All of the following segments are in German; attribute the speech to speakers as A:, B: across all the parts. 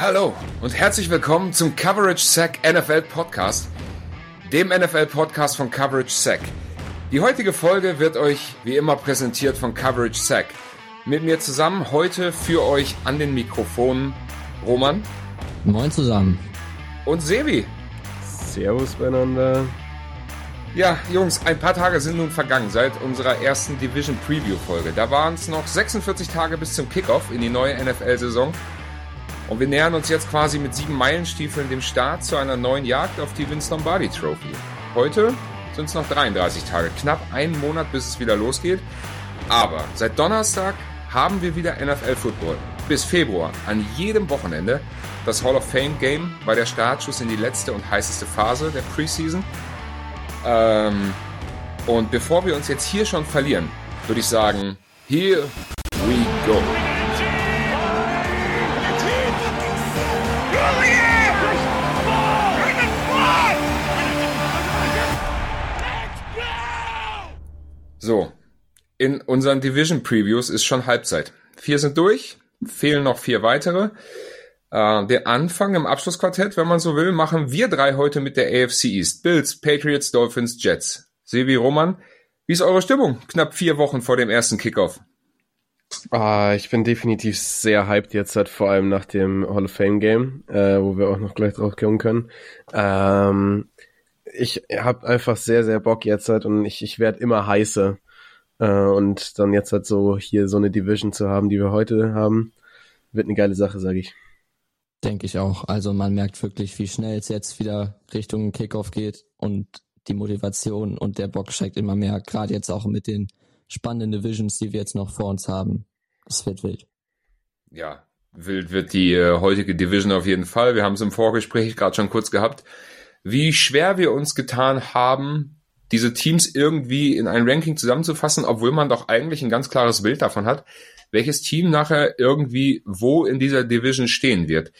A: Hallo und herzlich willkommen zum Coverage Sack NFL Podcast, dem NFL Podcast von Coverage Sack. Die heutige Folge wird euch wie immer präsentiert von Coverage Sack. Mit mir zusammen heute für euch an den Mikrofonen Roman.
B: Moin zusammen.
A: Und Sebi.
C: Servus beieinander.
A: Ja, Jungs, ein paar Tage sind nun vergangen seit unserer ersten Division Preview Folge. Da waren es noch 46 Tage bis zum Kickoff in die neue NFL-Saison. Und wir nähern uns jetzt quasi mit sieben Meilenstiefeln dem Start zu einer neuen Jagd auf die Vince Lombardi Trophy. Heute sind es noch 33 Tage, knapp einen Monat, bis es wieder losgeht. Aber seit Donnerstag haben wir wieder NFL Football. Bis Februar an jedem Wochenende. Das Hall of Fame Game war der Startschuss in die letzte und heißeste Phase der Preseason. Ähm, und bevor wir uns jetzt hier schon verlieren, würde ich sagen, here we go. So, in unseren Division Previews ist schon Halbzeit. Vier sind durch, fehlen noch vier weitere. Äh, den Anfang im Abschlussquartett, wenn man so will, machen wir drei heute mit der AFC East. Bills, Patriots, Dolphins, Jets. Sebi, Roman, wie ist eure Stimmung? Knapp vier Wochen vor dem ersten Kickoff.
C: Ah, ich bin definitiv sehr hyped jetzt, halt, vor allem nach dem Hall of Fame Game, äh, wo wir auch noch gleich drauf kommen können. Ähm, ich habe einfach sehr, sehr Bock jetzt halt und ich, ich werde immer heißer. Äh, und dann jetzt halt so hier so eine Division zu haben, die wir heute haben, wird eine geile Sache, sage ich.
B: Denke ich auch. Also man merkt wirklich, wie schnell es jetzt wieder Richtung Kickoff geht und die Motivation und der Bock steigt immer mehr, gerade jetzt auch mit den spannenden Divisions, die wir jetzt noch vor uns haben. Es wird wild.
A: Ja, wild wird die äh, heutige Division auf jeden Fall. Wir haben es im Vorgespräch gerade schon kurz gehabt, wie schwer wir uns getan haben, diese Teams irgendwie in ein Ranking zusammenzufassen, obwohl man doch eigentlich ein ganz klares Bild davon hat, welches Team nachher irgendwie wo in dieser Division stehen wird.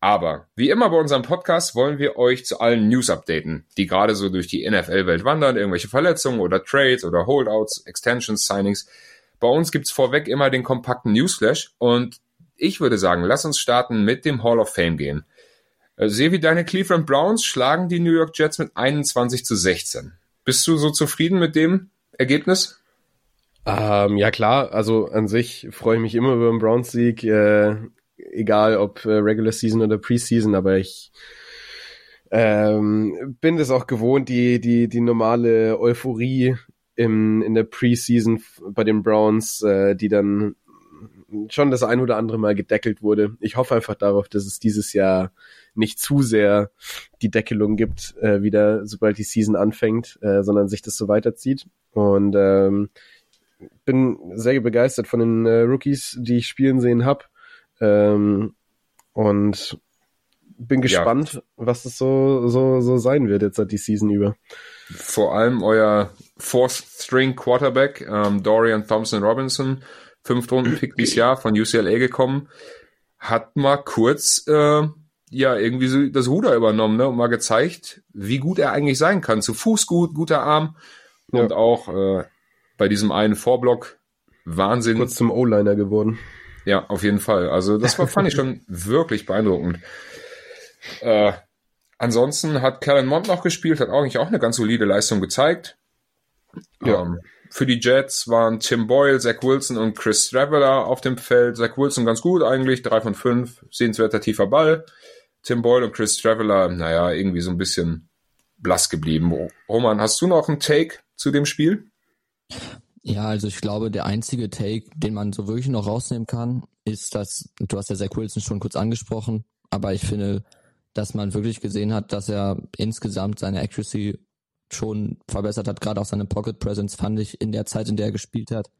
A: Aber wie immer bei unserem Podcast wollen wir euch zu allen News updaten, die gerade so durch die NFL-Welt wandern, irgendwelche Verletzungen oder Trades oder Holdouts, Extensions, Signings. Bei uns gibt's vorweg immer den kompakten Newsflash und ich würde sagen, lass uns starten mit dem Hall of Fame gehen. Äh, Sehe wie deine Cleveland Browns schlagen die New York Jets mit 21 zu 16. Bist du so zufrieden mit dem Ergebnis?
C: Ähm, ja klar, also an sich freue ich mich immer über einen Browns-Sieg, äh, egal ob äh, Regular Season oder Preseason, aber ich ähm, bin es auch gewohnt, die, die, die normale Euphorie im, in der Preseason bei den Browns, äh, die dann schon das ein oder andere Mal gedeckelt wurde. Ich hoffe einfach darauf, dass es dieses Jahr nicht zu sehr die Deckelung gibt, äh, wieder sobald die Season anfängt, äh, sondern sich das so weiterzieht. Und ähm, bin sehr begeistert von den äh, Rookies, die ich spielen sehen habe. Ähm, und bin gespannt, ja. was das so, so, so sein wird jetzt seit die Season über.
A: Vor allem euer Fourth String Quarterback, ähm, Dorian Thompson Robinson, Fünftrunden-Pick dieses Jahr von UCLA gekommen, hat mal kurz äh, ja irgendwie so das Ruder übernommen ne, und mal gezeigt, wie gut er eigentlich sein kann. Zu Fuß gut, guter Arm ja. und auch äh, bei diesem einen Vorblock Wahnsinn.
C: Kurz zum O-Liner geworden.
A: Ja, auf jeden Fall. Also das war, fand ich schon wirklich beeindruckend. Äh, ansonsten hat Kellen Mond noch gespielt, hat eigentlich auch eine ganz solide Leistung gezeigt. Ja. Ähm, für die Jets waren Tim Boyle, Zach Wilson und Chris Straveller auf dem Feld. Zach Wilson ganz gut eigentlich, drei von fünf, sehenswerter tiefer Ball. Tim Boyle und Chris Straveller, naja, irgendwie so ein bisschen blass geblieben. Roman, hast du noch einen Take zu dem Spiel?
B: Ja, also ich glaube, der einzige Take, den man so wirklich noch rausnehmen kann, ist, dass, du hast ja Zach Wilson schon kurz angesprochen, aber ich finde, dass man wirklich gesehen hat, dass er insgesamt seine Accuracy schon verbessert hat. Gerade auch seine Pocket Presence fand ich in der Zeit, in der er gespielt hat,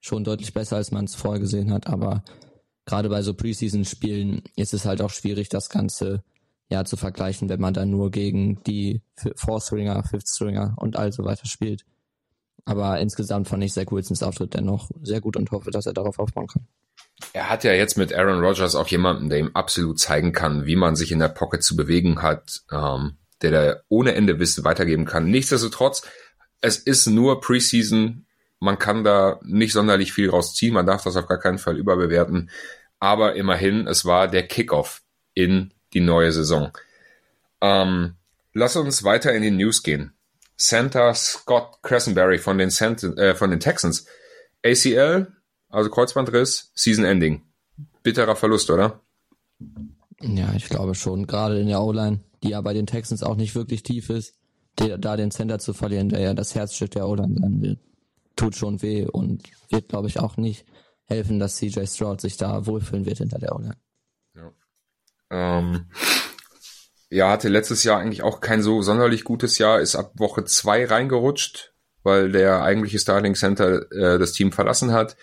B: schon deutlich besser, als man es vorher gesehen hat. Aber gerade bei so Preseason-Spielen ist es halt auch schwierig, das Ganze ja zu vergleichen, wenn man dann nur gegen die Fourth Stringer, Fifth Stringer und all so weiter spielt. Aber insgesamt fand ich Zach Wilsons Auftritt dennoch sehr gut und hoffe, dass er darauf aufbauen kann.
A: Er hat ja jetzt mit Aaron Rodgers auch jemanden, der ihm absolut zeigen kann, wie man sich in der Pocket zu bewegen hat. Ähm, der da ohne Ende Wissen weitergeben kann. Nichtsdestotrotz, es ist nur Preseason. Man kann da nicht sonderlich viel rausziehen. Man darf das auf gar keinen Fall überbewerten. Aber immerhin, es war der Kickoff in die neue Saison. Ähm, lass uns weiter in die News gehen. Center Scott Cressenberry von den, Cent äh, von den Texans. ACL, also Kreuzbandriss, Season Ending. Bitterer Verlust, oder?
B: Ja, ich glaube schon. Gerade in der O-Line, die ja bei den Texans auch nicht wirklich tief ist, da den Center zu verlieren, der ja das Herzstück der O-Line sein wird, tut schon weh und wird, glaube ich, auch nicht helfen, dass CJ Stroud sich da wohlfühlen wird hinter der O-Line.
A: Ja. Ähm, ja, hatte letztes Jahr eigentlich auch kein so sonderlich gutes Jahr, ist ab Woche zwei reingerutscht, weil der eigentliche Starting Center äh, das Team verlassen hat.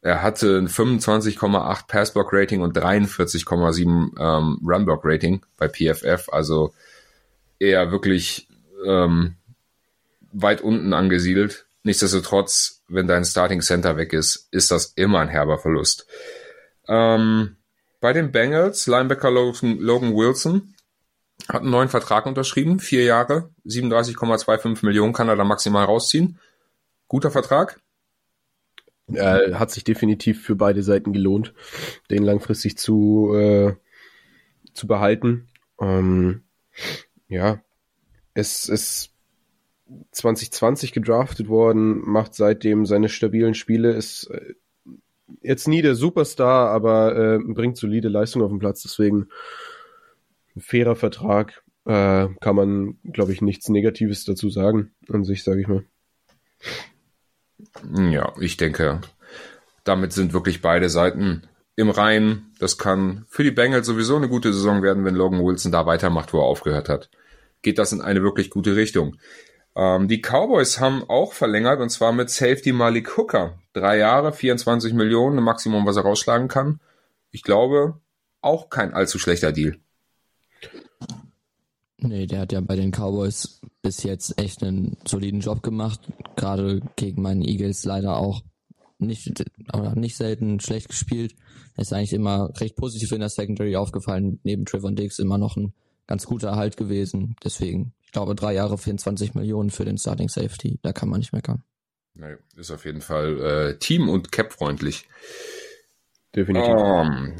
A: Er hatte ein 25,8 Passblock Rating und 43,7 ähm, Runblock Rating bei PFF, also eher wirklich ähm, weit unten angesiedelt. Nichtsdestotrotz, wenn dein Starting Center weg ist, ist das immer ein herber Verlust. Ähm, bei den Bengals, Linebacker Logan, Logan Wilson hat einen neuen Vertrag unterschrieben, vier Jahre, 37,25 Millionen kann er da maximal rausziehen. Guter Vertrag.
C: Äh, hat sich definitiv für beide Seiten gelohnt, den langfristig zu, äh, zu behalten. Ähm, ja, es ist 2020 gedraftet worden, macht seitdem seine stabilen Spiele, ist äh, jetzt nie der Superstar, aber äh, bringt solide Leistung auf den Platz, deswegen ein fairer Vertrag, äh, kann man, glaube ich, nichts Negatives dazu sagen, an sich, sage ich mal.
A: Ja, ich denke, damit sind wirklich beide Seiten im Reinen. Das kann für die Bengals sowieso eine gute Saison werden, wenn Logan Wilson da weitermacht, wo er aufgehört hat. Geht das in eine wirklich gute Richtung. Ähm, die Cowboys haben auch verlängert und zwar mit Safety Malik Hooker. Drei Jahre, 24 Millionen, ein Maximum, was er rausschlagen kann. Ich glaube, auch kein allzu schlechter Deal.
B: Nee, der hat ja bei den Cowboys bis jetzt echt einen soliden Job gemacht. Gerade gegen meinen Eagles leider auch nicht, oder nicht selten schlecht gespielt. Er ist eigentlich immer recht positiv in der Secondary aufgefallen. Neben Trevor Diggs immer noch ein ganz guter Erhalt gewesen. Deswegen, ich glaube, drei Jahre 24 Millionen für den Starting Safety. Da kann man nicht meckern.
A: Nee, ist auf jeden Fall äh, team- und cap-freundlich.
C: Definitiv.
A: Um,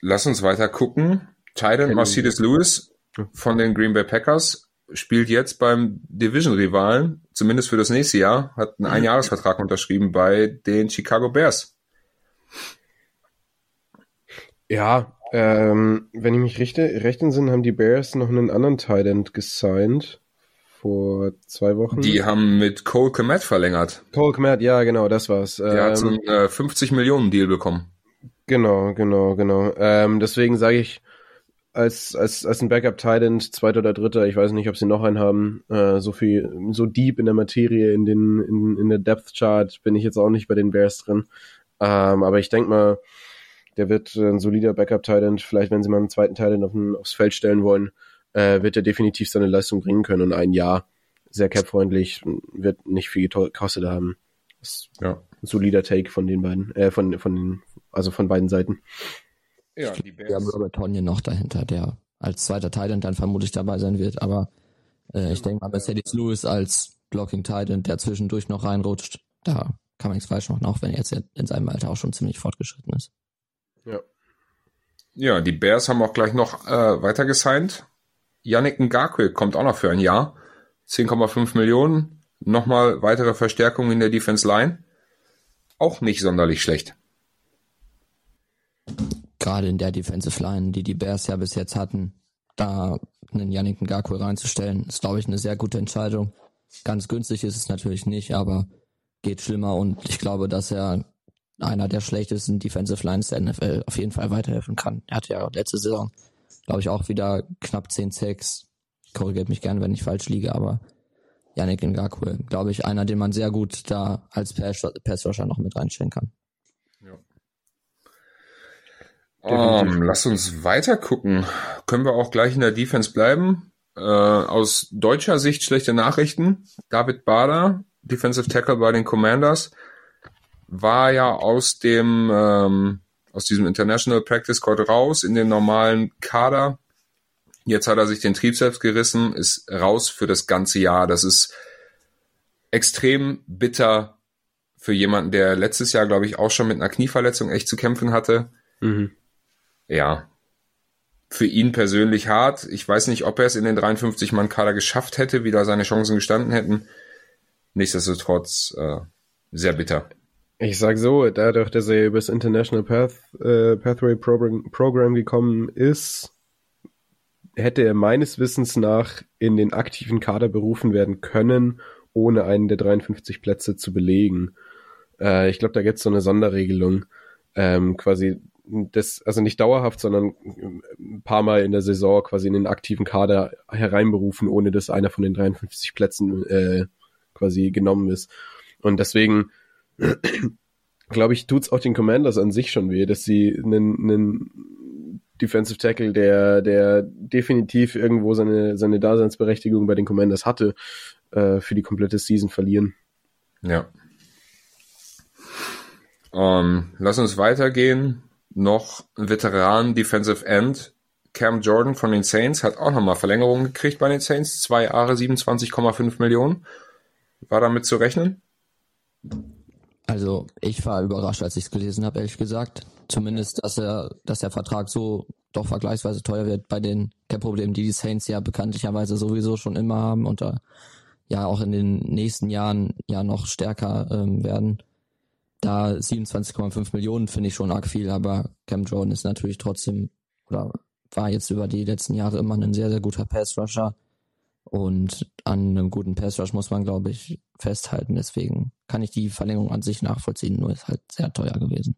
A: lass uns weiter gucken. Titan Mercedes Lewis von den Green Bay Packers spielt jetzt beim Division-Rivalen, zumindest für das nächste Jahr, hat einen Einjahresvertrag unterschrieben bei den Chicago Bears.
C: Ja, ähm, wenn ich mich richte, recht entsinne, haben die Bears noch einen anderen Tight gesigned vor zwei Wochen.
A: Die haben mit Cole Komet verlängert.
C: Cole Komet, ja, genau, das war's.
A: Der ähm, hat so einen äh, 50 Millionen Deal bekommen.
C: Genau, genau, genau. Ähm, deswegen sage ich, als, als, als ein Backup Titan, zweiter oder dritter, ich weiß nicht, ob sie noch einen haben, äh, so viel, so deep in der Materie, in den, in, in der Depth Chart bin ich jetzt auch nicht bei den Bears drin. Ähm, aber ich denke mal, der wird ein solider Backup Titan. Vielleicht, wenn sie mal einen zweiten Titan auf aufs Feld stellen wollen, äh, wird er definitiv seine Leistung bringen können. Und ein Jahr sehr capfreundlich, wird nicht viel gekostet haben. ist ja. ein solider Take von den beiden, äh, von, von den, also von beiden Seiten.
B: Ja, die Bears. Wir haben Robert Tonyan noch dahinter, der als zweiter Titan dann vermutlich dabei sein wird, aber äh, ich denke mal, Mercedes Lewis als Blocking Titan, der zwischendurch noch reinrutscht, da kann man nichts falsch machen, auch wenn er jetzt in seinem Alter auch schon ziemlich fortgeschritten ist.
A: Ja. Ja, die Bears haben auch gleich noch äh, weiter gesigned. Yannick Ngakwe kommt auch noch für ein Jahr. 10,5 Millionen. Nochmal weitere Verstärkung in der Defense Line. Auch nicht sonderlich schlecht.
B: Gerade in der Defensive Line, die die Bears ja bis jetzt hatten, da einen Yannick Ngakwe reinzustellen, ist, glaube ich, eine sehr gute Entscheidung. Ganz günstig ist es natürlich nicht, aber geht schlimmer und ich glaube, dass er einer der schlechtesten Defensive Lines der NFL auf jeden Fall weiterhelfen kann. Er hatte ja letzte Saison, glaube ich, auch wieder knapp 10 Sacks. Korrigiert mich gerne, wenn ich falsch liege, aber Yannick Ngakwe, glaube ich, einer, den man sehr gut da als Pass-Rusher noch mit reinstellen kann. Ja.
A: Um, ähm, lass uns weiter gucken. Können wir auch gleich in der Defense bleiben? Äh, aus deutscher Sicht schlechte Nachrichten. David Bader, Defensive Tackle bei den Commanders, war ja aus dem ähm, aus diesem International Practice Squad raus in den normalen Kader. Jetzt hat er sich den Trizeps gerissen, ist raus für das ganze Jahr. Das ist extrem bitter für jemanden, der letztes Jahr, glaube ich, auch schon mit einer Knieverletzung echt zu kämpfen hatte. Mhm. Ja. für ihn persönlich hart. Ich weiß nicht, ob er es in den 53-Mann-Kader geschafft hätte, wie da seine Chancen gestanden hätten. Nichtsdestotrotz äh, sehr bitter.
C: Ich sag so, dadurch, dass er über das International Path, äh, Pathway Program, Program gekommen ist, hätte er meines Wissens nach in den aktiven Kader berufen werden können, ohne einen der 53 Plätze zu belegen. Äh, ich glaube, da gibt es so eine Sonderregelung. Ähm, quasi das, also nicht dauerhaft, sondern ein paar Mal in der Saison quasi in den aktiven Kader hereinberufen, ohne dass einer von den 53 Plätzen äh, quasi genommen ist. Und deswegen glaube ich, tut's auch den Commanders an sich schon weh, dass sie einen, einen Defensive Tackle, der, der definitiv irgendwo seine, seine Daseinsberechtigung bei den Commanders hatte, äh, für die komplette Season verlieren.
A: Ja. Um, ähm, lass uns weitergehen. Noch Veteran Defensive End Cam Jordan von den Saints hat auch nochmal Verlängerung gekriegt bei den Saints. Zwei Jahre 27,5 Millionen. War damit zu rechnen?
B: Also ich war überrascht, als ich es gelesen habe, ehrlich gesagt. Zumindest, dass er, dass der Vertrag so doch vergleichsweise teuer wird bei den Cap-Problemen, die die Saints ja bekanntlicherweise sowieso schon immer haben und da ja auch in den nächsten Jahren ja noch stärker ähm, werden. Da 27,5 Millionen finde ich schon arg viel, aber Cam Jordan ist natürlich trotzdem oder war jetzt über die letzten Jahre immer ein sehr, sehr guter Pass-Rusher. Und an einem guten Pass Rush muss man, glaube ich, festhalten. Deswegen kann ich die Verlängerung an sich nachvollziehen, nur ist halt sehr teuer gewesen.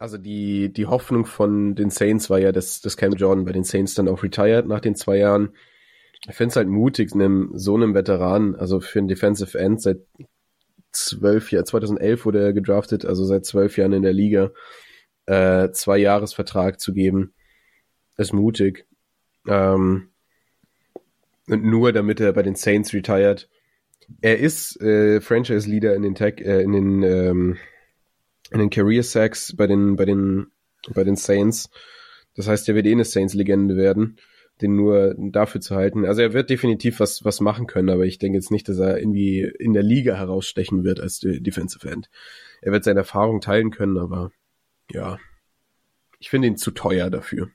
C: Also die, die Hoffnung von den Saints war ja, dass, dass Cam Jordan bei den Saints dann auch retired nach den zwei Jahren. Ich finde es halt mutig, einem, so einem Veteran, also für einen Defensive End seit zwölf Jahren, 2011 wurde er gedraftet, also seit zwölf Jahren in der Liga, äh, zwei Jahresvertrag zu geben, ist mutig. Ähm, und nur damit er bei den Saints retired. Er ist äh, Franchise Leader in den Tech, äh, in den ähm, in den Career Sacks bei den bei den bei den Saints. Das heißt, er wird eh eine Saints Legende werden, den nur dafür zu halten. Also er wird definitiv was was machen können, aber ich denke jetzt nicht, dass er irgendwie in der Liga herausstechen wird als Defensive End. Er wird seine Erfahrung teilen können, aber ja, ich finde ihn zu teuer dafür.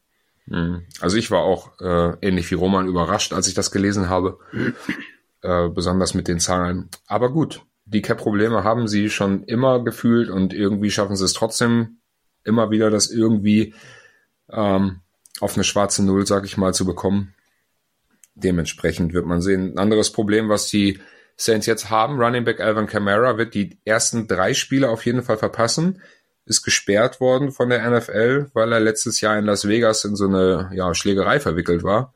A: Mhm. Also ich war auch äh, ähnlich wie Roman überrascht, als ich das gelesen habe, äh, besonders mit den Zahlen. Aber gut, die Cap-Probleme haben sie schon immer gefühlt und irgendwie schaffen sie es trotzdem immer wieder, das irgendwie ähm, auf eine schwarze Null, sag ich mal, zu bekommen. Dementsprechend wird man sehen. Ein anderes Problem, was die Saints jetzt haben, Running Back Alvin Kamara wird die ersten drei Spiele auf jeden Fall verpassen ist gesperrt worden von der NFL, weil er letztes Jahr in Las Vegas in so eine ja, Schlägerei verwickelt war.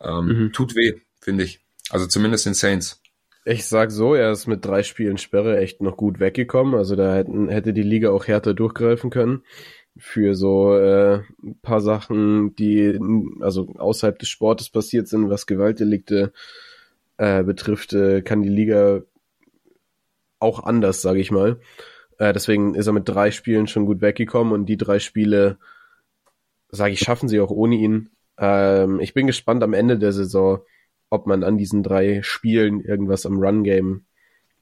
A: Ähm, mhm. Tut weh, finde ich. Also zumindest in Saints.
C: Ich sag so, er ist mit drei Spielen Sperre echt noch gut weggekommen. Also da hätten, hätte die Liga auch härter durchgreifen können für so äh, paar Sachen, die also außerhalb des Sportes passiert sind, was Gewaltdelikte äh, betrifft, äh, kann die Liga auch anders, sage ich mal. Äh, deswegen ist er mit drei Spielen schon gut weggekommen und die drei Spiele, sage ich, schaffen sie auch ohne ihn. Ähm, ich bin gespannt am Ende der Saison, ob man an diesen drei Spielen irgendwas am Run-Game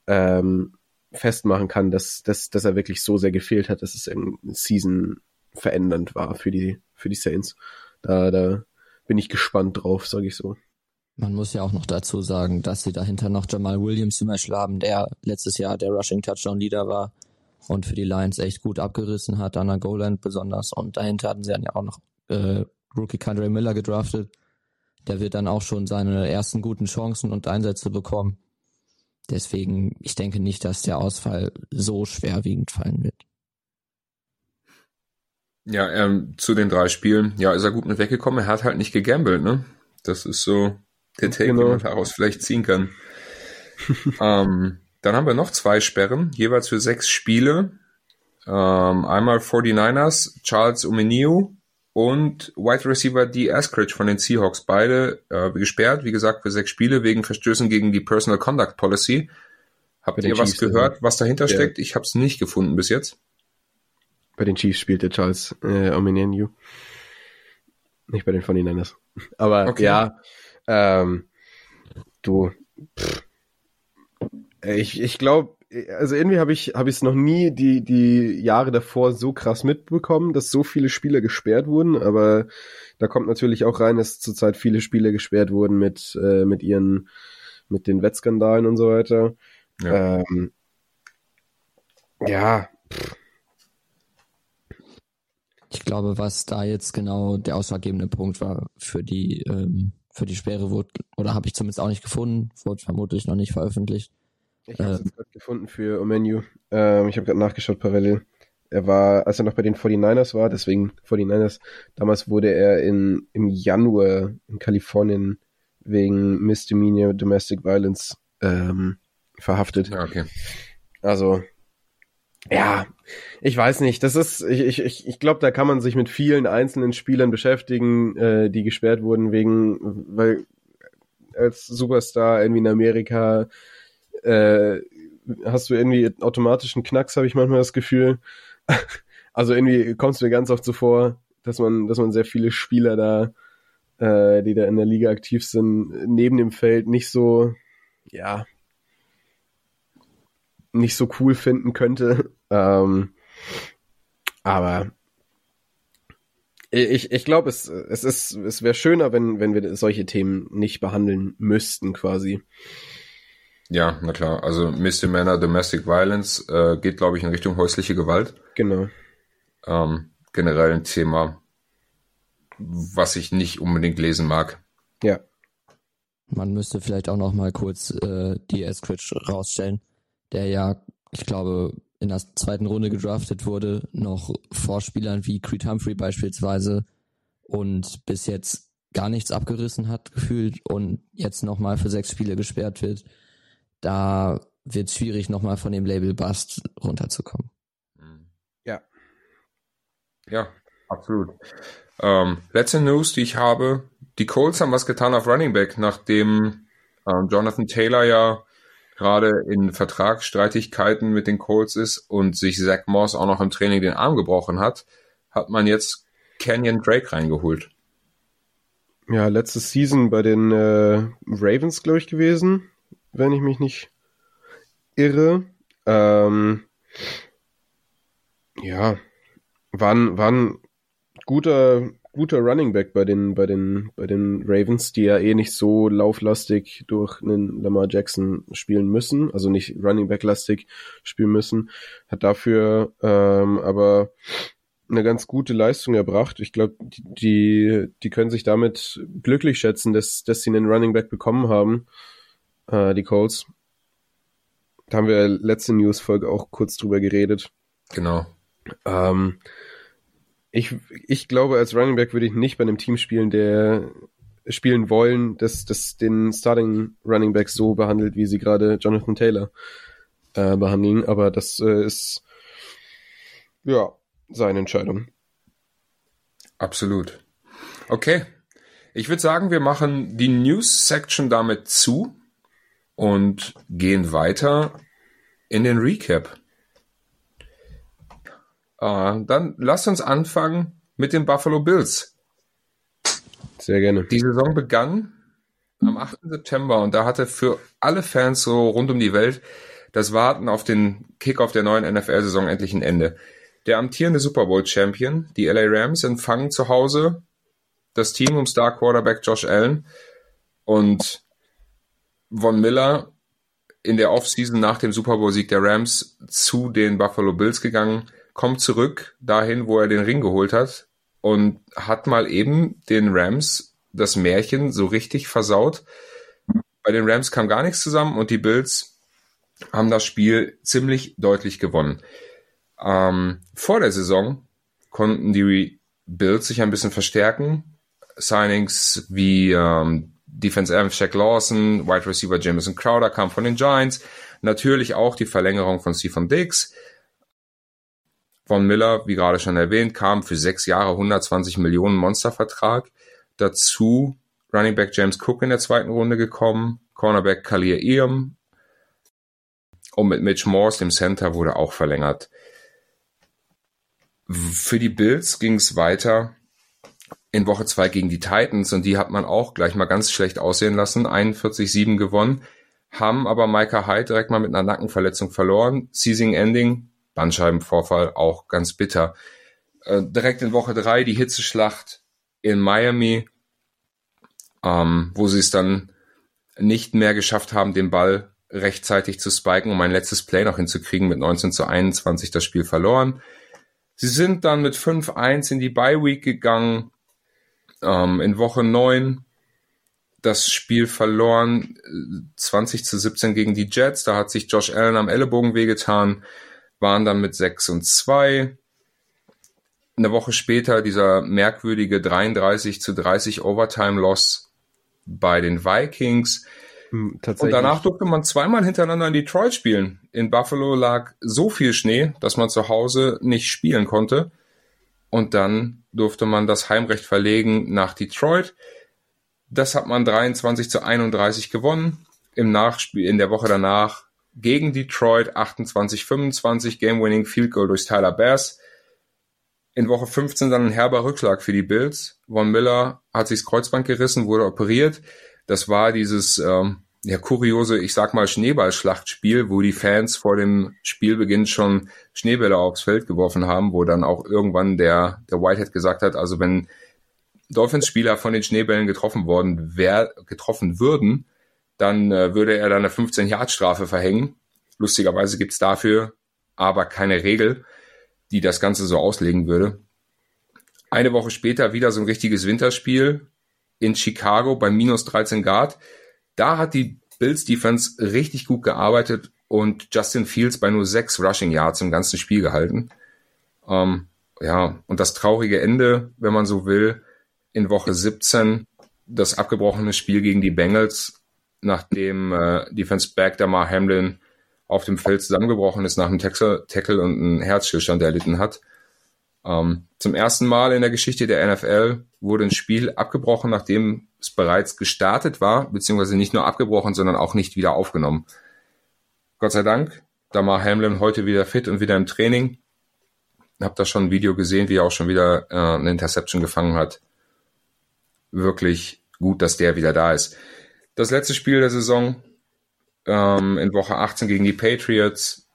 C: ähm, festmachen kann, dass, dass, dass er wirklich so sehr gefehlt hat, dass es irgendwie Season verändernd war für die, für die Saints. Da, da bin ich gespannt drauf, sage ich so.
B: Man muss ja auch noch dazu sagen, dass sie dahinter noch Jamal Williams zum Beispiel der letztes Jahr der Rushing Touchdown Leader war und für die Lions echt gut abgerissen hat, an der Goal-Line besonders. Und dahinter hatten sie dann ja auch noch äh, Rookie Condre Miller gedraftet. Der wird dann auch schon seine ersten guten Chancen und Einsätze bekommen. Deswegen, ich denke nicht, dass der Ausfall so schwerwiegend fallen wird.
A: Ja, ähm, zu den drei Spielen, ja, ist er gut mit weggekommen. Er hat halt nicht gegambelt, ne? Das ist so der Take, genau. den man daraus vielleicht ziehen kann. ähm, dann haben wir noch zwei Sperren, jeweils für sechs Spiele. Ähm, einmal 49ers, Charles Omeniu und Wide Receiver D. Askridge von den Seahawks. Beide äh, gesperrt, wie gesagt, für sechs Spiele wegen Verstößen gegen die Personal Conduct Policy. Habt ihr was Chiefs, gehört, was dahinter ja. steckt? Ich habe es nicht gefunden bis jetzt.
C: Bei den Chiefs spielte Charles äh, Omeniu. Nicht bei den 49ers. Aber okay. ja, ähm, du, pff, ich, ich glaube, also irgendwie habe ich habe ich es noch nie die die Jahre davor so krass mitbekommen, dass so viele Spieler gesperrt wurden, aber da kommt natürlich auch rein, dass zurzeit viele Spieler gesperrt wurden mit äh, mit ihren mit den Wettskandalen und so weiter. Ja, ähm, ja
B: Ich glaube, was da jetzt genau der ausschlaggebende Punkt war für die ähm, für die Sperre wurde, oder habe ich zumindest auch nicht gefunden, wurde vermutlich noch nicht veröffentlicht.
C: Ich habe es ähm, gerade gefunden für Omenu. Ähm, ich habe gerade nachgeschaut parallel. Er war, als er noch bei den 49ers war, deswegen 49ers, damals wurde er in, im Januar in Kalifornien wegen Misdemeanor Domestic Violence ähm, verhaftet.
A: Ja, okay.
C: Also, ja, ich weiß nicht. Das ist, ich, ich, ich glaube, da kann man sich mit vielen einzelnen Spielern beschäftigen, äh, die gesperrt wurden wegen, weil als Superstar irgendwie in Amerika äh, hast du irgendwie automatischen Knacks, habe ich manchmal das Gefühl. also irgendwie kommst du mir ganz oft so vor, dass man, dass man sehr viele Spieler da, äh, die da in der Liga aktiv sind, neben dem Feld nicht so, ja, nicht so cool finden könnte. Ähm, aber ich, ich glaube, es, es es wäre schöner, wenn, wenn wir solche Themen nicht behandeln müssten, quasi.
A: Ja, na klar. Also Misdemeanor Domestic Violence äh, geht, glaube ich, in Richtung häusliche Gewalt.
C: Genau.
A: Ähm, generell ein Thema, was ich nicht unbedingt lesen mag.
C: Ja.
B: Man müsste vielleicht auch noch mal kurz äh, die Eskridge rausstellen, der ja, ich glaube, in der zweiten Runde gedraftet wurde, noch vor Spielern wie Creed Humphrey beispielsweise und bis jetzt gar nichts abgerissen hat gefühlt und jetzt nochmal für sechs Spiele gesperrt wird da wird es schwierig, nochmal von dem Label Bust runterzukommen.
C: Ja.
A: Ja, absolut. Ähm, letzte News, die ich habe. Die Colts haben was getan auf Running Back, nachdem ähm, Jonathan Taylor ja gerade in Vertragsstreitigkeiten mit den Colts ist und sich Zach Moss auch noch im Training den Arm gebrochen hat, hat man jetzt Canyon Drake reingeholt.
C: Ja, letzte Season bei den äh, Ravens, glaube ich, gewesen wenn ich mich nicht irre. Ähm, ja, war ein, war ein guter, guter Running Back bei den, bei den, bei den Ravens, die ja eh nicht so lauflastig durch einen Lamar Jackson spielen müssen, also nicht Running Back lastig spielen müssen, hat dafür ähm, aber eine ganz gute Leistung erbracht. Ich glaube, die, die können sich damit glücklich schätzen, dass, dass sie einen Running Back bekommen haben äh, die Colts. Da haben wir letzte News-Folge auch kurz drüber geredet.
A: Genau.
C: Ähm, ich, ich glaube, als Running Back würde ich nicht bei einem Team spielen, der spielen wollen, dass das den Starting Running Back so behandelt, wie sie gerade Jonathan Taylor äh, behandeln. Aber das äh, ist ja seine Entscheidung.
A: Absolut. Okay. Ich würde sagen, wir machen die News-Section damit zu und gehen weiter in den Recap. Äh, dann lasst uns anfangen mit den Buffalo Bills.
C: Sehr gerne.
A: Die Saison begann am 8. September und da hatte für alle Fans so rund um die Welt das Warten auf den Kickoff der neuen NFL-Saison endlich ein Ende. Der amtierende Super Bowl-Champion, die LA Rams, empfangen zu Hause das Team um Star Quarterback Josh Allen und Von Miller in der Offseason nach dem Super Bowl-Sieg der Rams zu den Buffalo Bills gegangen, kommt zurück dahin, wo er den Ring geholt hat und hat mal eben den Rams das Märchen so richtig versaut. Bei den Rams kam gar nichts zusammen und die Bills haben das Spiel ziemlich deutlich gewonnen. Ähm, vor der Saison konnten die Bills sich ein bisschen verstärken. Signings wie ähm, Defense End Shaq Lawson, Wide Receiver Jameson Crowder kam von den Giants. Natürlich auch die Verlängerung von Stephen Diggs. Von Miller, wie gerade schon erwähnt, kam für sechs Jahre 120 Millionen Monstervertrag. Dazu Running Back James Cook in der zweiten Runde gekommen, Cornerback Khalil Eam und mit Mitch Morse, dem Center, wurde auch verlängert. Für die Bills ging es weiter in Woche zwei gegen die Titans und die hat man auch gleich mal ganz schlecht aussehen lassen, 41-7 gewonnen, haben aber Micah Hyde direkt mal mit einer Nackenverletzung verloren. Seizing Ending, Bandscheibenvorfall, auch ganz bitter. Äh, direkt in Woche drei die Hitzeschlacht in Miami, ähm, wo sie es dann nicht mehr geschafft haben, den Ball rechtzeitig zu spiken, um ein letztes Play noch hinzukriegen, mit 19 zu 21 das Spiel verloren. Sie sind dann mit 5-1 in die Bye Week gegangen, ähm, in Woche 9 das Spiel verloren, 20 zu 17 gegen die Jets. Da hat sich Josh Allen am Ellenbogen wehgetan, waren dann mit 6 und 2. Eine Woche später dieser merkwürdige 33 zu 30 Overtime-Loss bei den Vikings. Hm, und danach durfte man zweimal hintereinander in Detroit spielen. In Buffalo lag so viel Schnee, dass man zu Hause nicht spielen konnte. Und dann durfte man das Heimrecht verlegen nach Detroit. Das hat man 23 zu 31 gewonnen. Im Nachspiel, in der Woche danach gegen Detroit 28-25 Game-Winning Field Goal durch Tyler Bass. In Woche 15 dann ein herber Rückschlag für die Bills. Von Miller hat sich das Kreuzband gerissen, wurde operiert. Das war dieses ähm, ja, kuriose, ich sag mal, Schneeballschlachtspiel, wo die Fans vor dem Spielbeginn schon Schneebälle aufs Feld geworfen haben, wo dann auch irgendwann der, der Whitehead gesagt hat, also wenn Dolphins-Spieler von den Schneebällen getroffen worden, wer getroffen würden, dann äh, würde er dann eine 15-Yard-Strafe verhängen. Lustigerweise gibt's dafür aber keine Regel, die das Ganze so auslegen würde. Eine Woche später wieder so ein richtiges Winterspiel in Chicago bei minus 13 Grad. Da hat die Bills Defense richtig gut gearbeitet und Justin Fields bei nur sechs Rushing Yards im ganzen Spiel gehalten. Ähm, ja, und das traurige Ende, wenn man so will, in Woche 17 das abgebrochene Spiel gegen die Bengals, nachdem äh, Defense Back Damar Hamlin auf dem Feld zusammengebrochen ist nach einem Tackle und einen Herzstillstand erlitten hat. Ähm, zum ersten Mal in der Geschichte der NFL wurde ein Spiel abgebrochen, nachdem es bereits gestartet war, beziehungsweise nicht nur abgebrochen, sondern auch nicht wieder aufgenommen. Gott sei Dank, Damar Hamlin heute wieder fit und wieder im Training. Hab da schon ein Video gesehen, wie er auch schon wieder äh, eine Interception gefangen hat wirklich gut, dass der wieder da ist. Das letzte Spiel der Saison ähm, in Woche 18 gegen die Patriots.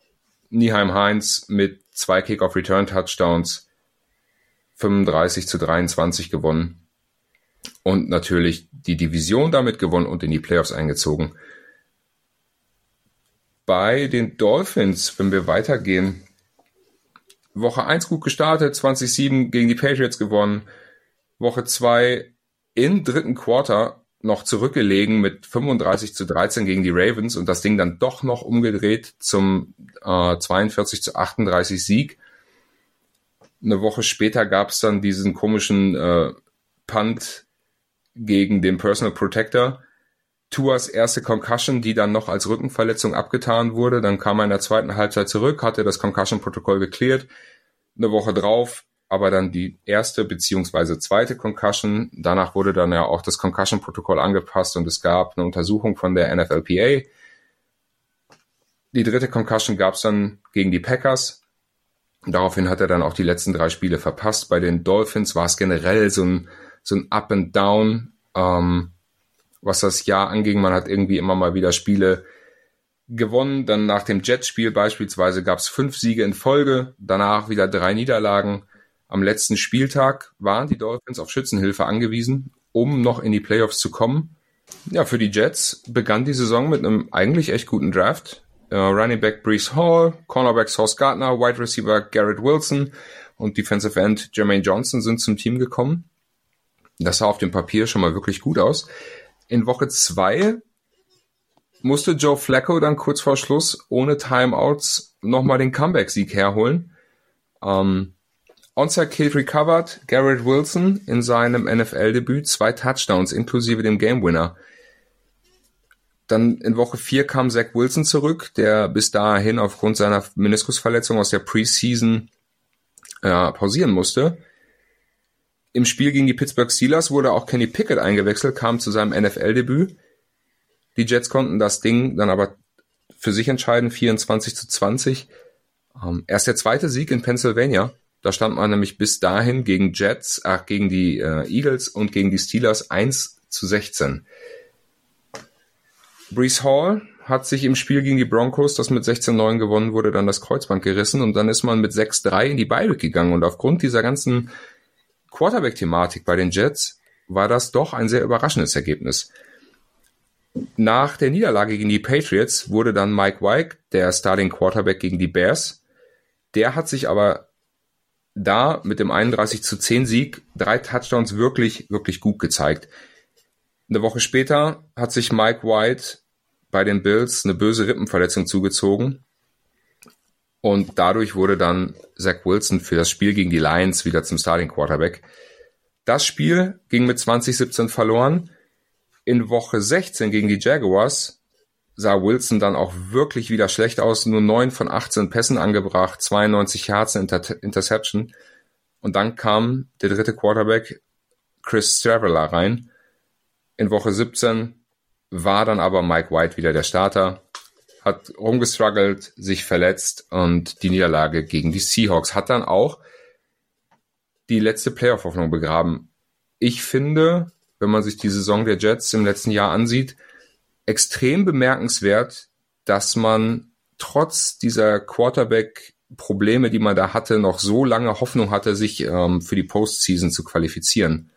A: Nieheim Heinz mit zwei Kick-Off-Return-Touchdowns 35 zu 23 gewonnen. Und natürlich die Division damit gewonnen und in die Playoffs eingezogen. Bei den Dolphins, wenn wir weitergehen, Woche 1 gut gestartet, 20-7 gegen die Patriots gewonnen. Woche 2 im dritten Quarter noch zurückgelegen mit 35 zu 13 gegen die Ravens und das Ding dann doch noch umgedreht zum äh, 42 zu 38 Sieg. Eine Woche später gab es dann diesen komischen äh, Punt gegen den Personal Protector. Tuas erste Concussion, die dann noch als Rückenverletzung abgetan wurde. Dann kam er in der zweiten Halbzeit zurück, hatte das Concussion-Protokoll geklärt. Eine Woche drauf aber dann die erste beziehungsweise zweite Concussion. Danach wurde dann ja auch das Concussion-Protokoll angepasst und es gab eine Untersuchung von der NFLPA. Die dritte Concussion gab es dann gegen die Packers. Daraufhin hat er dann auch die letzten drei Spiele verpasst. Bei den Dolphins war es generell so ein, so ein Up and Down, ähm, was das Jahr anging. Man hat irgendwie immer mal wieder Spiele gewonnen. Dann nach dem Jets-Spiel beispielsweise gab es fünf Siege in Folge, danach wieder drei Niederlagen. Am letzten Spieltag waren die Dolphins auf Schützenhilfe angewiesen, um noch in die Playoffs zu kommen. Ja, für die Jets begann die Saison mit einem eigentlich echt guten Draft. Uh, Running Back Brees Hall, Cornerback Sauce Gardner, Wide Receiver Garrett Wilson und Defensive End Jermaine Johnson sind zum Team gekommen. Das sah auf dem Papier schon mal wirklich gut aus. In Woche zwei musste Joe Flacco dann kurz vor Schluss ohne Timeouts nochmal den Comeback-Sieg herholen. Ähm, Onside Kill recovered, Garrett Wilson in seinem NFL-Debüt zwei Touchdowns inklusive dem Game Winner. Dann in Woche 4 kam Zach Wilson zurück, der bis dahin aufgrund seiner Meniskusverletzung aus der Preseason äh, pausieren musste. Im Spiel gegen die Pittsburgh Steelers wurde auch Kenny Pickett eingewechselt, kam zu seinem NFL-Debüt. Die Jets konnten das Ding dann aber für sich entscheiden, 24 zu 20. Ähm, erst der zweite Sieg in Pennsylvania. Da stand man nämlich bis dahin gegen Jets, ach, gegen die äh, Eagles und gegen die Steelers 1 zu 16. Brees Hall hat sich im Spiel gegen die Broncos, das mit 16-9 gewonnen wurde, dann das Kreuzband gerissen und dann ist man mit 6-3 in die Bye gegangen und aufgrund dieser ganzen Quarterback-Thematik bei den Jets war das doch ein sehr überraschendes Ergebnis. Nach der Niederlage gegen die Patriots wurde dann Mike White, der Starting Quarterback gegen die Bears. Der hat sich aber da mit dem 31 zu 10 Sieg drei Touchdowns wirklich, wirklich gut gezeigt. Eine Woche später hat sich Mike White bei den Bills eine böse Rippenverletzung zugezogen. Und dadurch wurde dann Zach Wilson für das Spiel gegen die Lions wieder zum Starting Quarterback. Das Spiel ging mit 2017 verloren. In Woche 16 gegen die Jaguars sah Wilson dann auch wirklich wieder schlecht aus. Nur 9 von 18 Pässen angebracht, 92 Yards Inter Interception. Und dann kam der dritte Quarterback Chris Straveller rein. In Woche 17 war dann aber Mike White wieder der Starter, hat rumgestruggelt, sich verletzt und die Niederlage gegen die Seahawks hat dann auch die letzte Playoff-Hoffnung begraben. Ich finde, wenn man sich die Saison der Jets im letzten Jahr ansieht, extrem bemerkenswert, dass man trotz dieser Quarterback-Probleme, die man da hatte, noch so lange Hoffnung hatte, sich ähm, für die Postseason zu qualifizieren.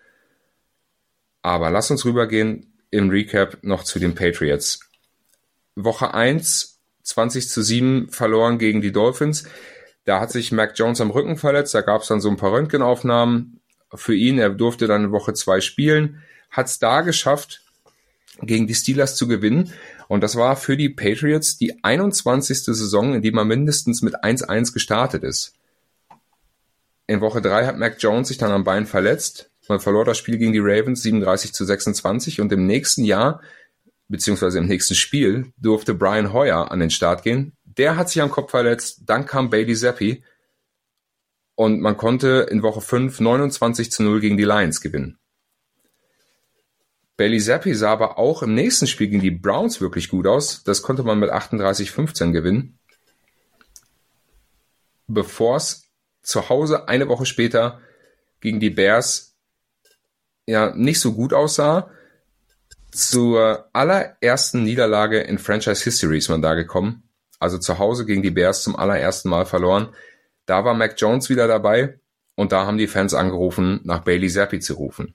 A: Aber lass uns rübergehen im Recap noch zu den Patriots. Woche 1, 20 zu 7 verloren gegen die Dolphins. Da hat sich Mac Jones am Rücken verletzt, da gab es dann so ein paar Röntgenaufnahmen für ihn. Er durfte dann in Woche 2 spielen, hat es da geschafft, gegen die Steelers zu gewinnen. Und das war für die Patriots die 21. Saison, in die man mindestens mit 1-1 gestartet ist. In Woche 3 hat Mac Jones sich dann am Bein verletzt. Man verlor das Spiel gegen die Ravens 37 zu 26 und im nächsten Jahr, beziehungsweise im nächsten Spiel, durfte Brian Hoyer an den Start gehen. Der hat sich am Kopf verletzt, dann kam Bailey Zappi und man konnte in Woche 5 29 zu 0 gegen die Lions gewinnen. Bailey Zappi sah aber auch im nächsten Spiel gegen die Browns wirklich gut aus. Das konnte man mit 38-15 gewinnen. Bevor es zu Hause eine Woche später gegen die Bears ja nicht so gut aussah. Zur allerersten Niederlage in Franchise History ist man da gekommen. Also zu Hause gegen die Bears zum allerersten Mal verloren. Da war Mac Jones wieder dabei und da haben die Fans angerufen, nach Bailey Zappi zu rufen.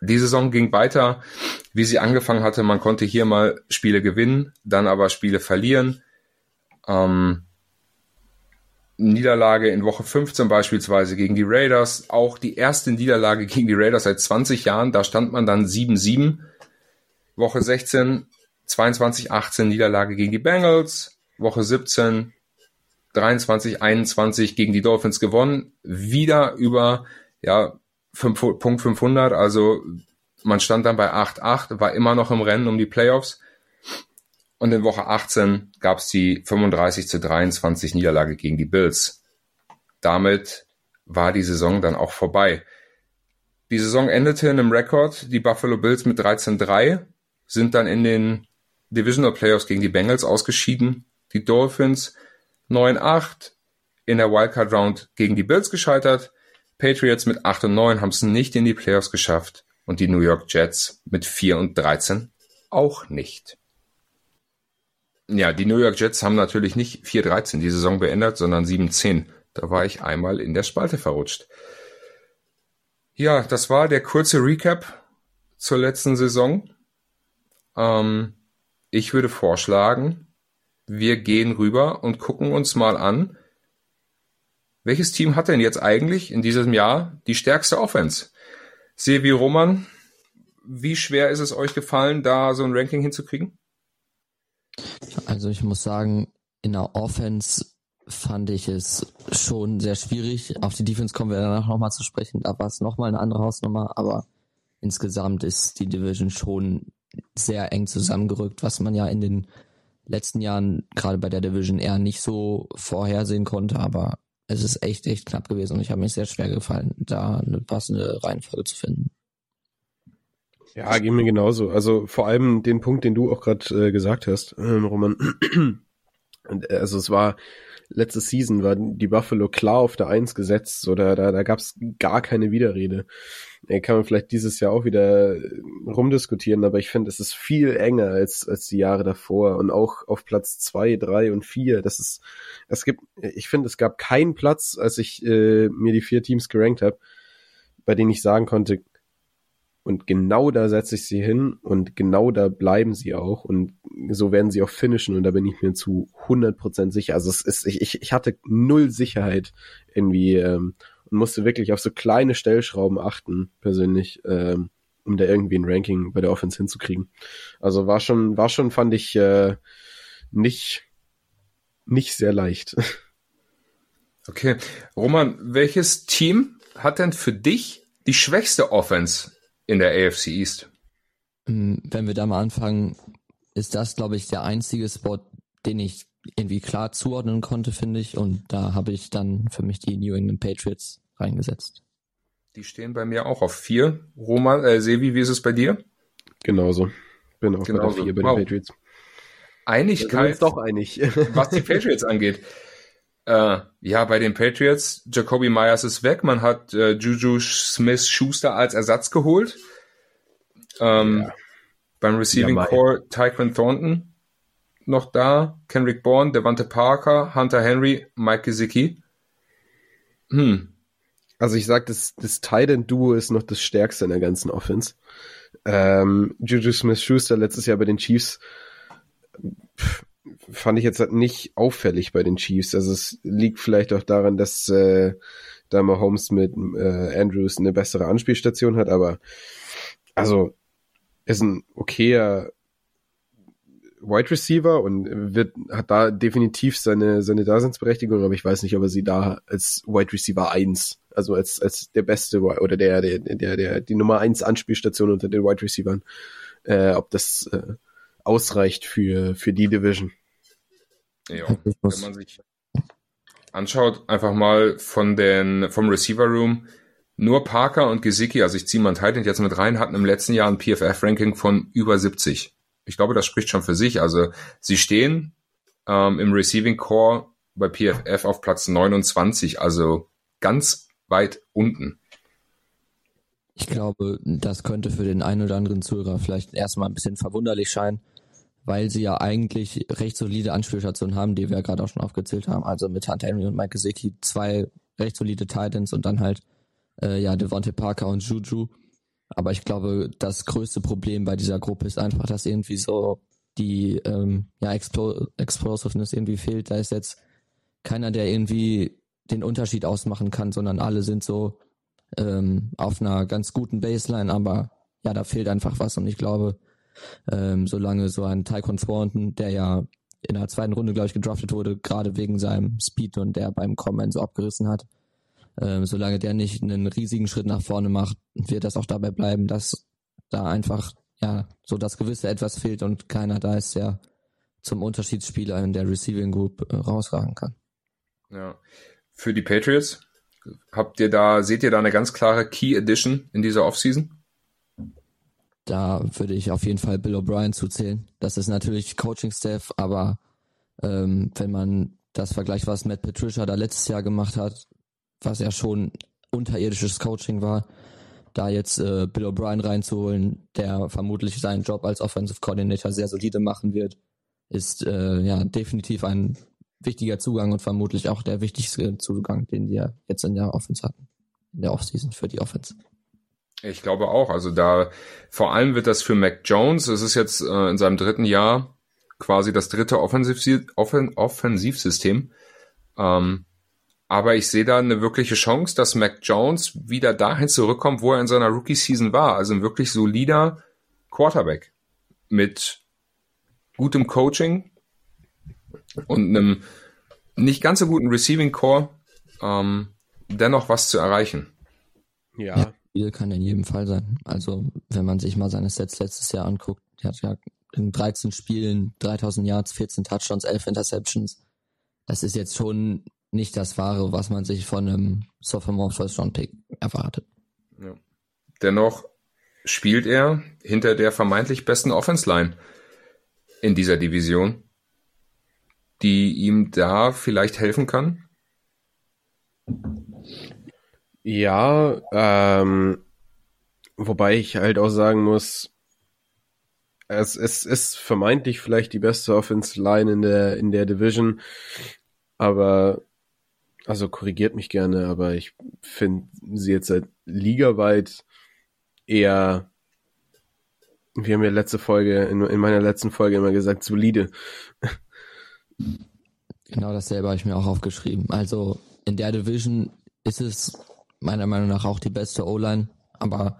A: Die Saison ging weiter, wie sie angefangen hatte. Man konnte hier mal Spiele gewinnen, dann aber Spiele verlieren. Ähm, Niederlage in Woche 15 beispielsweise gegen die Raiders, auch die erste Niederlage gegen die Raiders seit 20 Jahren, da stand man dann 7-7. Woche 16, 22-18 Niederlage gegen die Bengals, Woche 17, 23-21 gegen die Dolphins gewonnen, wieder über ja, 5, Punkt 500, also man stand dann bei 8-8, war immer noch im Rennen um die Playoffs. Und in Woche 18 gab es die 35 zu 23 Niederlage gegen die Bills. Damit war die Saison dann auch vorbei. Die Saison endete in einem Rekord. Die Buffalo Bills mit 13-3 sind dann in den Divisional Playoffs gegen die Bengals ausgeschieden. Die Dolphins 9-8 in der Wildcard Round gegen die Bills gescheitert. Patriots mit 8 und 9 haben es nicht in die Playoffs geschafft und die New York Jets mit 4 und 13 auch nicht. Ja, die New York Jets haben natürlich nicht 4-13 die Saison beendet, sondern 7-10. Da war ich einmal in der Spalte verrutscht. Ja, das war der kurze Recap zur letzten Saison. Ähm, ich würde vorschlagen, wir gehen rüber und gucken uns mal an, welches Team hat denn jetzt eigentlich in diesem Jahr die stärkste Offense? Sevi Roman, wie schwer ist es euch gefallen, da so ein Ranking hinzukriegen?
B: Also ich muss sagen, in der Offense fand ich es schon sehr schwierig. Auf die Defense kommen wir danach nochmal zu sprechen. Da war es nochmal eine andere Hausnummer, aber insgesamt ist die Division schon sehr eng zusammengerückt, was man ja in den letzten Jahren gerade bei der Division eher nicht so vorhersehen konnte, aber es ist echt, echt knapp gewesen und ich habe mich sehr schwer gefallen, da eine passende Reihenfolge zu finden.
C: Ja, geht mir genauso. Also vor allem den Punkt, den du auch gerade äh, gesagt hast, äh, Roman. Äh, also es war letzte Season war die Buffalo klar auf der Eins gesetzt, oder da, da gab es gar keine Widerrede. ey, kann man vielleicht dieses Jahr auch wieder rumdiskutieren, aber ich finde, es ist viel enger als, als die Jahre davor und auch auf Platz zwei, drei und vier. Das ist, es gibt, ich finde, es gab keinen Platz, als ich äh, mir die vier Teams gerankt habe, bei denen ich sagen konnte, und genau da setze ich sie hin und genau da bleiben sie auch und so werden sie auch finishen und da bin ich mir zu 100% sicher. Also es ist, ich, ich hatte null Sicherheit irgendwie ähm, und musste wirklich auf so kleine Stellschrauben achten, persönlich, ähm, um da irgendwie ein Ranking bei der Offense hinzukriegen. Also war schon, war schon, fand ich, äh, nicht, nicht sehr leicht.
A: Okay. Roman, welches Team hat denn für dich die schwächste Offense in der AFC East?
B: Hm, wenn wir da mal anfangen, ist das, glaube ich, der einzige Spot, den ich irgendwie klar zuordnen konnte, finde ich. Und da habe ich dann für mich die New England Patriots reingesetzt.
A: Die stehen bei mir auch auf vier. Roman, äh, Sevi, wie ist es bei dir?
C: Genauso. Bin auch
A: Genauso.
C: bei der vier bei
A: Wow.
C: den Patriots.
A: Einigkeit,
C: Wir sind uns doch einig.
A: was die Patriots angeht. Äh, ja, bei den Patriots, Jacoby Myers ist weg. Man hat äh, Juju Smith-Schuster als Ersatz geholt. Ähm,
C: Ja.
A: Beim Receiving
C: Ja.
A: Core Tyquan Thornton noch da. Kendrick Bourne, Devante Parker, Hunter Henry, Mike Gesicki. Hm,
C: Also ich sag, das, das Titan-Duo ist noch das stärkste in der ganzen Offense. Ähm, Juju Smith-Schuster letztes Jahr bei den Chiefs pff, fand ich jetzt halt nicht auffällig bei den Chiefs. Also es liegt vielleicht auch daran, dass äh, da Mahomes mit äh, Andrews eine bessere Anspielstation hat, aber also ist ein okayer Wide Receiver und wird, hat da definitiv seine, seine Daseinsberechtigung, aber ich weiß nicht, ob er sie da als Wide Receiver 1, also als, als der beste oder der, der, der, der, die Nummer 1 Anspielstation unter den Wide Receivern, äh, ob das äh, ausreicht für, für die Division.
A: ja. Wenn man sich anschaut, einfach mal von den, vom Receiver Room, nur Parker und Gesicki, also ich ziehe mal Titan jetzt mit rein, hatten im letzten Jahr ein PFF-Ranking von über 70. Ich glaube, das spricht schon für sich. Also sie stehen ähm, im Receiving Core bei PFF auf Platz 29, also ganz weit unten.
B: Ich glaube, das könnte für den einen oder anderen Zuhörer vielleicht erstmal ein bisschen verwunderlich scheinen, weil sie ja eigentlich recht solide Anspielstationen haben, die wir ja gerade auch schon aufgezählt haben. Also mit Hunter Henry und Mike Gesicki zwei recht solide Titans und dann halt äh, ja Devontae Parker und Juju. Aber ich glaube, das größte Problem bei dieser Gruppe ist einfach, dass irgendwie so die ähm, ja, Explo Explosiveness irgendwie fehlt. Da ist jetzt keiner, der irgendwie den Unterschied ausmachen kann, sondern alle sind so ähm, auf einer ganz guten Baseline, aber ja, da fehlt einfach was und ich glaube, ähm, solange so ein Tyquan Thornton, der ja in der zweiten Runde, glaube ich, gedraftet wurde, gerade wegen seinem Speed und der beim Combine so abgerissen hat, ähm, solange der nicht einen riesigen Schritt nach vorne macht, wird das auch dabei bleiben, dass da einfach ja so das gewisse etwas fehlt und keiner da ist, der zum Unterschiedsspieler in der Receiving Group äh, rausragen kann.
A: Ja. Für die Patriots, habt ihr da, seht ihr da eine ganz klare Key Edition in dieser Offseason?
B: Da würde ich auf jeden Fall Bill O'Brien zuzählen. Das ist natürlich Coaching-Staff, aber ähm, wenn man das vergleicht, was Matt Patricia da letztes Jahr gemacht hat, was ja schon unterirdisches Coaching war, da jetzt äh, Bill O'Brien reinzuholen, der vermutlich seinen Job als Offensive Coordinator sehr solide machen wird, ist äh, ja definitiv ein wichtiger Zugang und vermutlich auch der wichtigste Zugang, den wir jetzt in der Offense hatten, in der Offseason für die Offense.
A: Ich glaube auch. Also da vor allem wird das für Mac Jones, es ist jetzt äh, in seinem dritten Jahr quasi das dritte Offensiv Offen Offensivsystem. Ähm, aber ich sehe da eine wirkliche Chance, dass Mac Jones wieder dahin zurückkommt, wo er in seiner Rookie-Season war. Also ein wirklich solider Quarterback mit gutem Coaching und einem nicht ganz so guten Receiving Core, ähm, dennoch was zu erreichen.
C: Ja,
B: Spiel kann in jedem Fall sein. Also, wenn man sich mal seine Sets letztes Jahr anguckt, der hat ja in 13 Spielen 3000 Yards, 14 Touchdowns, 11 Interceptions. Das ist jetzt schon nicht das Wahre, was man sich von einem Sophomore First Round Pick erwartet.
A: Ja. Dennoch spielt er hinter der vermeintlich besten Offense Line in dieser Division, die ihm da vielleicht helfen kann.
C: Ja, ähm, Wobei ich halt auch sagen muss, es, es ist vermeintlich vielleicht die beste Offense Line in der, in der Division, aber, also korrigiert mich gerne, aber ich finde sie jetzt halt ligaweit eher, wir haben ja letzte Folge, in, in meiner letzten Folge immer gesagt, solide.
B: Genau dasselbe habe ich mir auch aufgeschrieben. Also in der Division ist es meiner Meinung nach auch die beste O-Line, aber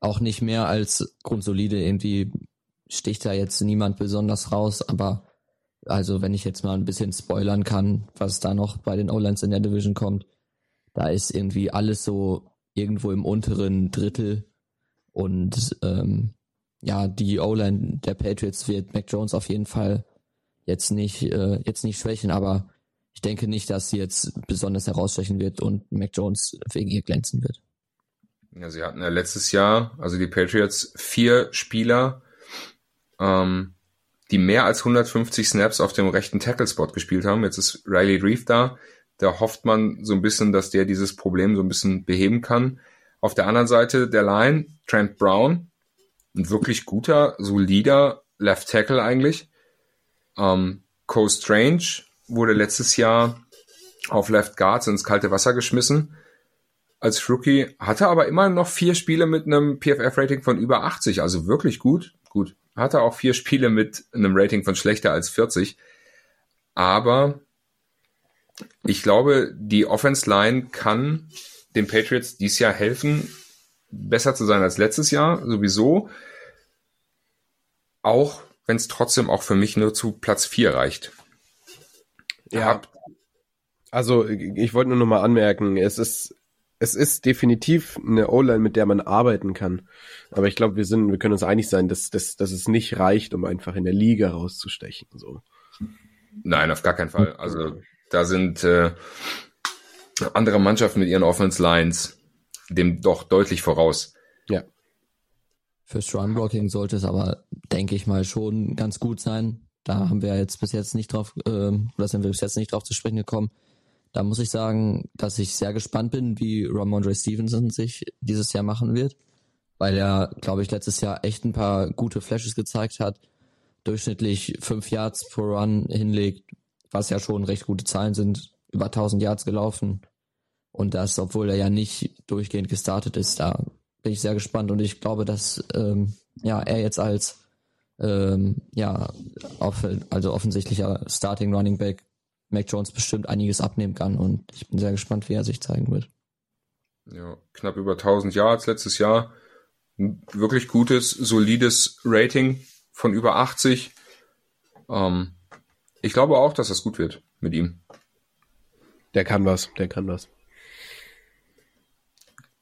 B: auch nicht mehr als grundsolide. Irgendwie sticht da jetzt niemand besonders raus, aber also wenn ich jetzt mal ein bisschen spoilern kann, was da noch bei den O-Lines in der Division kommt, da ist irgendwie alles so irgendwo im unteren Drittel und ähm, ja, die O-Line der Patriots wird Mac Jones auf jeden Fall jetzt nicht äh, jetzt nicht schwächen, aber ich denke nicht, dass sie jetzt besonders herausstechen wird und Mac Jones wegen ihr glänzen wird.
A: Ja, sie hatten ja letztes Jahr, also die Patriots, vier Spieler, ähm, die mehr als 150 Snaps auf dem rechten Tackle-Spot gespielt haben. Jetzt ist Riley Reef da. Da hofft man so ein bisschen, dass der dieses Problem so ein bisschen beheben kann. Auf der anderen Seite der Line, Trent Brown, ein wirklich guter, solider Left Tackle eigentlich. Ähm, Cole Strange wurde letztes Jahr auf Left Guards ins kalte Wasser geschmissen als Rookie, hatte aber immer noch vier Spiele mit einem PFF-Rating von über 80, also wirklich gut. Gut, hatte auch vier Spiele mit einem Rating von schlechter als 40. Aber ich glaube, die Offense Line kann den Patriots dieses Jahr helfen, besser zu sein als letztes Jahr, sowieso. Auch wenn es trotzdem auch für mich nur zu Platz 4 reicht.
C: Ja. Also, ich wollte nur noch mal anmerken, es ist es ist definitiv eine O-Line, mit der man arbeiten kann. Aber ich glaube, wir sind, wir können uns einig sein, dass, dass, dass es nicht reicht, um einfach in der Liga rauszustechen. So.
A: Nein, auf gar keinen Fall. Also da sind äh, andere Mannschaften mit ihren Offense Lines dem doch deutlich voraus.
C: Ja.
B: Fürs Run Blocking sollte es aber, denke ich mal, schon ganz gut sein. Da haben wir jetzt bis jetzt nicht drauf, äh, oder sind wir bis jetzt nicht drauf zu sprechen gekommen. Da muss ich sagen, dass ich sehr gespannt bin, wie Ramondre Stevenson sich dieses Jahr machen wird, weil er, glaube ich, letztes Jahr echt ein paar gute Flashes gezeigt hat, durchschnittlich fünf Yards pro Run hinlegt, was ja schon recht gute Zahlen sind, über 1000 Yards gelaufen und das, obwohl er ja nicht durchgehend gestartet ist, da bin ich sehr gespannt und ich glaube, dass ähm, ja er jetzt als ähm, ja off also offensichtlicher Starting Running Back Mac Jones bestimmt einiges abnehmen kann und ich bin sehr gespannt, wie er sich zeigen wird.
A: Ja, knapp über 1000 Yards letztes Jahr. Ein wirklich gutes, solides Rating von über 80. Ähm, ich glaube auch, dass das gut wird mit ihm.
C: Der kann was, der kann was.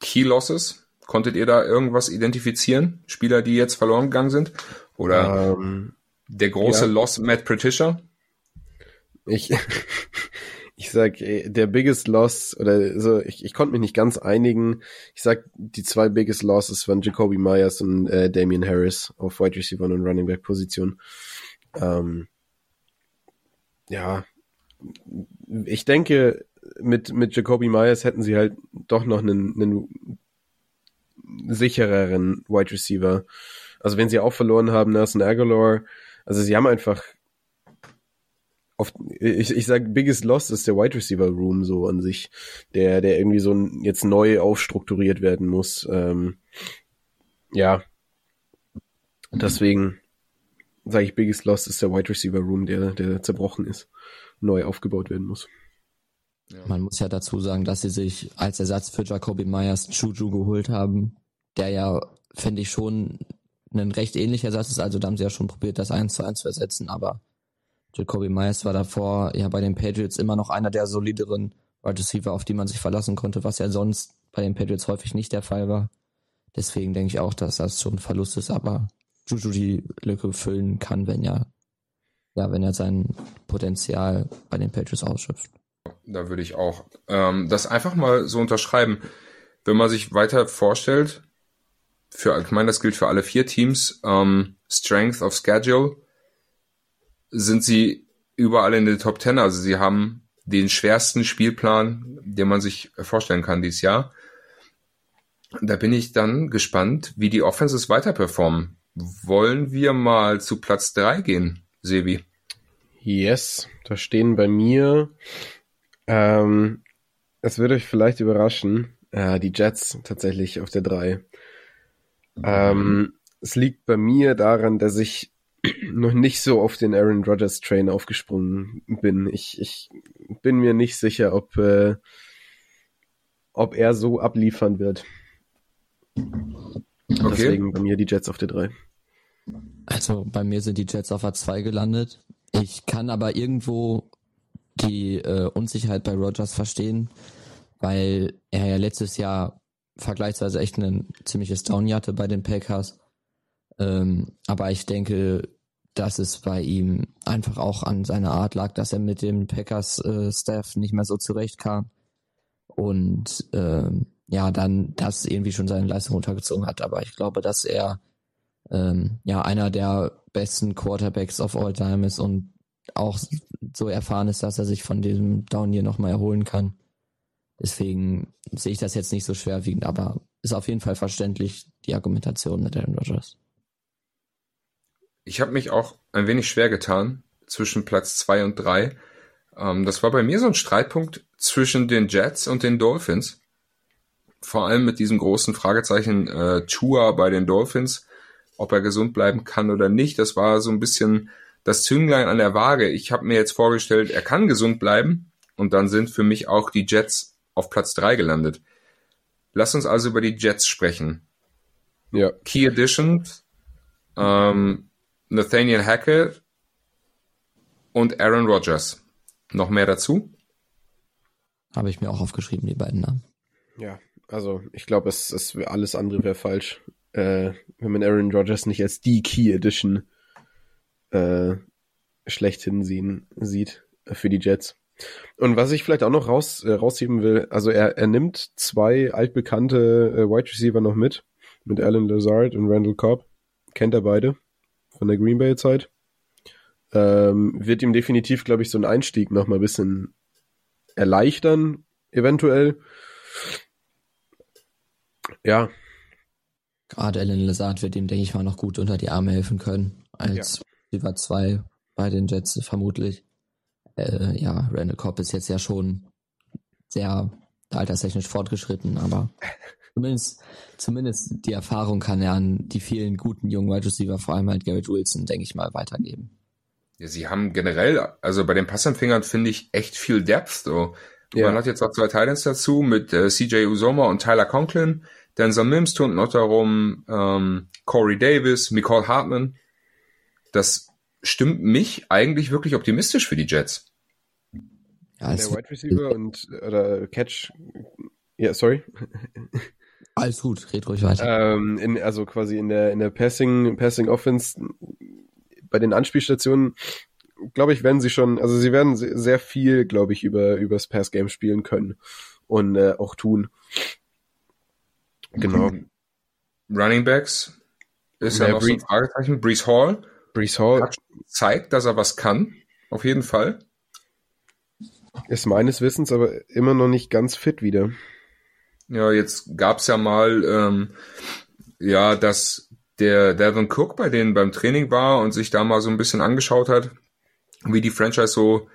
A: Key Losses? Konntet ihr da irgendwas identifizieren? Spieler, die jetzt verloren gegangen sind? Oder ähm, der große ja. Loss Matt Patricia?
C: Ich, ich sag, der biggest loss, oder so, ich, ich konnte mich nicht ganz einigen. Ich sag, die zwei biggest losses waren Jacoby Myers und äh, Damian Harris auf Wide Receiver und Running Back Position. Ähm, ja, ich denke, mit, mit Jacoby Myers hätten sie halt doch noch einen, einen sichereren Wide Receiver. Also wenn sie auch verloren haben, Nelson Aguilar, also sie haben einfach oft, ich, ich sag, biggest loss ist der Wide Receiver Room so an sich, der, der irgendwie so jetzt neu aufstrukturiert werden muss. Ähm, ja. Deswegen sage ich, biggest loss ist der Wide Receiver Room, der, der zerbrochen ist, neu aufgebaut werden muss.
B: Ja. Man muss ja dazu sagen, dass sie sich als Ersatz für Jacoby Myers Juju geholt haben, der ja, finde ich, schon ein recht ähnlicher Ersatz ist. Also da haben sie ja schon probiert, das eins zu eins zu ersetzen, aber Jacoby Myers war davor ja bei den Patriots immer noch einer der solideren Wide Receiver, auf die man sich verlassen konnte, was ja sonst bei den Patriots häufig nicht der Fall war. Deswegen denke ich auch, dass das schon ein Verlust ist, aber Juju die Lücke füllen kann, wenn er, ja, wenn er sein Potenzial bei den Patriots ausschöpft.
A: Da würde ich auch ähm, das einfach mal so unterschreiben. Wenn man sich weiter vorstellt, für, ich meine, das gilt für alle vier Teams, ähm, Strength of Schedule, sind sie überall in der Top Ten. Also sie haben den schwersten Spielplan, den man sich vorstellen kann dieses Jahr. Da bin ich dann gespannt, wie die Offenses weiter performen. Wollen wir mal zu Platz drei gehen, Sebi?
C: Yes, da stehen bei mir, ähm, es wird euch vielleicht überraschen, äh, die Jets tatsächlich auf der drei. Ähm, es liegt bei mir daran, dass ich noch nicht so auf den Aaron Rodgers Train aufgesprungen bin. Ich, ich bin mir nicht sicher, ob, äh, ob er so abliefern wird. Okay. Deswegen bei mir die Jets auf der 3.
B: Also bei mir sind die Jets auf A2 gelandet. Ich kann aber irgendwo die äh, Unsicherheit bei Rogers verstehen, weil er ja letztes Jahr vergleichsweise echt ein ziemliches Down hatte bei den Packers. Ähm, aber ich denke, dass es bei ihm einfach auch an seiner Art lag, dass er mit dem Packers äh, nicht mehr so zurechtkam und ähm, ja, dann das irgendwie schon seine Leistung runtergezogen hat. Aber ich glaube, dass er ähm, ja einer der besten Quarterbacks of all time ist und auch so erfahren ist, dass er sich von diesem Down hier nochmal erholen kann. Deswegen sehe ich das jetzt nicht so schwerwiegend, aber ist auf jeden Fall verständlich, die Argumentation mit Aaron Rodgers.
A: Ich habe mich auch ein wenig schwer getan zwischen Platz zwei und drei. Ähm, das war bei mir so ein Streitpunkt zwischen den Jets und den Dolphins. Vor allem mit diesem großen Fragezeichen äh, Chua bei den Dolphins, ob er gesund bleiben kann oder nicht. Das war so ein bisschen das Zünglein an der Waage. Ich habe mir jetzt vorgestellt, er kann gesund bleiben und dann sind für mich auch die Jets auf Platz drei gelandet. Lass uns also über die Jets sprechen. Ja. Key Additions, ähm, Nathaniel Hackett und Aaron Rodgers. Noch mehr dazu?
B: Habe ich mir auch aufgeschrieben, die beiden Namen.
C: Ja, also ich glaube, es, es alles andere wäre falsch, äh, wenn man Aaron Rodgers nicht als die Key Edition äh, schlechthin sehen, sieht für die Jets. Und was ich vielleicht auch noch raus, äh, rausheben will, also er, er nimmt zwei altbekannte äh, Wide Receiver noch mit, mit Alan Lazard und Randall Cobb. Kennt er beide von der Green Bay Zeit. Ähm, wird ihm definitiv, glaube ich, so ein Einstieg noch mal ein bisschen erleichtern, eventuell. Ja.
B: Gerade Alan Lazard wird ihm, denke ich mal, noch gut unter die Arme helfen können. Als ja. 2 bei den Jets vermutlich. Äh, ja, Randall Cobb ist jetzt ja schon sehr alterstechnisch fortgeschritten, aber zumindest, zumindest die Erfahrung kann er an die vielen guten jungen Wide Receiver, vor allem halt Garrett Wilson, denke ich mal, weitergeben.
A: Ja, sie haben generell, also bei den Passempfängern finde ich echt viel Depth. So. Ja. Man hat jetzt auch zwei Titans dazu mit äh, CJ Usoma und Tyler Conklin. Denzel Mims tut noch darum, ähm, Corey Davis, Nicole Hartman. Das stimmt mich eigentlich wirklich optimistisch für die Jets.
C: Ja, der Wide Receiver und oder Catch. Ja, sorry.
B: Alles gut, red ruhig weiter.
C: Ähm, in, also quasi in der in der Passing Passing Offense bei den Anspielstationen glaube ich, werden sie schon, also sie werden sehr viel, glaube ich, über übers Pass Game spielen können und äh, auch tun.
A: Genau. Running Backs ist ja, ja noch so ein Fragezeichen. Brees Hall.
C: Brees Hall
A: hat zeigt, dass er was kann. Auf jeden Fall.
C: Ist meines Wissens aber immer noch nicht ganz fit wieder.
A: Ja, jetzt gab's ja mal, ähm, ja, dass der Devin Cook bei denen beim Training war und sich da mal so ein bisschen angeschaut hat, wie die Franchise so,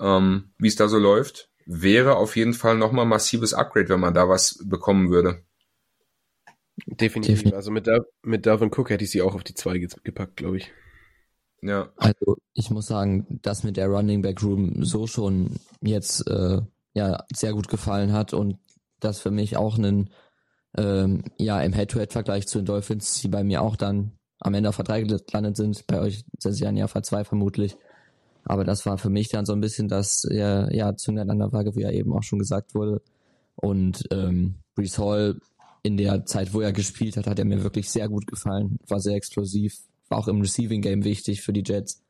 A: ähm, wie es da so läuft, wäre auf jeden Fall nochmal massives Upgrade, wenn man da was bekommen würde.
C: Definitiv. Definitiv. Also mit, der, mit Dalvin Cook hätte ich sie auch auf die 2 gepackt, glaube ich.
B: Ja. Also ich muss sagen, dass mit der Running Back Room so schon jetzt äh, ja sehr gut gefallen hat und das für mich auch einen ähm, ja im Head-to-Head-Vergleich zu den Dolphins, die bei mir auch dann am Ende auf Vertrag gelandet sind. Bei euch sind sie ja ein Jahr zwei vermutlich. Aber das war für mich dann so ein bisschen das ja, ja Zünglein an der Waage, wie ja eben auch schon gesagt wurde. Und ähm, Brees Hall in der Zeit, wo er gespielt hat, hat er mir wirklich sehr gut gefallen. War sehr explosiv, auch im Receiving Game wichtig für die Jets.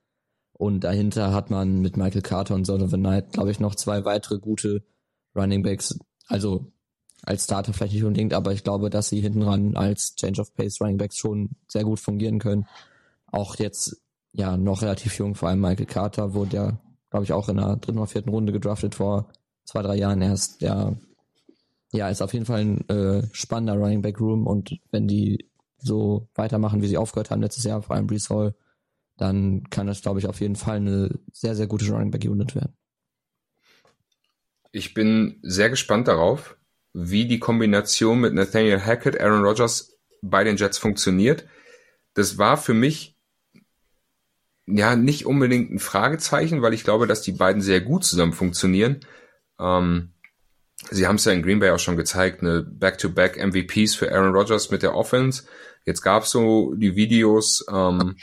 B: Und dahinter hat man mit Michael Carter und Donovan Knight, glaube ich, noch zwei weitere gute Running Backs. Also als Starter vielleicht nicht unbedingt, aber ich glaube, dass sie hinten ran als Change of Pace Running Backs schon sehr gut fungieren können. Auch jetzt ja noch relativ jung, vor allem Michael Carter wurde ja, glaube ich, auch in der dritten oder vierten Runde gedraftet vor zwei, drei Jahren erst. Der ja, ist auf jeden Fall ein äh, spannender Running Back Room und wenn die so weitermachen, wie sie aufgehört haben letztes Jahr, vor allem Brees Hall, dann kann das, glaube ich, auf jeden Fall eine sehr, sehr gute Running Back Unit werden.
A: Ich bin sehr gespannt darauf, wie die Kombination mit Nathaniel Hackett, Aaron Rodgers bei den Jets funktioniert. Das war für mich ja nicht unbedingt ein Fragezeichen, weil ich glaube, dass die beiden sehr gut zusammen funktionieren. Ähm, sie haben es ja in Green Bay auch schon gezeigt, eine Back-to-Back MVPs für Aaron Rodgers mit der Offense. Jetzt gab es so die Videos, ähm,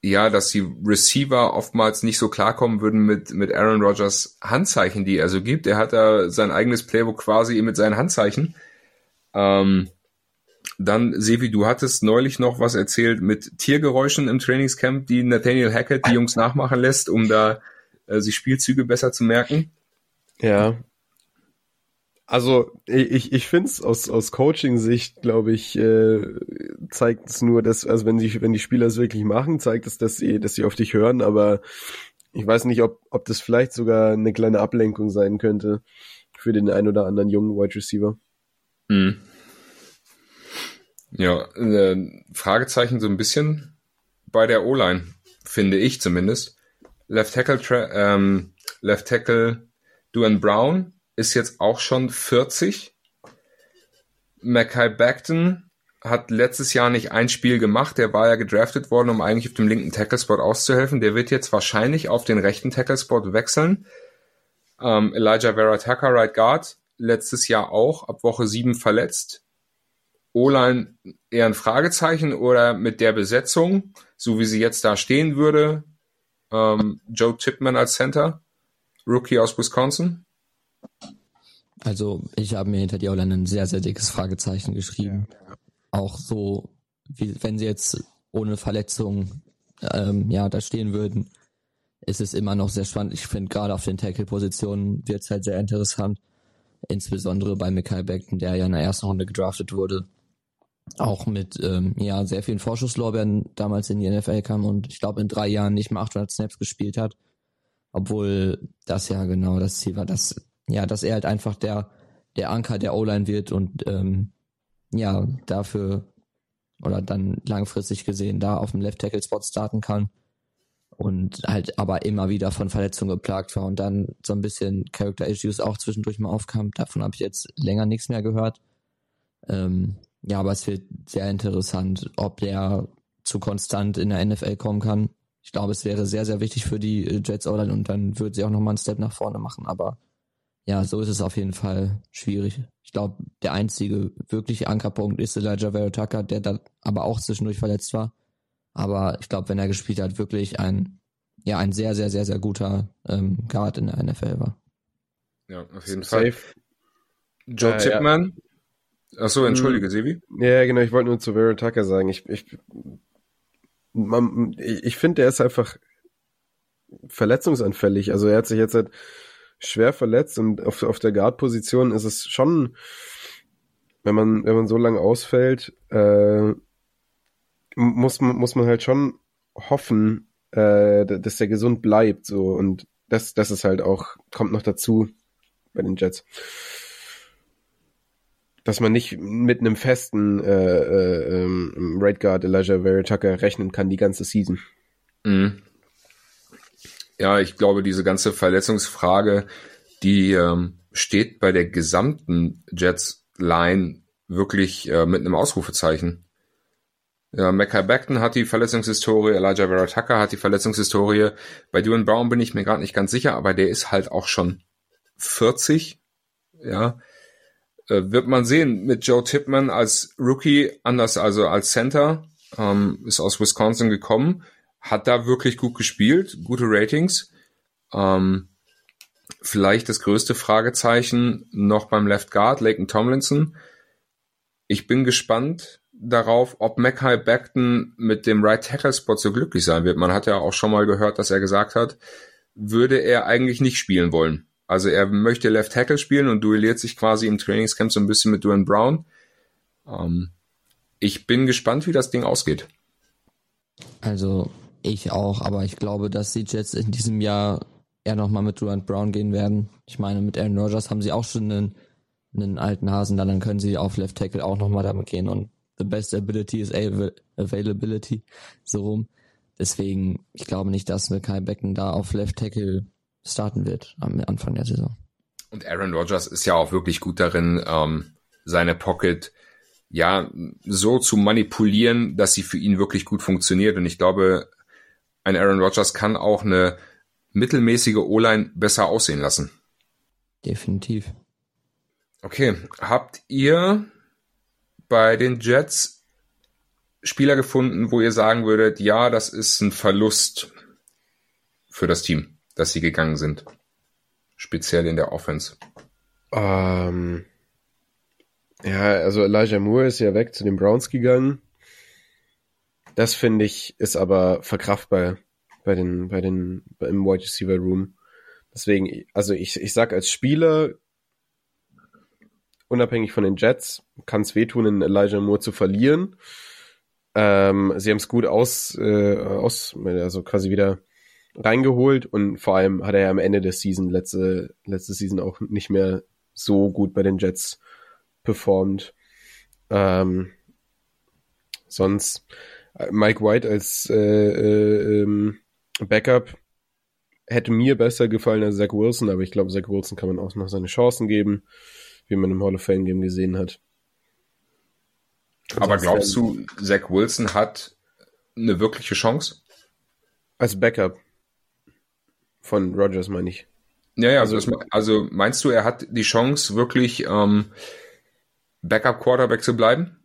A: ja, dass die Receiver oftmals nicht so klarkommen würden mit, mit Aaron Rodgers Handzeichen, die er so gibt. Er hat da sein eigenes Playbook quasi mit seinen Handzeichen. Ähm, dann, Sevi, du hattest neulich noch was erzählt mit Tiergeräuschen im Trainingscamp, die Nathaniel Hackett die Jungs nachmachen lässt, um da äh, sich Spielzüge besser zu merken.
C: Ja, also ich, ich finde es aus, aus Coaching-Sicht, glaube ich, äh, zeigt es nur, dass, also wenn die, wenn die Spieler es wirklich machen, zeigt es, dass sie, dass sie auf dich hören, aber ich weiß nicht, ob, ob das vielleicht sogar eine kleine Ablenkung sein könnte für den ein oder anderen jungen Wide Receiver.
A: Mhm. Ja, äh, Fragezeichen so ein bisschen bei der O-Line, finde ich zumindest. Left Tackle, ähm, Left Tackle Duan Brown ist jetzt auch schon 40. Mackay Bagton hat letztes Jahr nicht ein Spiel gemacht. Der war ja gedraftet worden, um eigentlich auf dem linken Tackle-Spot auszuhelfen. Der wird jetzt wahrscheinlich auf den rechten Tackle-Spot wechseln. Ähm, Elijah Vera Tucker, Right Guard, letztes Jahr auch, ab Woche 7 verletzt. O-Line eher ein Fragezeichen oder mit der Besetzung, so wie sie jetzt da stehen würde, ähm, Joe Chipman als Center, Rookie aus Wisconsin.
B: Also ich habe mir hinter die Outline ein sehr, sehr dickes Fragezeichen geschrieben. Ja. Auch so, wie wenn sie jetzt ohne Verletzung ähm, ja da stehen würden, ist es immer noch sehr spannend. Ich finde gerade auf den Tackle-Positionen wird es halt sehr interessant. Insbesondere bei Mikhail Beckton, der ja in der ersten Runde gedraftet wurde. Auch mit ähm, ja sehr vielen Vorschusslorbeeren damals in die NFL kam und ich glaube in drei Jahren nicht mehr 800 Snaps gespielt hat. Obwohl das ja genau das Ziel war, dass ja, dass er halt einfach der, der Anker der O-Line wird und ähm, ja, dafür oder dann langfristig gesehen da auf dem Left Tackle Spot starten kann und halt aber immer wieder von Verletzungen geplagt war und dann so ein bisschen Character Issues auch zwischendurch mal aufkam. Davon habe ich jetzt länger nichts mehr gehört. Ähm, ja, aber es wird sehr interessant, ob der zu konstant in der NFL kommen kann. Ich glaube, es wäre sehr, sehr wichtig für die Jets Online und dann würde sie auch nochmal einen Step nach vorne machen, aber ja, so ist es auf jeden Fall schwierig. Ich glaube, der einzige wirkliche Ankerpunkt ist Elijah Vera Tucker, der da aber auch zwischendurch verletzt war. Aber ich glaube, wenn er gespielt hat, wirklich ein, ja, ein sehr, sehr, sehr, sehr guter ähm, Guard in der NFL war.
A: Ja, auf jeden Safe. Fall. Joe äh, Chipman. Ja. Achso, entschuldige, hm. Sevi.
C: Ja, genau, ich wollte nur zu Vera Tucker sagen. Ich, ich, man, ich finde, der ist einfach verletzungsanfällig. Also er hat sich jetzt seit schwer verletzt und auf, auf der Guard-Position ist es schon, wenn man, wenn man so lange ausfällt, äh, muss man, muss man halt schon hoffen, äh, dass der gesund bleibt, so. Und das, das ist halt auch, kommt noch dazu bei den Jets. Dass man nicht mit einem festen äh, äh, ähm, Right Guard Elijah Vera rechnen kann die ganze Season.
A: Mhm ja, ich glaube, diese ganze Verletzungsfrage, die ähm, steht bei der gesamten Jets-Line wirklich äh, mit einem Ausrufezeichen. Ja, Mecca Beckton hat die Verletzungshistorie, Elijah Vera Tucker hat die Verletzungshistorie. Bei Duane Brown bin ich mir gerade nicht ganz sicher, aber der ist halt auch schon 40. Ja, äh, wird man sehen mit Joe Tipman als Rookie, anders also als Center, ähm, ist aus Wisconsin gekommen hat da wirklich gut gespielt, gute Ratings. Ähm, vielleicht das größte Fragezeichen noch beim Left Guard, Laken Tomlinson. Ich bin gespannt darauf, ob Mackay Beckton mit dem Right Tackle Spot so glücklich sein wird. Man hat ja auch schon mal gehört, dass er gesagt hat, würde er eigentlich nicht spielen wollen. Also er möchte Left Tackle spielen und duelliert sich quasi im Trainingscamp so ein bisschen mit Duane Brown. Ähm, ich bin gespannt, wie das Ding ausgeht.
B: Also ich auch, aber ich glaube, dass die Jets in diesem Jahr eher nochmal mit Durant Brown gehen werden. Ich meine, mit Aaron Rodgers haben sie auch schon einen einen alten Hasen, dann, dann können sie auf Left Tackle auch nochmal damit gehen und the best ability is availability, so rum. Deswegen, ich glaube nicht, dass Kai Becken da auf Left Tackle starten wird am Anfang der Saison.
A: Und Aaron Rodgers ist ja auch wirklich gut darin, ähm, seine Pocket ja so zu manipulieren, dass sie für ihn wirklich gut funktioniert. Und ich glaube, ein Aaron Rodgers kann auch eine mittelmäßige O-Line besser aussehen lassen.
B: Definitiv.
A: Okay, habt ihr bei den Jets Spieler gefunden, wo ihr sagen würdet, ja, das ist ein Verlust für das Team, dass sie gegangen sind? Speziell in der Offense.
C: Ähm, ja, also Elijah Moore ist ja weg zu den Browns gegangen. Das finde ich ist aber verkraftbar bei den, bei den, im Wide Receiver Room. Deswegen, also ich, ich sag als Spieler, unabhängig von den Jets, kann es wehtun, in Elijah Moore zu verlieren. Ähm, sie haben es gut aus, äh, aus, also quasi wieder reingeholt und vor allem hat er ja am Ende der Season, letzte, letzte Season auch nicht mehr so gut bei den Jets performt. Ähm, sonst Mike White als äh, äh, ähm, Backup hätte mir besser gefallen als Zach Wilson, aber ich glaube, Zach Wilson kann man auch noch seine Chancen geben, wie man im Hall of Fame Game gesehen hat.
A: Aber glaubst du, Zach Wilson hat eine wirkliche Chance?
C: Als Backup von Rogers meine ich.
A: Ja, ja, also, das, also meinst du, er hat die Chance, wirklich ähm, Backup Quarterback zu bleiben?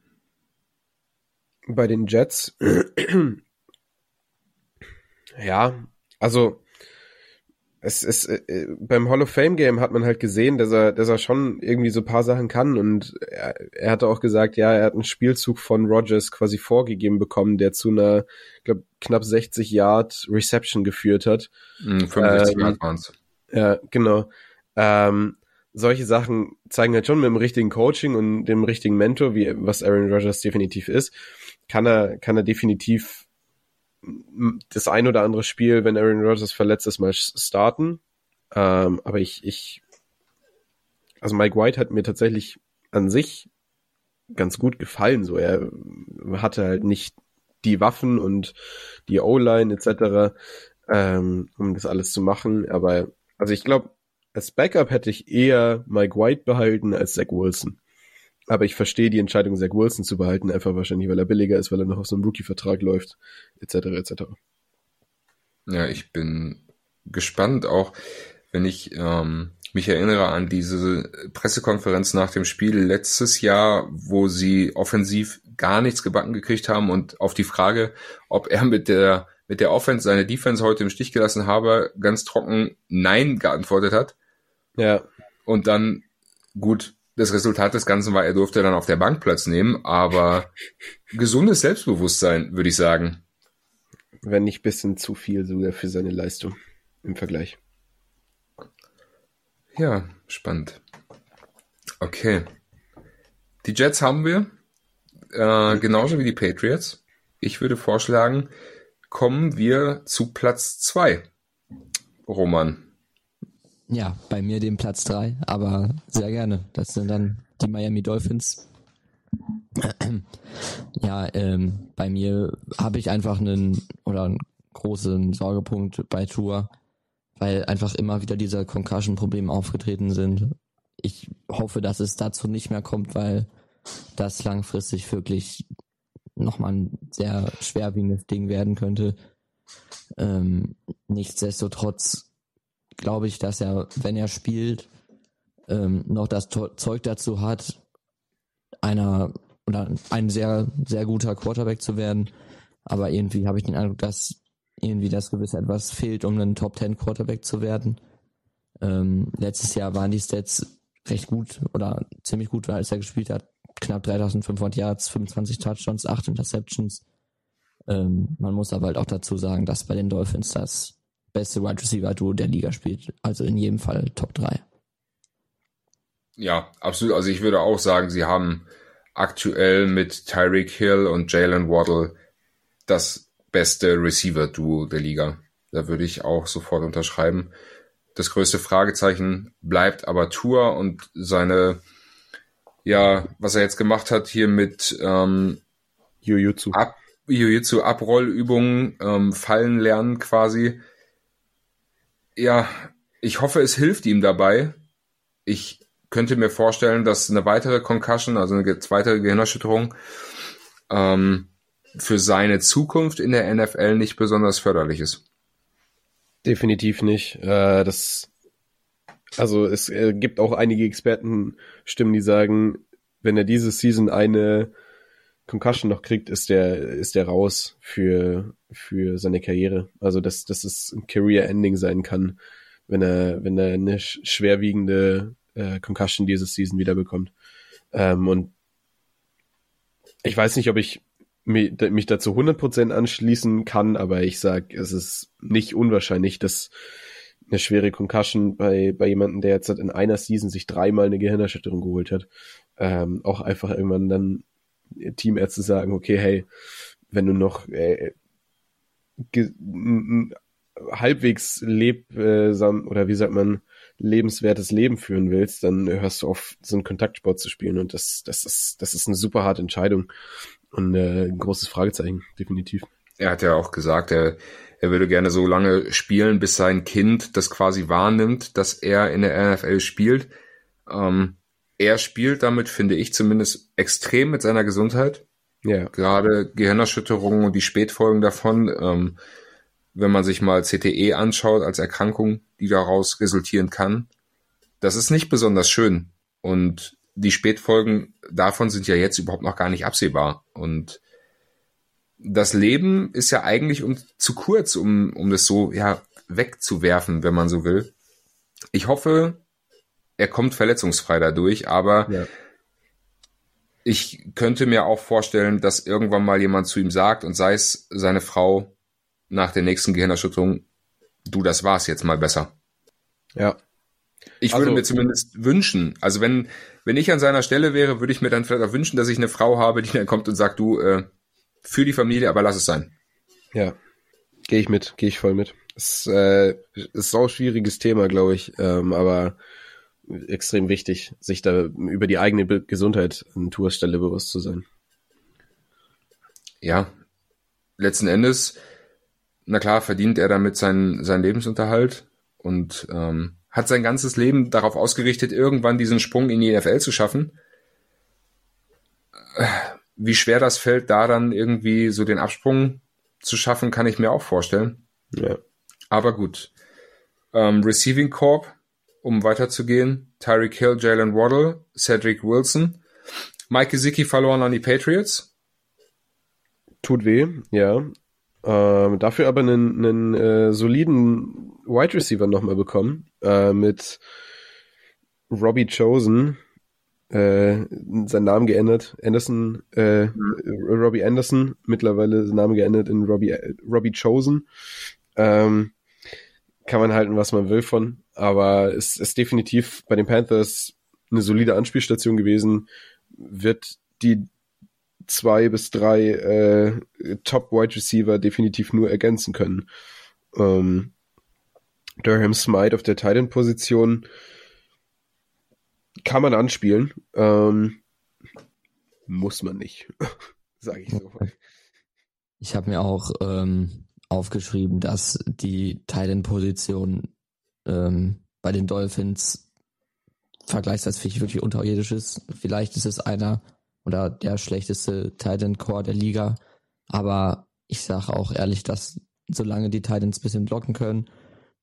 C: Bei den Jets. ja, also es ist äh, beim Hall of Fame Game hat man halt gesehen, dass er, dass er schon irgendwie so paar Sachen kann und er, er hatte auch gesagt, ja, er hat einen Spielzug von Rogers quasi vorgegeben bekommen, der zu einer, glaube knapp 60 Yard Reception geführt hat.
A: 65 ähm, Yard waren's.
C: Ja, genau. Ähm, solche Sachen zeigen halt schon mit dem richtigen Coaching und dem richtigen Mentor, wie was Aaron Rodgers definitiv ist, kann er kann er definitiv das ein oder andere Spiel, wenn Aaron Rodgers verletzt ist, mal starten. Ähm, aber ich, ich, also Mike White hat mir tatsächlich an sich ganz gut gefallen. So, er hatte halt nicht die Waffen und die O-Line etc., ähm, um das alles zu machen. Aber also ich glaube, als Backup hätte ich eher Mike White behalten als Zach Wilson. Aber ich verstehe die Entscheidung, Zach Wilson zu behalten, einfach wahrscheinlich, weil er billiger ist, weil er noch auf so einem Rookie-Vertrag läuft, etc. etc.
A: Ja, ich bin gespannt, auch wenn ich ähm, mich erinnere an diese Pressekonferenz nach dem Spiel letztes Jahr, wo sie offensiv gar nichts gebacken gekriegt haben und auf die Frage, ob er mit der mit der Offense seine Defense heute im Stich gelassen habe, ganz trocken Nein geantwortet hat.
C: Ja.
A: Und dann, gut, das Resultat des Ganzen war, er durfte dann auf der Bank Platz nehmen, aber gesundes Selbstbewusstsein, würde ich sagen.
C: Wenn nicht bisschen zu viel sogar für seine Leistung im Vergleich.
A: Ja, spannend. Okay. Die Jets haben wir, äh, genauso wie die Patriots. Ich würde vorschlagen, kommen wir zu Platz zwei. Roman.
B: Ja, bei mir den Platz drei, aber sehr gerne. Das sind dann die Miami Dolphins. Ja, ähm, bei mir habe ich einfach einen oder einen großen Sorgepunkt bei Tour, weil einfach immer wieder diese Concussion-Probleme aufgetreten sind. Ich hoffe, dass es dazu nicht mehr kommt, weil das langfristig wirklich nochmal ein sehr schwerwiegendes Ding werden könnte. Ähm, nichtsdestotrotz glaube ich, dass er, wenn er spielt, ähm, noch das Zeug dazu hat, einer oder ein sehr, sehr guter Quarterback zu werden. Aber irgendwie habe ich den Eindruck, dass irgendwie das gewisse etwas fehlt, um ein Top 10 Quarterback zu werden. Ähm, letztes Jahr waren die Stats recht gut oder ziemlich gut, als er gespielt hat. Knapp 3500 Yards, 25 Touchdowns, 8 Interceptions. Ähm, man muss aber halt auch dazu sagen, dass bei den Dolphins das beste Wide Receiver Duo der Liga spielt. Also in jedem Fall Top 3.
A: Ja, absolut. Also ich würde auch sagen, sie haben aktuell mit Tyreek Hill und Jalen Waddle das beste Receiver Duo der Liga. Da würde ich auch sofort unterschreiben. Das größte Fragezeichen bleibt aber Tour und seine ja, was er jetzt gemacht hat hier mit ähm,
C: Jujutsu.
A: Ab, Jiu-Jitsu Abrollübungen, ähm, Fallen lernen quasi. Ja, ich hoffe, es hilft ihm dabei. Ich könnte mir vorstellen, dass eine weitere Concussion, also eine weitere Gehirnerschütterung, ähm, für seine Zukunft in der NFL nicht besonders förderlich ist.
C: Definitiv nicht. Äh, das, also es äh, gibt auch einige Expertenstimmen, die sagen, wenn er diese Season eine Concussion noch kriegt, ist der, ist der raus für, für seine Karriere. Also dass, dass es ein Career-Ending sein kann, wenn er, wenn er eine schwerwiegende äh, Concussion diese Season wiederbekommt. Ähm, und ich weiß nicht, ob ich mich, mich dazu 100% anschließen kann, aber ich sag, es ist nicht unwahrscheinlich, dass eine schwere Concussion bei, bei jemandem, der jetzt in einer Season sich dreimal eine Gehirnerschütterung geholt hat, ähm, auch einfach irgendwann dann Teamärzte sagen, okay, hey, wenn du noch äh, halbwegs lebsam oder wie sagt man, lebenswertes Leben führen willst, dann hörst du auf, so einen Kontaktsport zu spielen. Und das, das ist, das ist eine super harte Entscheidung. Und äh, ein großes Fragezeichen, definitiv.
A: Er hat ja auch gesagt, er, er würde gerne so lange spielen, bis sein Kind das quasi wahrnimmt, dass er in der NFL spielt. Ähm, er spielt damit, finde ich zumindest, extrem mit seiner Gesundheit. Ja. Gerade Gehirnerschütterungen und die Spätfolgen davon. Ähm, wenn man sich mal CTE anschaut als Erkrankung, die daraus resultieren kann, das ist nicht besonders schön. Und die Spätfolgen davon sind ja jetzt überhaupt noch gar nicht absehbar. Und das Leben ist ja eigentlich um, zu kurz, um, um das so ja, wegzuwerfen, wenn man so will. Ich hoffe, er kommt verletzungsfrei dadurch, aber ja. Ich könnte mir auch vorstellen, dass irgendwann mal jemand zu ihm sagt und sei es seine Frau nach der nächsten Gehirnerschütterung, du, das war's jetzt mal besser.
C: Ja.
A: Ich würde also, mir zumindest wünschen, also wenn, wenn ich an seiner Stelle wäre, würde ich mir dann vielleicht auch wünschen, dass ich eine Frau habe, die dann kommt und sagt, du, äh, für die Familie, aber lass es sein.
C: Ja, gehe ich mit, gehe ich voll mit. Es äh, ist auch ein schwieriges Thema, glaube ich, ähm, aber extrem wichtig, sich da über die eigene Gesundheit an Tourstelle bewusst zu sein.
A: Ja, letzten Endes, na klar, verdient er damit seinen, seinen Lebensunterhalt und ähm, hat sein ganzes Leben darauf ausgerichtet, irgendwann diesen Sprung in die NFL zu schaffen. Wie schwer das fällt, da dann irgendwie so den Absprung zu schaffen, kann ich mir auch vorstellen.
C: Ja.
A: Aber gut. Ähm, Receiving Corp, um weiterzugehen. Tyreek Hill, Jalen Waddle, Cedric Wilson. Mike Gesicki verloren an die Patriots.
C: Tut weh, ja. Ähm, dafür aber einen, einen äh, soliden Wide Receiver nochmal bekommen äh, mit Robbie Chosen, äh, seinen Namen geändert, Anderson, äh, mhm. Robbie Anderson, mittlerweile sein Name geändert in Robbie, äh, Robbie Chosen. Ähm, kann man halten, was man will von, aber es ist definitiv bei den Panthers eine solide Anspielstation gewesen, wird die zwei bis drei äh, Top Wide Receiver definitiv nur ergänzen können. Ähm, Durham Smite auf der Titan Position kann man anspielen. Ähm, muss man nicht, sage ich so.
B: Ich habe mir auch ähm, aufgeschrieben, dass die Titan Position ähm, bei den Dolphins vergleichsweise wirklich unterirdisch ist. Vielleicht ist es einer oder der schlechteste Titan Core der Liga. Aber ich sage auch ehrlich, dass solange die Titans bisschen blocken können,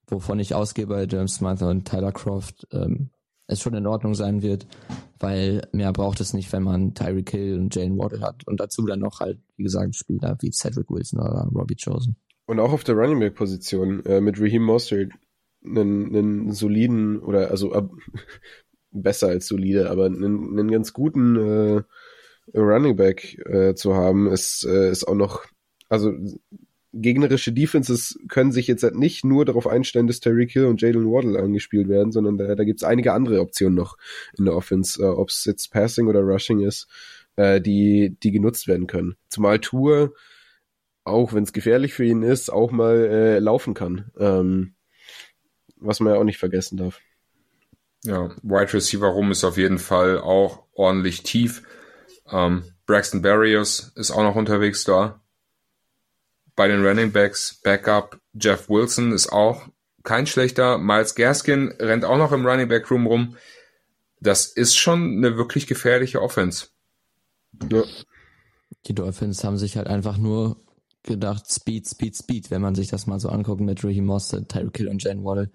B: wovon ich ausgehe bei James Smith und Tyler Croft, ähm, es schon in Ordnung sein wird, weil mehr braucht es nicht, wenn man Tyreek Hill und Jane Waddle hat und dazu dann noch halt, wie gesagt, Spieler wie Cedric Wilson oder Robbie Chosen.
C: Und auch auf der Running Back Position äh, mit Raheem Mostert einen, einen soliden oder also äh, besser als solide, aber einen, einen ganz guten äh, Running Back äh, zu haben, ist, äh, ist auch noch, also gegnerische Defenses können sich jetzt halt nicht nur darauf einstellen, dass Terry Hill und Jalen Waddle angespielt werden, sondern da, da gibt es einige andere Optionen noch in der Offense, äh, ob es jetzt Passing oder Rushing ist, äh, die, die genutzt werden können. Zumal Tour, auch wenn es gefährlich für ihn ist, auch mal äh, laufen kann. Ähm, was man ja auch nicht vergessen darf.
A: Ja, Wide Receiver rum ist auf jeden Fall auch ordentlich tief. Ähm, Braxton Barrios ist auch noch unterwegs da. Bei den Running Backs, Backup, Jeff Wilson ist auch kein schlechter. Miles Gaskin rennt auch noch im Running Back Room rum. Das ist schon eine wirklich gefährliche Offense.
B: Ja. Die Dolphins haben sich halt einfach nur gedacht, Speed, Speed, Speed, wenn man sich das mal so anguckt mit Raheem Mostert, Tyreek Hill und Jen Waddle.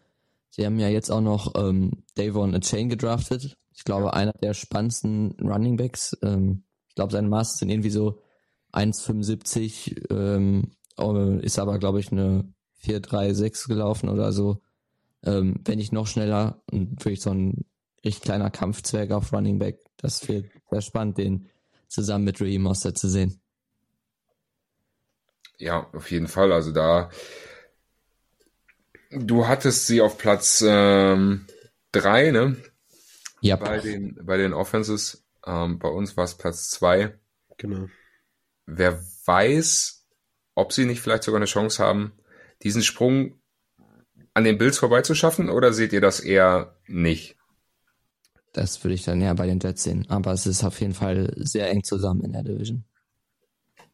B: Sie haben ja jetzt auch noch ähm, Davon Chain gedraftet. Ich glaube, einer der spannendsten Running Backs. Ähm, ich glaube, seine Maße sind irgendwie so 1,75, ähm, oh, ist aber, glaube ich, eine 4,36 gelaufen oder so. Ähm, wenn nicht noch schneller und wirklich so ein richtig kleiner Kampfzwerg auf Running Back. Das wird sehr spannend, den zusammen mit Raheem Mostert zu sehen.
A: Ja, auf jeden Fall. Also da Du hattest sie auf Platz ähm, drei, ne?
B: Ja.
A: Bei den, bei den Offenses. Ähm, bei uns war es Platz zwei.
C: Genau.
A: Wer weiß, ob sie nicht vielleicht sogar eine Chance haben, diesen Sprung an den Bills vorbeizuschaffen, oder seht ihr das eher nicht?
B: Das würde ich dann eher bei den Jets sehen. Aber es ist auf jeden Fall sehr eng zusammen in der Division.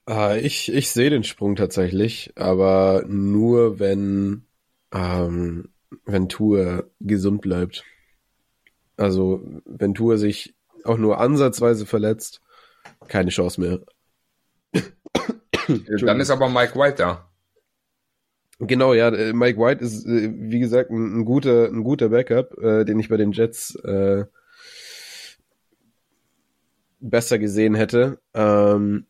C: Ah, ich, ich sehe den Sprung tatsächlich, aber nur wenn ähm, wenn Tour gesund bleibt. Also, wenn Tour sich auch nur ansatzweise verletzt, keine Chance mehr.
A: Dann ist aber Mike White da.
C: Genau, ja, äh, Mike White ist, äh, wie gesagt, ein, ein guter, ein guter Backup, äh, den ich bei den Jets äh, besser gesehen hätte. Ähm,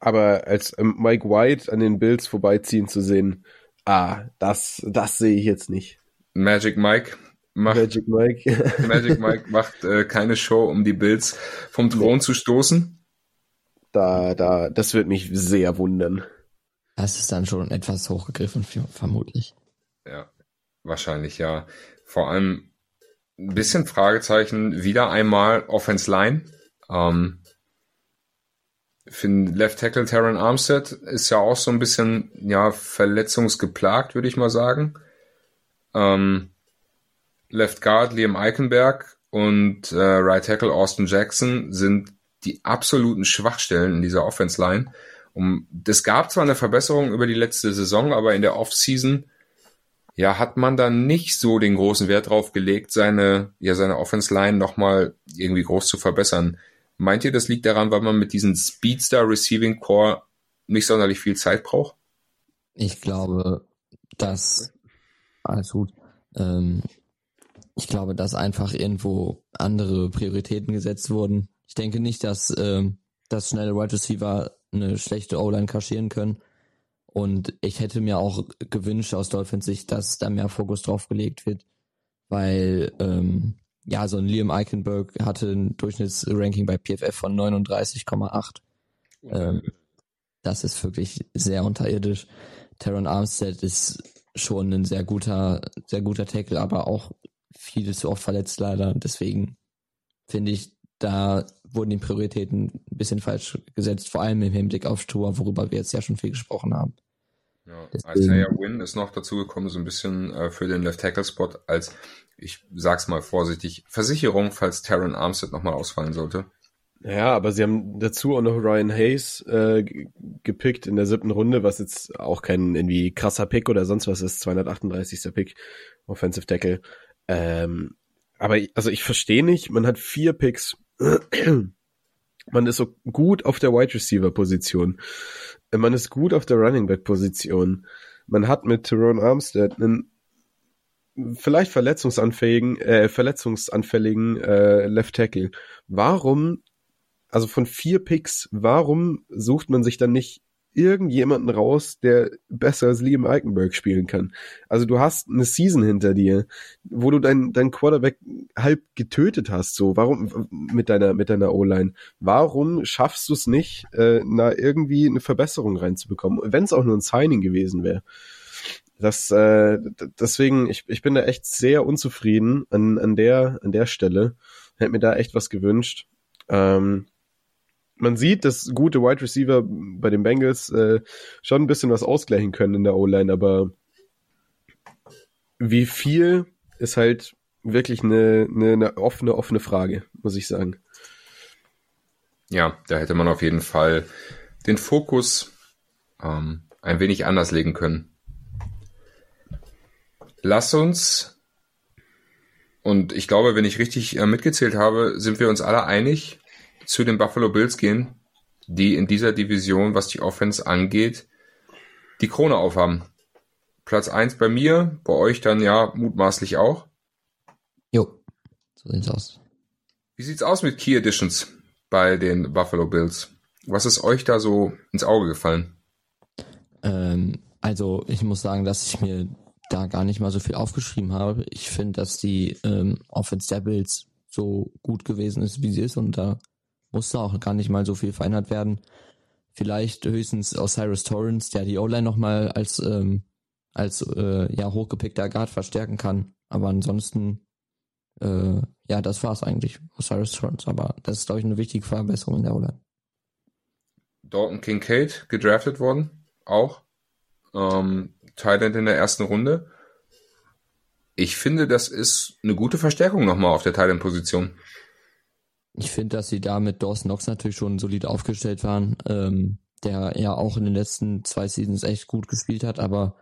C: aber als ähm, Mike White an den Bills vorbeiziehen zu sehen, Ah, das, das sehe ich jetzt nicht.
A: Magic Mike macht, Magic Mike, Magic Mike macht äh, keine Show, um die Bills vom Thron nee. zu stoßen.
C: Da, da, das wird mich sehr wundern.
B: Das ist dann schon etwas hochgegriffen, vermutlich.
A: Ja, wahrscheinlich ja. Vor allem ein bisschen Fragezeichen, wieder einmal Offense Line. Ähm, finde Left Tackle Terran Armstead ist ja auch so ein bisschen ja verletzungsgeplagt, würde ich mal sagen. Ähm, Left Guard Liam Eikenberg und äh, Right Tackle Austin Jackson sind die absoluten Schwachstellen in dieser Offense Line. Um, es gab zwar eine Verbesserung über die letzte Saison, aber in der Offseason ja, hat man da nicht so den großen Wert drauf gelegt, seine, ja, seine Offense Line nochmal irgendwie groß zu verbessern. Meint ihr, das liegt daran, weil man mit diesem Speedstar Receiving Core nicht sonderlich viel Zeit braucht?
B: Ich glaube, dass alles gut. Ähm, ich glaube, dass einfach irgendwo andere Prioritäten gesetzt wurden. Ich denke nicht, dass, ähm, dass schnelle Wide Receiver eine schlechte O-Line kaschieren können. Und ich hätte mir auch gewünscht aus Dolphins Sicht, dass da mehr Fokus drauf gelegt wird, weil ähm, ja, so ein Liam Eichenberg hatte ein Durchschnittsranking bei PFF von 39,8. Ähm, das ist wirklich sehr unterirdisch. Teron Armstead ist schon ein sehr guter, sehr guter Tackle, aber auch viel zu oft verletzt leider. Deswegen finde ich, da wurden die Prioritäten ein bisschen falsch gesetzt, vor allem im Hinblick auf Stur, worüber wir jetzt ja schon viel gesprochen haben.
A: Ja, Isaiah Wynn ist noch dazugekommen, so ein bisschen äh, für den Left Tackle Spot als ich sag's mal vorsichtig, Versicherung, falls Taron Armstead nochmal ausfallen sollte.
C: Ja, aber sie haben dazu auch noch Ryan Hayes äh, gepickt in der siebten Runde, was jetzt auch kein irgendwie krasser Pick oder sonst was ist, 238. Pick, Offensive Tackle. Ähm, aber also ich verstehe nicht, man hat vier Picks. man ist so gut auf der Wide Receiver Position. Man ist gut auf der Running Back Position. Man hat mit Teron Armstead einen vielleicht verletzungsanfälligen, äh, verletzungsanfälligen äh, Left Tackle. Warum, also von vier Picks, warum sucht man sich dann nicht irgendjemanden raus, der besser als Liam Eikenberg spielen kann? Also du hast eine Season hinter dir, wo du dein, dein Quarterback halb getötet hast, so, warum, mit deiner, mit deiner O-Line. Warum schaffst du es nicht, äh, na, irgendwie eine Verbesserung reinzubekommen? Wenn es auch nur ein Signing gewesen wäre. Das, äh, deswegen, ich, ich bin da echt sehr unzufrieden an, an, der, an der Stelle. Hätte mir da echt was gewünscht. Ähm, man sieht, dass gute Wide Receiver bei den Bengals äh, schon ein bisschen was ausgleichen können in der O-Line, aber wie viel ist halt wirklich eine, eine, eine offene, offene Frage, muss ich sagen.
A: Ja, da hätte man auf jeden Fall den Fokus ähm, ein wenig anders legen können. Lass uns, und ich glaube, wenn ich richtig äh, mitgezählt habe, sind wir uns alle einig, zu den Buffalo Bills gehen, die in dieser Division, was die Offense angeht, die Krone aufhaben. Platz eins bei mir, bei euch dann ja mutmaßlich auch.
B: Jo, so sieht's aus.
A: Wie sieht's aus mit Key Editions bei den Buffalo Bills? Was ist euch da so ins Auge gefallen?
B: Ähm, also ich muss sagen, dass ich mir da gar nicht mal so viel aufgeschrieben habe. Ich finde, dass die ähm, Offense der Bills so gut gewesen ist, wie sie ist und da musste auch gar nicht mal so viel verändert werden. Vielleicht höchstens Osiris Torrance, der die O-Line nochmal als, ähm, als äh, ja, hochgepickter Guard verstärken kann. Aber ansonsten, äh, ja, das war's eigentlich, Osiris Torrance. Aber das ist, glaube ich, eine wichtige Verbesserung in der O-Line.
A: Dalton Kincaid gedraftet worden, auch. Ähm, Thailand in der ersten Runde. Ich finde, das ist eine gute Verstärkung nochmal auf der Thailand-Position.
B: Ich finde, dass sie da mit Dawson Knox natürlich schon solid aufgestellt waren, ähm, der ja auch in den letzten zwei Seasons echt gut gespielt hat, aber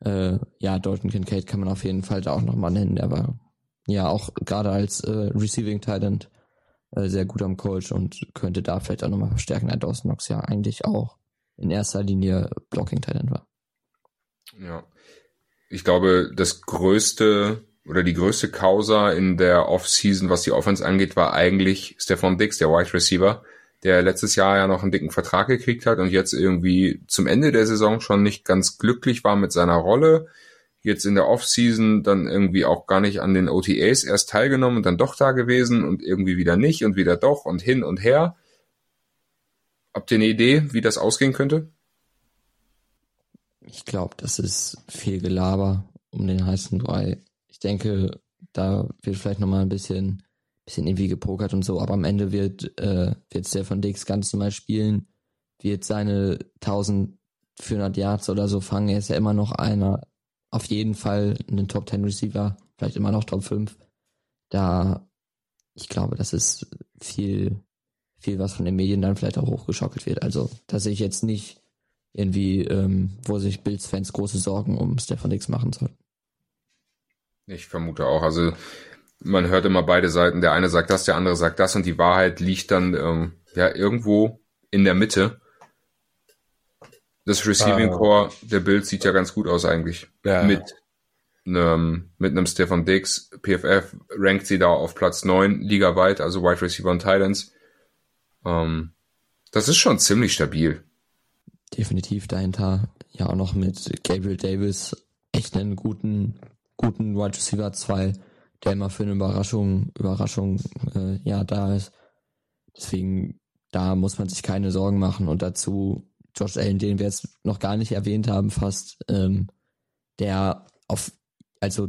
B: äh, ja, Dalton Kincaid kann man auf jeden Fall da auch nochmal nennen. Der war ja auch gerade als äh, Receiving Talent äh, sehr gut am Coach und könnte da vielleicht auch nochmal verstärken, da Dawson Knox ja eigentlich auch in erster Linie Blocking Talent war.
A: Ja. Ich glaube, das größte oder die größte Causa in der Offseason, was die Offense angeht, war eigentlich Stefan Dix, der Wide Receiver, der letztes Jahr ja noch einen dicken Vertrag gekriegt hat und jetzt irgendwie zum Ende der Saison schon nicht ganz glücklich war mit seiner Rolle. Jetzt in der Offseason dann irgendwie auch gar nicht an den OTAs erst teilgenommen und dann doch da gewesen und irgendwie wieder nicht und wieder doch und hin und her. Habt ihr eine Idee, wie das ausgehen könnte?
B: Ich glaube, das ist viel Gelaber um den heißen Brei denke, da wird vielleicht nochmal ein bisschen, bisschen irgendwie gepokert und so, aber am Ende wird, äh, wird Stefan Dix ganz normal spielen, wird seine 1400 Yards oder so fangen. Er ist ja immer noch einer, auf jeden Fall ein Top 10 Receiver, vielleicht immer noch Top 5. Da, ich glaube, das ist viel, viel, was von den Medien dann vielleicht auch hochgeschockelt wird. Also, da sehe ich jetzt nicht irgendwie, ähm, wo sich Bills-Fans große Sorgen um Stefan Dix machen sollten.
A: Ich vermute auch. Also man hört immer beide Seiten. Der eine sagt das, der andere sagt das und die Wahrheit liegt dann ähm, ja irgendwo in der Mitte. Das Receiving ah. Core der Bild sieht ja ganz gut aus eigentlich. Ja. Mit einem, mit einem Stefan Diggs. PFF rankt sie da auf Platz 9 ligaweit, also Wide Receiver und Titans. Ähm, das ist schon ziemlich stabil.
B: Definitiv dahinter ja auch noch mit Gabriel Davis echt einen guten guten Wide Receiver 2, der immer für eine Überraschung, Überraschung äh, ja da ist. Deswegen, da muss man sich keine Sorgen machen. Und dazu Josh Allen, den wir jetzt noch gar nicht erwähnt haben, fast, ähm, der auf, also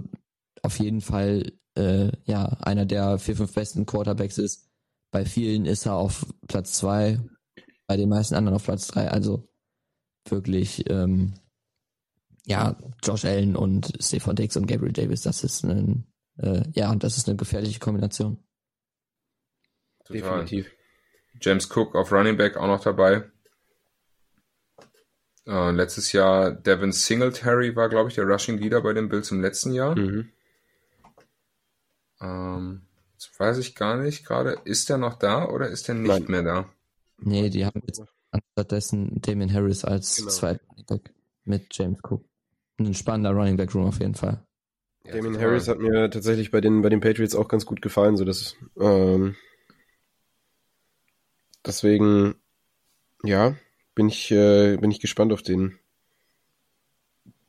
B: auf jeden Fall äh, ja einer der vier, fünf besten Quarterbacks ist. Bei vielen ist er auf Platz zwei, bei den meisten anderen auf Platz drei. Also wirklich ähm, ja, Josh Allen und Stefan Dix und Gabriel Davis, das ist ein, äh, ja, das ist eine gefährliche Kombination.
A: Total. Definitiv. James Cook auf Running Back auch noch dabei. Äh, letztes Jahr Devin Singletary war, glaube ich, der Rushing Leader bei den Bills im letzten Jahr. Mhm. Ähm, jetzt weiß ich gar nicht gerade, ist er noch da oder ist er nicht Nein. mehr da?
B: Nee, die haben jetzt anstattdessen Damien Harris als genau. zweiten Back mit James Cook ein spannender Running Back Room auf jeden Fall.
C: Ja, Damien Harris hat mir tatsächlich bei den, bei den Patriots auch ganz gut gefallen, so dass, ähm, deswegen, ja, bin ich, äh, bin ich gespannt auf den,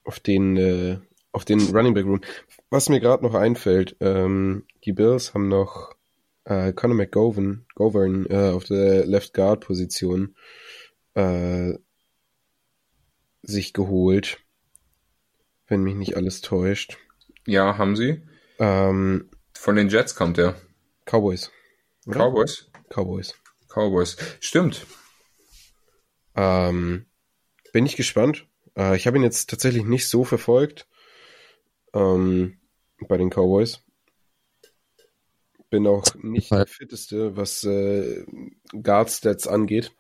C: auf den, äh, auf den Running Back Room. Was mir gerade noch einfällt, ähm, die Bills haben noch äh, Conor McGovern Govern, äh, auf der Left Guard Position äh, sich geholt wenn mich nicht alles täuscht.
A: Ja, haben sie.
C: Ähm,
A: Von den Jets kommt er.
C: Cowboys.
A: Oder? Cowboys?
C: Cowboys.
A: Cowboys. Stimmt.
C: Ähm, bin ich gespannt. Äh, ich habe ihn jetzt tatsächlich nicht so verfolgt ähm, bei den Cowboys. bin auch nicht der fitteste, was äh, Guard-Stats angeht.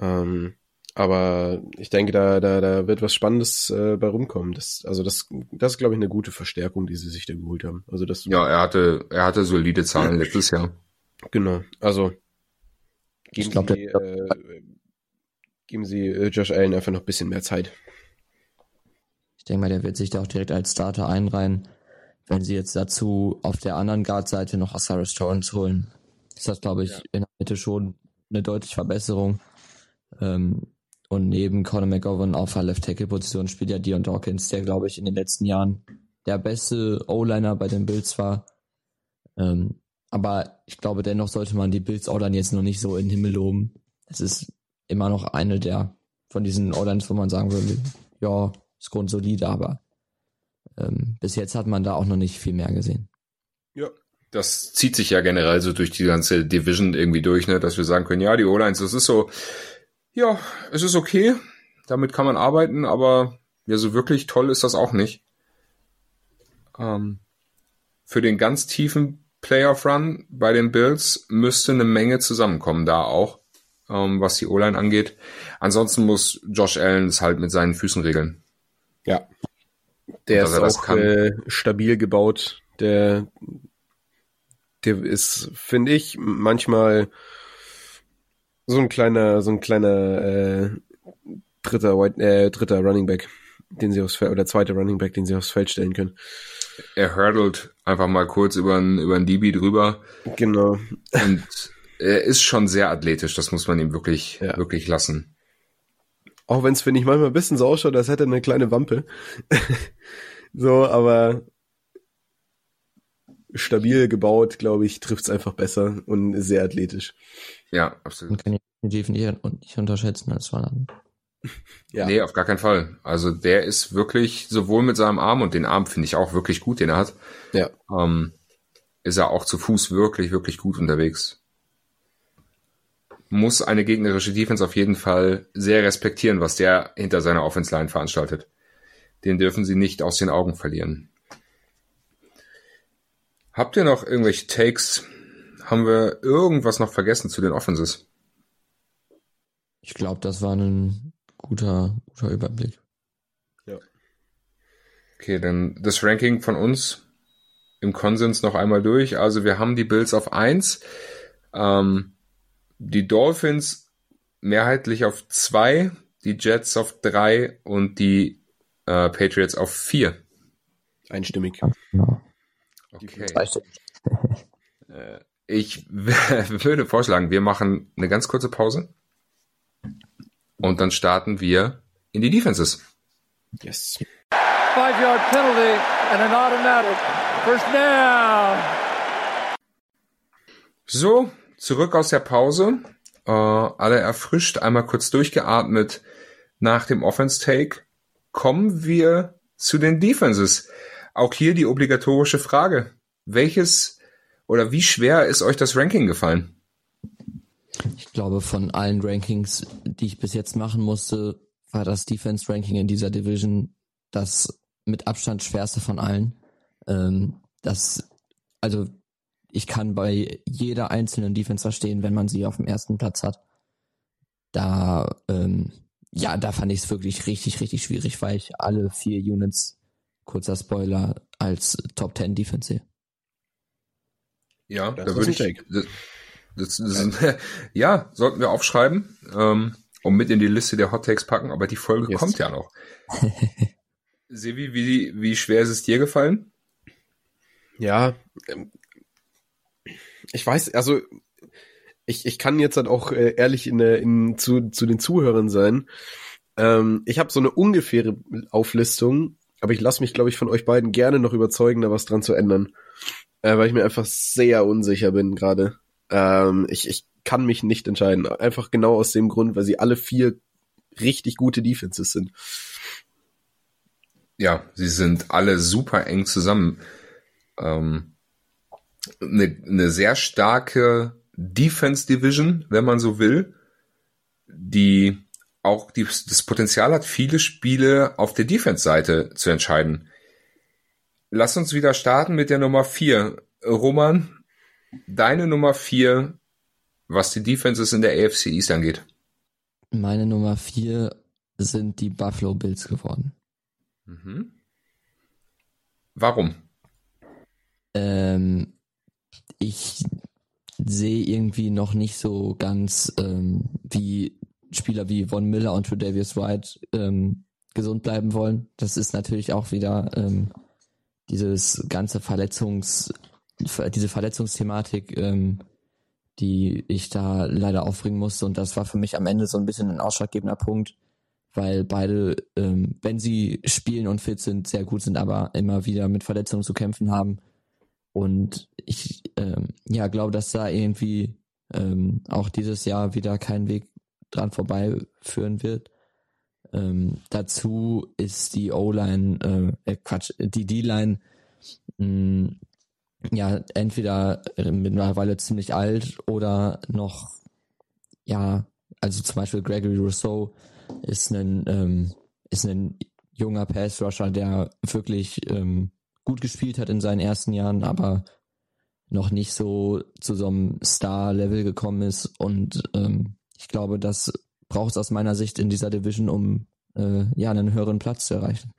C: Ähm, aber ich denke, da, da, da wird was Spannendes äh, bei rumkommen. Das, also das, das ist, glaube ich, eine gute Verstärkung, die sie sich da geholt haben. Also das.
A: Ja, er hatte, er hatte solide Zahlen letztes Jahr.
C: Genau. Also geben
B: Ich glaub,
C: Sie, äh, geben Sie äh, Josh Allen einfach noch ein bisschen mehr Zeit.
B: Ich denke mal, der wird sich da auch direkt als Starter einreihen. Wenn sie jetzt dazu auf der anderen Guard-Seite noch Osiris Torrance holen, ist das, glaube ich,
C: Ja.
B: in der Mitte schon eine deutliche Verbesserung. Ähm, und neben Conor McGovern auf der Left-Tackle-Position spielt ja Dion Dawkins, der, glaube ich, in den letzten Jahren der beste O-Liner bei den Bills war. Ähm, aber ich glaube, dennoch sollte man die Bills O-Line jetzt noch nicht so in den Himmel loben. Es ist immer noch eine der von diesen O-Lines, wo man sagen würde, ja, ist grundsolide, aber ähm, bis jetzt hat man da auch noch nicht viel mehr gesehen.
C: Ja.
A: Das zieht sich ja generell so durch die ganze Division irgendwie durch, ne, dass wir sagen können, ja, die O-Lines, das ist so, ja, es ist okay, damit kann man arbeiten, aber ja, so wirklich toll ist das auch nicht. Ähm, für den ganz tiefen Playoff-Run bei den Bills müsste eine Menge zusammenkommen, da auch, ähm, was die O-Line angeht. Ansonsten muss Josh Allen es halt mit seinen Füßen regeln.
C: Ja. Der ist auch äh, stabil gebaut. Der, der ist, finde ich, manchmal so ein kleiner, so ein kleiner äh, dritter, White, äh, dritter Running Back, den sie aufs Feld, oder zweiter Running Back, den sie aufs Feld stellen können.
A: Er hurdelt einfach mal kurz über einen über einen DB drüber.
C: Genau.
A: Und er ist schon sehr athletisch, das muss man ihm wirklich,
C: Ja.
A: wirklich lassen.
C: Auch wenn es, finde ich, manchmal ein bisschen so ausschaut, als hätte er eine kleine Wampe. so, aber stabil gebaut, glaube ich, trifft's einfach besser und ist sehr athletisch.
A: Ja,
B: Man
A: absolut.
B: kann ihn definitiv nicht, und nicht unterschätzen als Van
C: Ja.
A: Nee, auf gar keinen Fall. Also der ist wirklich sowohl mit seinem Arm und den Arm finde ich auch wirklich gut, den er hat,
C: Ja.
A: ähm, ist er auch zu Fuß wirklich, wirklich gut unterwegs. Muss eine gegnerische Defense auf jeden Fall sehr respektieren, was der hinter seiner Offense Line veranstaltet. Den dürfen sie nicht aus den Augen verlieren. Habt ihr noch irgendwelche Takes? Haben wir irgendwas noch vergessen zu den Offenses?
B: Ich glaube, das war ein guter, guter Überblick.
A: Okay, dann das Ranking von uns im Konsens noch einmal durch. Also wir haben die Bills auf eins, ähm, die Dolphins mehrheitlich auf zwei, die Jets auf drei und die äh, Patriots auf vier.
C: Einstimmig.
B: Genau.
A: Okay. Äh, ich würde vorschlagen, wir machen eine ganz kurze Pause und dann starten wir in die Defenses.
C: Yes.
D: Five yard penalty and an automatic. First down.
A: So, zurück aus der Pause. Äh, alle erfrischt, einmal kurz durchgeatmet nach dem Offense-Take. Kommen wir zu den Defenses. Auch hier die obligatorische Frage. Welches oder wie schwer ist euch das Ranking gefallen?
B: Ich glaube, von allen Rankings, die ich bis jetzt machen musste, war das Defense Ranking in dieser Division das mit Abstand schwerste von allen. Ähm, das, also ich kann bei jeder einzelnen Defense verstehen, wenn man sie auf dem ersten Platz hat. Da, ähm, ja, da fand ich es wirklich richtig, richtig schwierig, weil ich alle vier Units, kurzer Spoiler, als Top 10 Defense sehe.
A: Ja,
C: Das
A: da
C: ist
A: würde ich. Das, das, das ist, ja, sollten wir aufschreiben ähm, und mit in die Liste der Hot Takes packen, aber die Folge
C: Yes.
A: kommt ja noch. Sevi, wie, wie schwer ist es dir gefallen?
C: Ja, ähm, ich weiß, also ich, ich kann jetzt halt auch äh, ehrlich in, in, zu, zu den Zuhörern sein. Ähm, ich habe so eine ungefähre Auflistung, aber ich lasse mich, glaube ich, von euch beiden gerne noch überzeugen, da was dran zu ändern. Äh, weil ich mir einfach sehr unsicher bin gerade. Ähm, ich, ich kann mich nicht entscheiden. Einfach genau aus dem Grund, weil sie alle vier richtig gute Defenses sind.
A: Ja, sie sind alle super eng zusammen. Ähm, eine, eine sehr starke Defense Division, wenn man so will, die auch die, das Potenzial hat, viele Spiele auf der Defense-Seite zu entscheiden. Lass uns wieder starten mit der Nummer vier. Roman, deine Nummer vier, was die Defenses in der AFC East angeht?
B: Meine Nummer vier sind die Buffalo Bills geworden.
A: Mhm. Warum?
B: Ähm, ich sehe irgendwie noch nicht so ganz, ähm, wie Spieler wie Von Miller und Tredavious White ähm, gesund bleiben wollen. Das ist natürlich auch wieder ähm, dieses ganze Verletzungs, diese Verletzungsthematik, ähm, die ich da leider aufbringen musste. Und das war für mich am Ende so ein bisschen ein ausschlaggebender Punkt, weil beide, ähm, wenn sie spielen und fit sind, sehr gut sind, aber immer wieder mit Verletzungen zu kämpfen haben. Und ich ähm, ja glaube, dass da irgendwie ähm, auch dieses Jahr wieder kein Weg dran vorbeiführen wird. Ähm, dazu ist die O-Line, äh, äh Quatsch, die D-Line mh, ja entweder mittlerweile ziemlich alt oder noch ja, also zum Beispiel Gregory Rousseau ist ein ähm, ist ein junger Pass Rusher, der wirklich ähm, gut gespielt hat in seinen ersten Jahren, aber noch nicht so zu so einem Star-Level gekommen ist. Und ähm, ich glaube, das braucht es aus meiner Sicht in dieser Division, um äh, ja einen höheren Platz zu erreichen.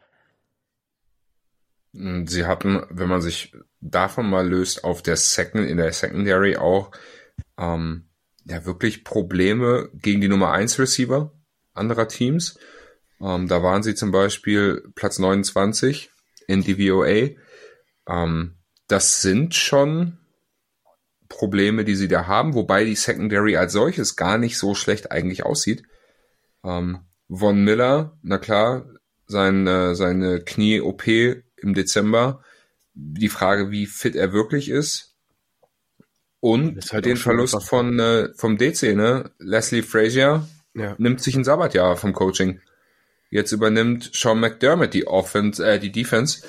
A: Sie hatten, wenn man sich davon mal löst, auf der Second, in der Secondary auch ähm, ja wirklich Probleme gegen die Nummer 1 Receiver anderer Teams. Ähm, da waren sie zum Beispiel Platz 29 in DVOA. Ähm, das sind schon Probleme, die sie da haben, wobei die Secondary als solches gar nicht so schlecht eigentlich aussieht. Ähm, Von Miller, na klar, sein, äh, seine Knie-OP im Dezember. Die Frage, wie fit er wirklich ist. Und halt den Verlust von äh, vom DC, ne? Leslie Frazier ja. nimmt sich ein Sabbatjahr vom Coaching. Jetzt übernimmt Sean McDermott die Offense, äh, die Defense.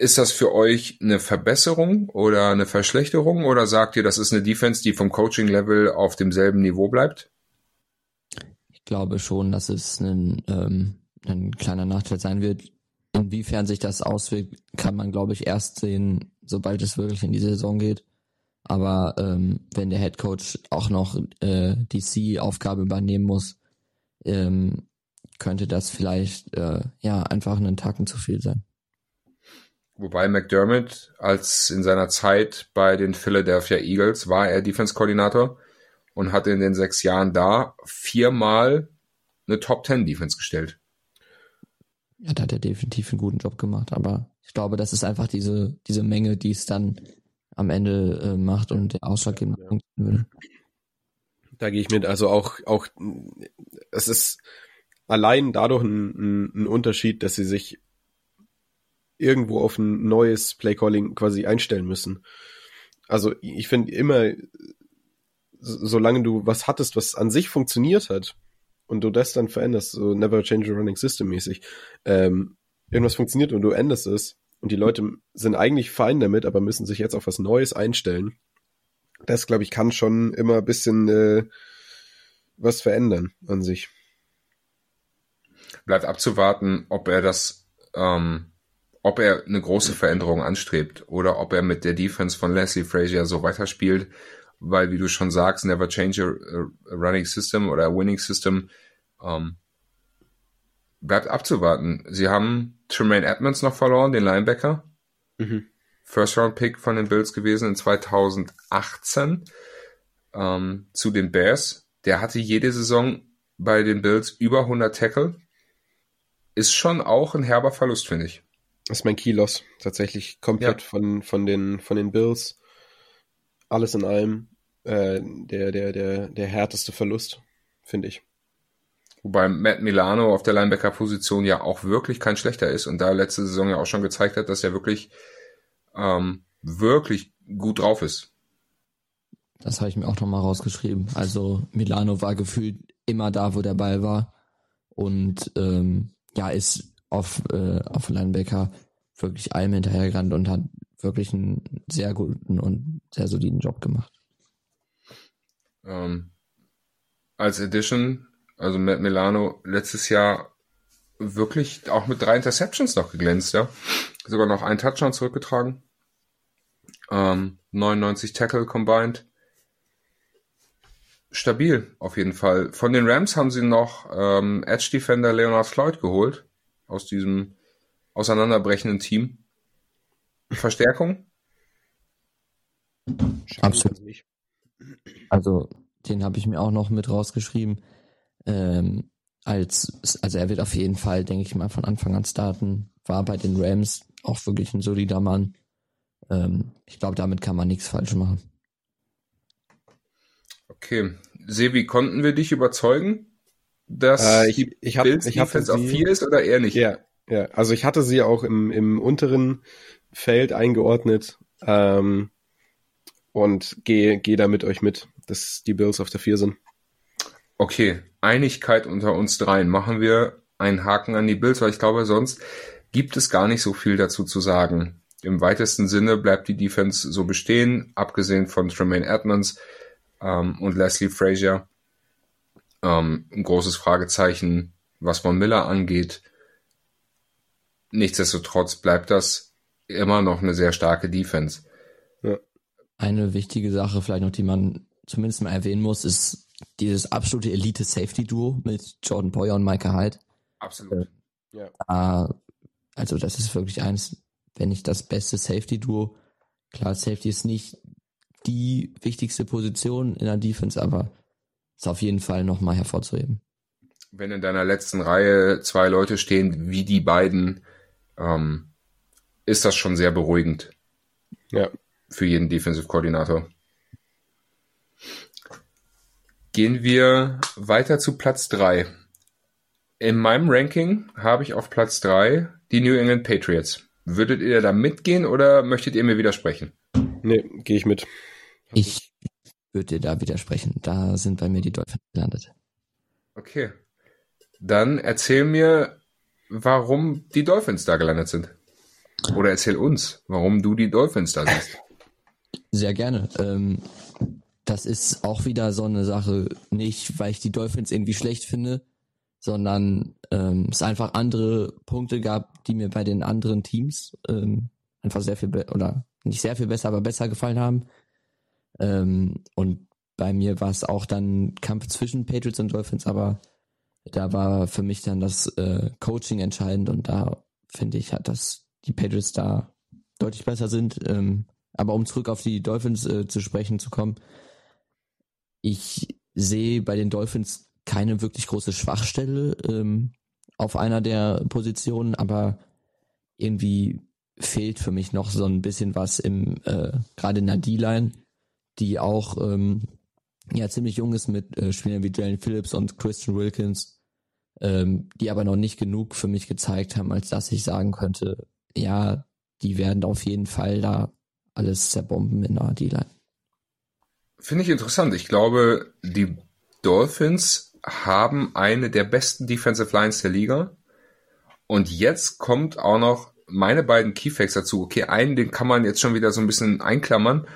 A: Ist das für euch eine Verbesserung oder eine Verschlechterung oder sagt ihr, das ist eine Defense, die vom Coaching-Level auf demselben Niveau bleibt?
B: Ich glaube schon, dass es ein, ähm, ein kleiner Nachteil sein wird. Inwiefern sich das auswirkt, kann man, glaube ich, erst sehen, sobald es wirklich in die Saison geht. Aber ähm, wenn der Head Coach auch noch äh, die C-Aufgabe übernehmen muss, ähm, könnte das vielleicht äh, ja einfach einen Tacken zu viel sein.
A: Wobei McDermott als in seiner Zeit bei den Philadelphia Eagles war er Defense-Koordinator und hatte in den sechs Jahren da viermal eine Top Ten Defense gestellt.
B: Ja, da hat er definitiv einen guten Job gemacht, aber ich glaube, das ist einfach diese, diese Menge, die es dann am Ende äh, macht und der ausschlaggebende ja. Punkt würde.
C: Da gehe ich mit. Also auch, auch, es ist allein dadurch ein, ein, ein Unterschied, dass sie sich irgendwo auf ein neues Playcalling quasi einstellen müssen. Also ich finde immer, solange du was hattest, was an sich funktioniert hat, und du das dann veränderst, so never change a running system mäßig, ähm, irgendwas funktioniert und du änderst es und die Leute sind eigentlich fein damit, aber müssen sich jetzt auf was Neues einstellen. Das, glaube ich, kann schon immer ein bisschen äh, was verändern an sich.
A: Bleibt abzuwarten, ob er das ähm, ob er eine große Veränderung anstrebt oder ob er mit der Defense von Leslie Frazier so weiterspielt, weil wie du schon sagst, never change a, a running system oder a winning system. Ähm, bleibt abzuwarten. Sie haben Tremaine Edmonds noch verloren, den Linebacker. Mhm. First Round Pick von den Bills gewesen in 2018 ähm, zu den Bears. Der hatte jede Saison bei den Bills über 100 Tackle. Ist schon auch ein herber Verlust, finde ich.
C: Das ist mein Kilos. Tatsächlich komplett ja. von, von, den, von den Bills. Alles in allem äh, der, der, der, der härteste Verlust, finde ich.
A: Wobei Matt Milano auf der Linebacker-Position ja auch wirklich kein schlechter ist und da letzte Saison ja auch schon gezeigt hat, dass er wirklich, ähm, wirklich gut drauf ist.
B: Das habe ich mir auch nochmal rausgeschrieben. Also Milano war gefühlt immer da, wo der Ball war und ähm, ja, ist auf, äh, auf Linebacker wirklich allem hinterhergerannt und hat wirklich einen sehr guten und sehr soliden Job gemacht.
A: Ähm, als Edition, also Matt Milano letztes Jahr wirklich auch mit drei Interceptions noch geglänzt, ja. Sogar noch einen Touchdown zurückgetragen. Ähm, 99 Tackle combined. Stabil, auf jeden Fall. Von den Rams haben sie noch ähm, Edge Defender Leonard Floyd geholt. Aus diesem auseinanderbrechenden Team. Verstärkung?
B: Absolut. Nicht. Also, den habe ich mir auch noch mit rausgeschrieben. Ähm, als, also er wird auf jeden Fall, denke ich mal, von Anfang an starten. War bei den Rams auch wirklich ein solider Mann. Ähm, ich glaube, damit kann man nichts falsch machen.
A: Okay. Sebi, konnten wir dich überzeugen, dass
C: äh, ich, die ich hab, Bills ich
A: Defense auf 4 ist oder eher nicht?
C: Ja, ja, also ich hatte sie auch im, im unteren Feld eingeordnet ähm, und gehe geh da mit euch mit, dass die Bills auf der 4 sind.
A: Okay, Einigkeit unter uns dreien. Machen wir einen Haken an die Bills, weil ich glaube, sonst gibt es gar nicht so viel dazu zu sagen. Im weitesten Sinne bleibt die Defense so bestehen, abgesehen von Tremaine Edmonds ähm, und Leslie Frazier. Ähm, ein großes Fragezeichen, was von Miller angeht. Nichtsdestotrotz bleibt das immer noch eine sehr starke Defense.
B: Ja. Eine wichtige Sache vielleicht noch, die man zumindest mal erwähnen muss, ist dieses absolute Elite-Safety-Duo mit Jordan Boyer und Micah Hyde.
A: Absolut.
B: Äh, ja. also das ist wirklich eins, wenn nicht das beste Safety-Duo. Klar, Safety ist nicht die wichtigste Position in der Defense, aber ist auf jeden Fall nochmal hervorzuheben.
A: Wenn in deiner letzten Reihe zwei Leute stehen wie die beiden, ähm, ist das schon sehr beruhigend.
C: Ja.
A: Für jeden Defensive Koordinator. Gehen wir weiter zu Platz drei. In meinem Ranking habe ich auf Platz drei die New England Patriots. Würdet ihr da mitgehen oder möchtet ihr mir widersprechen?
C: Nee, gehe ich mit.
B: Ich würde dir da widersprechen. Da sind bei mir die Dolphins gelandet.
A: Okay. Dann erzähl mir, warum die Dolphins da gelandet sind. Oder erzähl uns, warum du die Dolphins da siehst.
B: Sehr gerne. Ähm, das ist auch wieder so eine Sache, nicht weil ich die Dolphins irgendwie schlecht finde, sondern ähm, es einfach andere Punkte gab, die mir bei den anderen Teams ähm, einfach sehr viel oder nicht sehr viel besser, aber besser gefallen haben. Ähm, und bei mir war es auch dann Kampf zwischen Patriots und Dolphins, aber da war für mich dann das äh, Coaching entscheidend und da finde ich, hat das die Patriots da deutlich besser sind. Ähm, aber um zurück auf die Dolphins äh, zu sprechen zu kommen, ich sehe bei den Dolphins keine wirklich große Schwachstelle ähm, auf einer der Positionen, aber irgendwie fehlt für mich noch so ein bisschen was im äh, gerade in der D-Line, die auch ähm, ja ziemlich jung ist mit äh, Spielern wie Jalen Phillips und Christian Wilkins, ähm, die aber noch nicht genug für mich gezeigt haben, als dass ich sagen könnte, ja, die werden auf jeden Fall da alles zerbomben in der D-Line.
A: Finde ich interessant. Ich glaube, die Dolphins haben eine der besten Defensive Lines der Liga. Und jetzt kommt auch noch meine beiden Keyfacts dazu. Okay, einen, den kann man jetzt schon wieder so ein bisschen einklammern,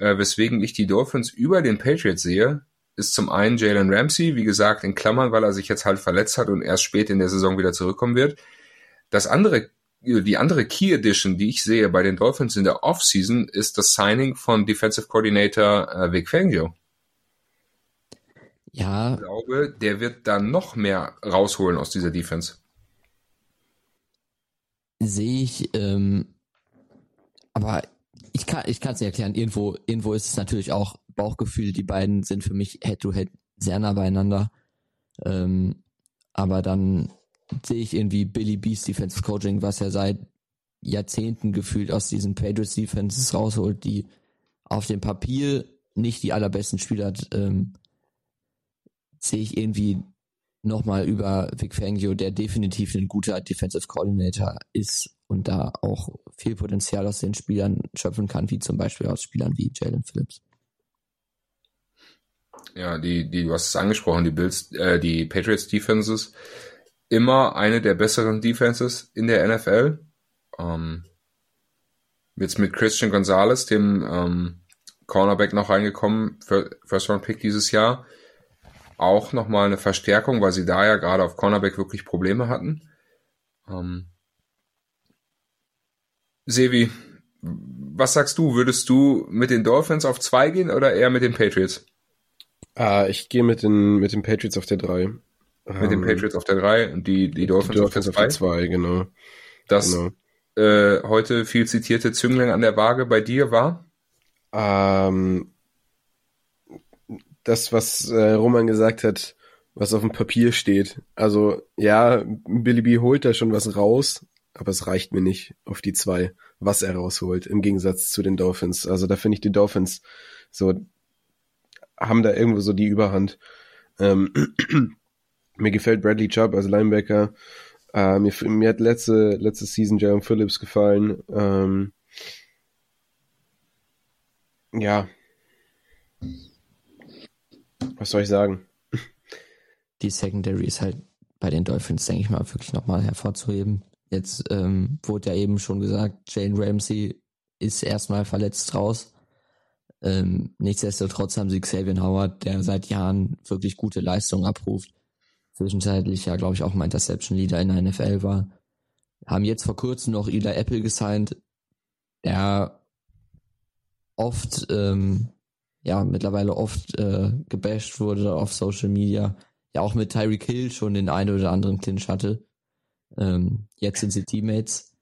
A: äh, weswegen ich die Dolphins über den Patriots sehe, ist zum einen Jalen Ramsey, wie gesagt, in Klammern, weil er sich jetzt halt verletzt hat und erst spät in der Saison wieder zurückkommen wird. Das andere die andere Key Edition, die ich sehe bei den Dolphins in der Offseason, ist das Signing von Defensive Coordinator äh, Vic Fangio.
B: Ja.
A: Ich glaube, der wird da noch mehr rausholen aus dieser Defense.
B: Sehe ich, ähm, aber ich kann ich kann es erklären. Irgendwo irgendwo ist es natürlich auch Bauchgefühl. Die beiden sind für mich Head to Head sehr nah beieinander. Ähm, aber dann sehe ich irgendwie Billy B's Defensive Coaching, was er seit Jahrzehnten gefühlt aus diesen Patriots Defenses rausholt, die auf dem Papier nicht die allerbesten Spieler hat, ähm, sehe ich irgendwie nochmal über Vic Fangio, der definitiv ein guter Defensive Coordinator ist und da auch viel Potenzial aus den Spielern schöpfen kann, wie zum Beispiel aus Spielern wie Jalen Phillips.
A: Ja, die, die, du hast es angesprochen, die Bills, äh, die Patriots Defenses immer eine der besseren Defenses in der NFL. Ähm, jetzt mit Christian Gonzalez, dem ähm, Cornerback noch reingekommen, First Round Pick dieses Jahr. Auch nochmal eine Verstärkung, weil sie da ja gerade auf Cornerback wirklich Probleme hatten. Ähm, Sevi, was sagst du? Würdest du mit den Dolphins auf zwei gehen oder eher mit den Patriots?
C: Äh, ich gehe mit den, mit den Patriots auf der drei.
A: Mit den
C: Ähm,
A: Patriots auf der drei und die, die Dolphins,
C: die Dolphins
A: auf der
C: auf
A: zwei.
C: genau.
A: Das
C: genau.
A: äh, heute viel zitierte Zünglein an der Waage bei dir war?
C: Ähm, das, was äh, Roman gesagt hat, was auf dem Papier steht. Also ja, Billy B holt da schon was raus, aber es reicht mir nicht auf die zwei, was er rausholt, im Gegensatz zu den Dolphins. Also da finde ich die Dolphins so, haben da irgendwo so die Überhand. Ähm, mir gefällt Bradley Chubb als Linebacker. Äh, mir, mir hat letzte, letzte Season Jerome Phillips gefallen. Ähm, ja. Was soll ich sagen?
B: die Secondary ist halt bei den Dolphins, denke ich mal, wirklich nochmal hervorzuheben. Jetzt ähm, wurde ja eben schon gesagt, Jane Ramsey ist erstmal verletzt raus. Ähm, nichtsdestotrotz haben sie Xavier Howard, der seit Jahren wirklich gute Leistungen abruft. Zwischenzeitlich ja, glaube ich, auch mal Interception Leader in der NFL war. Haben jetzt vor kurzem noch Eli Apple gesigned, der oft, ähm, ja, mittlerweile oft äh, gebasht wurde auf Social Media ja auch mit Tyreek Hill schon den einen oder anderen Clinch hatte. Ähm, jetzt sind sie Teammates.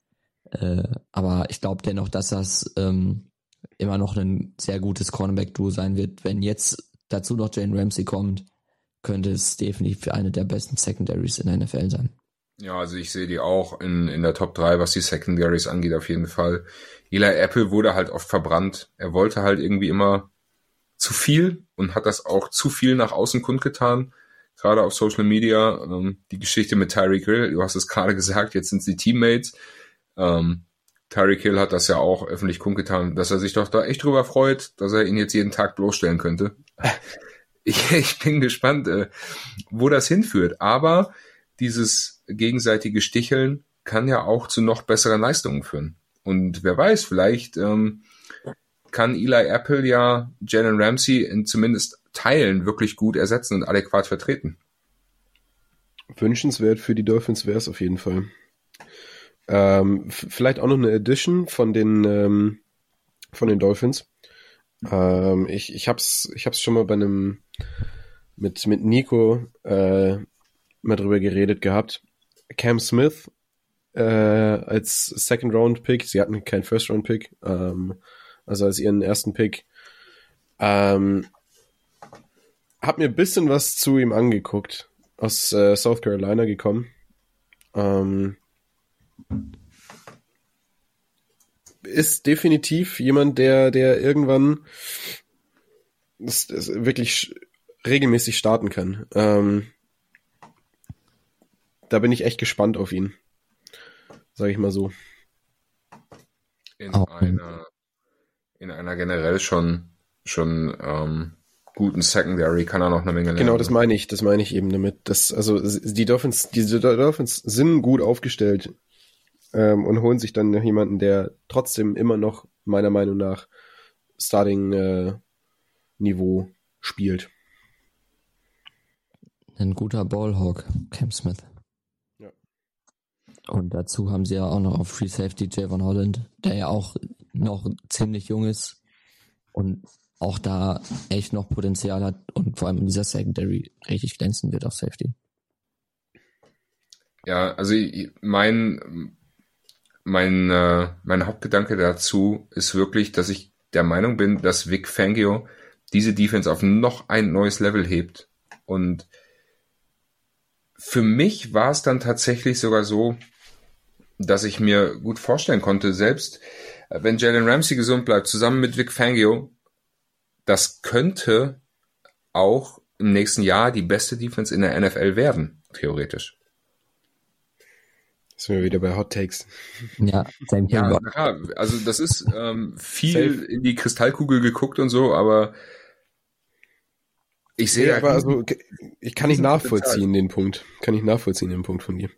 B: Äh, aber ich glaube dennoch, dass das ähm, immer noch ein sehr gutes Cornerback-Duo sein wird. Wenn jetzt dazu noch Jane Ramsey kommt, könnte es definitiv eine der besten Secondaries in der NFL sein.
A: Ja, also ich sehe die auch in, in der Top 3, was die Secondaries angeht, auf jeden Fall. Eli Apple wurde halt oft verbrannt. Er wollte halt irgendwie immer zu viel und hat das auch zu viel nach außen kundgetan. Gerade auf Social Media. Ähm, die Geschichte mit Tyreek Hill, du hast es gerade gesagt, jetzt sind sie Teammates. Ähm, Tyreek Hill hat das ja auch öffentlich kundgetan, dass er sich doch da echt drüber freut, dass er ihn jetzt jeden Tag bloßstellen könnte. ich, ich bin gespannt, äh, wo das hinführt. Aber dieses gegenseitige Sticheln kann ja auch zu noch besseren Leistungen führen. Und wer weiß, vielleicht ähm, kann Eli Apple ja Jalen Ramsey in zumindest Teilen wirklich gut ersetzen und adäquat vertreten.
C: Wünschenswert für die Dolphins wäre es auf jeden Fall. Ähm, vielleicht auch noch eine Edition von den ähm, von den Dolphins. Ähm, ich ich hab's ich hab's schon mal bei einem mit mit Nico äh, mal drüber geredet gehabt. Cam Smith äh, als Second Round Pick. Sie hatten keinen First Round Pick, ähm, also als ihren ersten Pick. Ähm, hab mir ein bisschen was zu ihm angeguckt. Aus äh, South Carolina gekommen. Ähm, ist definitiv jemand, der, der irgendwann das, das wirklich regelmäßig starten kann. Ähm, da bin ich echt gespannt auf ihn. Sag ich mal so.
A: In
B: Auch.
A: einer, in einer generell schon, schon ähm, guten Secondary kann er noch eine Menge lernen.
C: Genau, das meine ich, das meine ich eben damit. Das, also die Dolphins, diese Dolphins sind gut aufgestellt ähm, und holen sich dann noch jemanden, der trotzdem immer noch meiner Meinung nach Starting äh, Niveau spielt.
B: Ein guter Ballhawk, Cam Smith.
C: Ja.
B: Und dazu haben sie ja auch noch auf Free Safety Javon Holland, der ja auch noch ziemlich jung ist und auch da echt noch Potenzial hat und vor allem in dieser Secondary richtig glänzen wird auf Safety.
A: Ja, also mein, mein, äh, mein Hauptgedanke dazu ist wirklich, dass ich der Meinung bin, dass Vic Fangio diese Defense auf noch ein neues Level hebt. Und für mich war es dann tatsächlich sogar so, dass ich mir gut vorstellen konnte, selbst äh, wenn Jalen Ramsey gesund bleibt, zusammen mit Vic Fangio, das könnte auch im nächsten Jahr die beste Defense in der NFL werden, theoretisch.
C: Sind wir wieder bei Hot Takes.
B: Ja, same
A: Ja, na klar, also das ist ähm, viel
C: Safe.
A: in die Kristallkugel geguckt und so, aber ich sehe
C: aber also ich kann nicht nachvollziehen den Punkt. Kann ich nachvollziehen den Punkt von dir.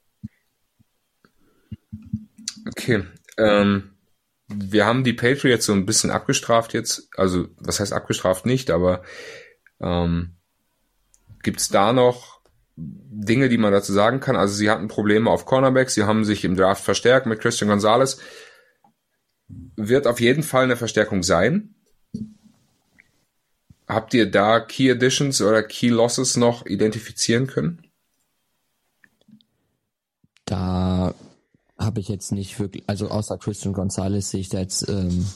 A: Okay. Ähm, wir haben die Patriots so ein bisschen abgestraft jetzt. Also, was heißt abgestraft nicht, aber ähm, gibt es da noch Dinge, die man dazu sagen kann? Also, sie hatten Probleme auf Cornerback, sie haben sich im Draft verstärkt mit Christian Gonzalez. wird auf jeden Fall eine Verstärkung sein. Habt ihr da Key Additions oder Key Losses noch identifizieren können?
B: Da habe ich jetzt nicht wirklich, also außer Christian Gonzalez sehe ich da jetzt ähm,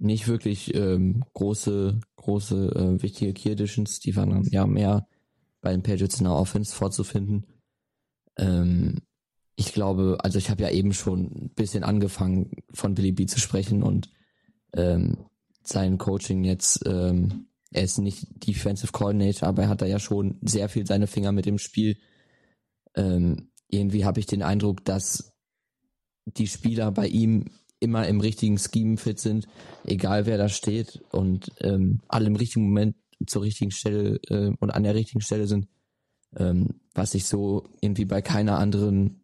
B: nicht wirklich ähm, große, große, äh, wichtige Key Editions. Die waren dann ja mehr bei den Patriots in der Offense vorzufinden. Ähm, ich glaube, also ich habe ja eben schon ein bisschen angefangen von Billy B zu sprechen und ähm, sein Coaching jetzt, ähm, er ist nicht Defensive Coordinator, aber er hat da ja schon sehr viel seine Finger mit dem Spiel. Ähm, irgendwie habe ich den Eindruck, dass die Spieler bei ihm immer im richtigen Scheme fit sind, egal wer da steht und ähm, alle im richtigen Moment zur richtigen Stelle äh, und an der richtigen Stelle sind, ähm, was ich so irgendwie bei keiner anderen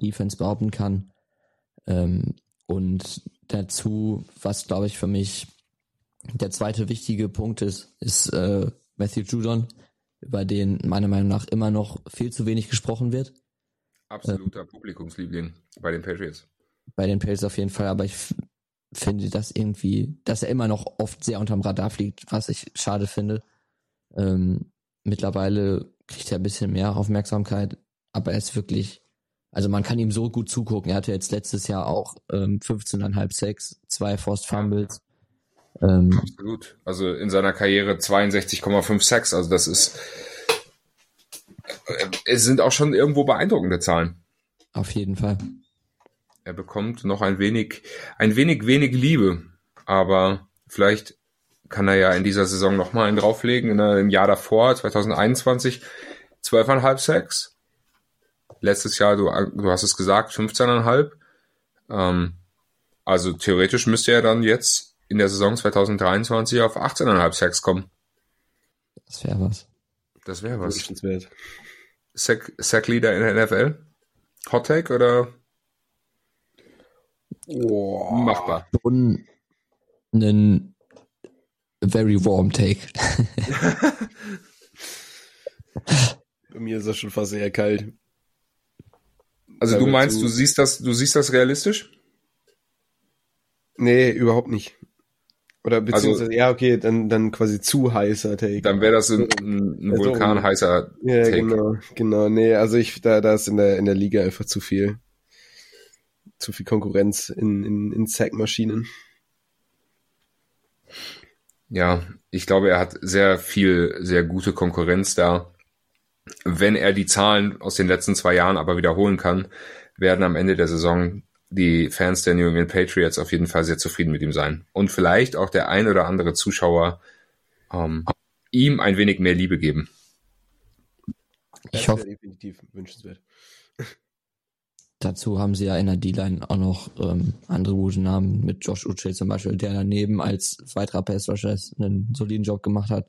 B: Defense behaupten kann. Ähm, und dazu, was glaube ich für mich der zweite wichtige Punkt ist, ist äh, Matthew Judon, über den meiner Meinung nach immer noch viel zu wenig gesprochen wird.
A: Absoluter ähm, Publikumsliebling bei den Patriots.
B: Bei den Patriots auf jeden Fall, aber ich finde das irgendwie, dass er immer noch oft sehr unterm Radar fliegt, was ich schade finde. Ähm, mittlerweile kriegt er ein bisschen mehr Aufmerksamkeit, aber er ist wirklich, also man kann ihm so gut zugucken. Er hatte jetzt letztes Jahr auch ähm, 15,5 Sex, zwei Forced Fumbles.
A: Ähm, Absolut. Also in seiner Karriere 62,5 Sex. Also das ist, äh, es sind auch schon irgendwo beeindruckende Zahlen.
B: Auf jeden Fall.
A: Er bekommt noch ein wenig, ein wenig wenig Liebe, aber vielleicht kann er ja in dieser Saison nochmal einen drauflegen. Ne, Im Jahr davor, 2021, 12,5 Sacks. Letztes Jahr, du, du hast es gesagt, 15,5. Ähm, also theoretisch müsste er dann jetzt in der Saison 2023 auf 18,5 Sacks kommen.
B: Das wäre was.
A: Das wäre was. Sack, Sack Leader in der NFL? Hot Take oder
C: Oh.
A: Machbar.
B: Schon einen very warm take.
C: Bei mir ist das schon fast eher kalt.
A: Also du meinst, du siehst das, du siehst das realistisch?
C: Nee, überhaupt nicht. Oder beziehungsweise, also, ja, okay, dann, dann quasi zu heißer Take.
A: Dann wäre das ein, ein also, vulkanheißer
C: ja, Take. Ja, genau, genau. Nee, also ich, da, da ist in der, in der Liga einfach zu viel zu viel Konkurrenz in, in, in Sack-Maschinen.
A: Ja, ich glaube, er hat sehr viel, sehr gute Konkurrenz da. Wenn er die Zahlen aus den letzten zwei Jahren aber wiederholen kann, werden am Ende der Saison die Fans der New England Patriots auf jeden Fall sehr zufrieden mit ihm sein. Und vielleicht auch der ein oder andere Zuschauer ähm, ihm ein wenig mehr Liebe geben.
B: Ich hoffe, definitiv wünschenswert. Dazu haben sie ja in der D-Line auch noch ähm, andere gute Namen mit Josh Uche zum Beispiel, der daneben als weiterer Pass-Rusher einen soliden Job gemacht hat.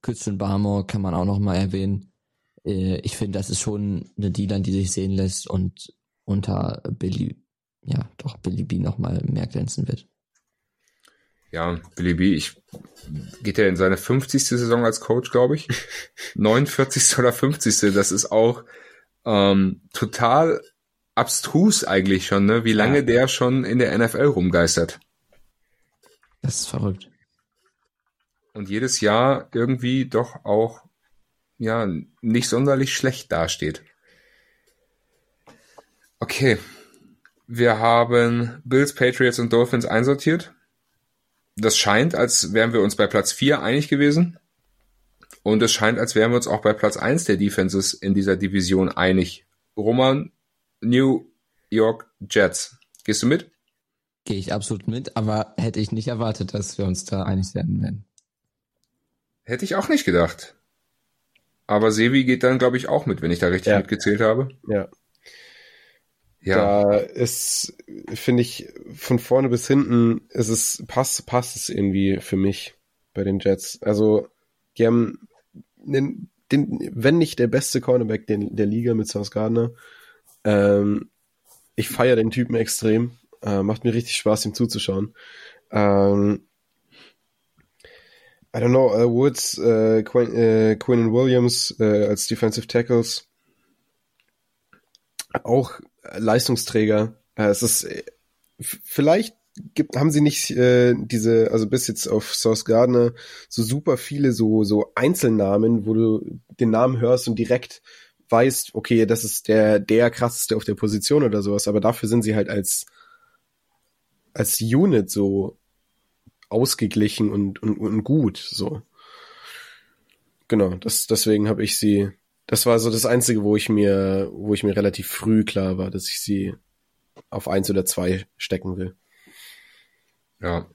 B: Christian Barmore kann man auch noch mal erwähnen. Äh, ich finde, das ist schon eine D-Line, die sich sehen lässt und unter Billy, ja, doch Billy B noch mal mehr glänzen wird.
A: Ja, Billy B, ich geht er in seine 50. Saison als Coach, glaube ich. 49. oder 50. Das ist auch ähm, total abstrus eigentlich schon, ne? Wie lange ja. der schon in der NFL rumgeistert.
B: Das ist verrückt.
A: Und jedes Jahr irgendwie doch auch, ja, nicht sonderlich schlecht dasteht. Okay. Wir haben Bills, Patriots und Dolphins einsortiert. Das scheint, als wären wir uns bei Platz 4 einig gewesen. Und es scheint, als wären wir uns auch bei Platz 1 der Defenses in dieser Division einig. Roman, New York Jets. Gehst du mit?
B: Gehe ich absolut mit, aber hätte ich nicht erwartet, dass wir uns da einig werden werden.
A: Hätte ich auch nicht gedacht. Aber Sevi geht dann, glaube ich, auch mit, wenn ich da richtig ja. mitgezählt habe.
C: Ja. Ja. Da ist, finde ich, von vorne bis hinten ist es, passt, passt es irgendwie für mich bei den Jets. Also, die haben den, den wenn nicht der beste Cornerback den, der Liga mit South Gardner, ähm, ich feiere den Typen extrem. Äh, macht mir richtig Spaß, ihm zuzuschauen. Ähm, I don't know, uh, Woods, äh, Quinn, äh, Quinn Williams äh, als Defensive Tackles. Auch Leistungsträger. Äh, es ist äh, vielleicht gibt, haben sie nicht äh, diese, also bis jetzt auf Source Gardner so super viele so so Einzelnamen, wo du den Namen hörst und direkt weißt, okay, das ist der der krasseste auf der Position oder sowas, aber dafür sind sie halt als als Unit so ausgeglichen und und, und gut so. Genau, das deswegen habe ich sie das war so das einzige, wo ich mir wo ich mir relativ früh klar war, dass ich sie auf eins oder zwei stecken will.
A: Ja,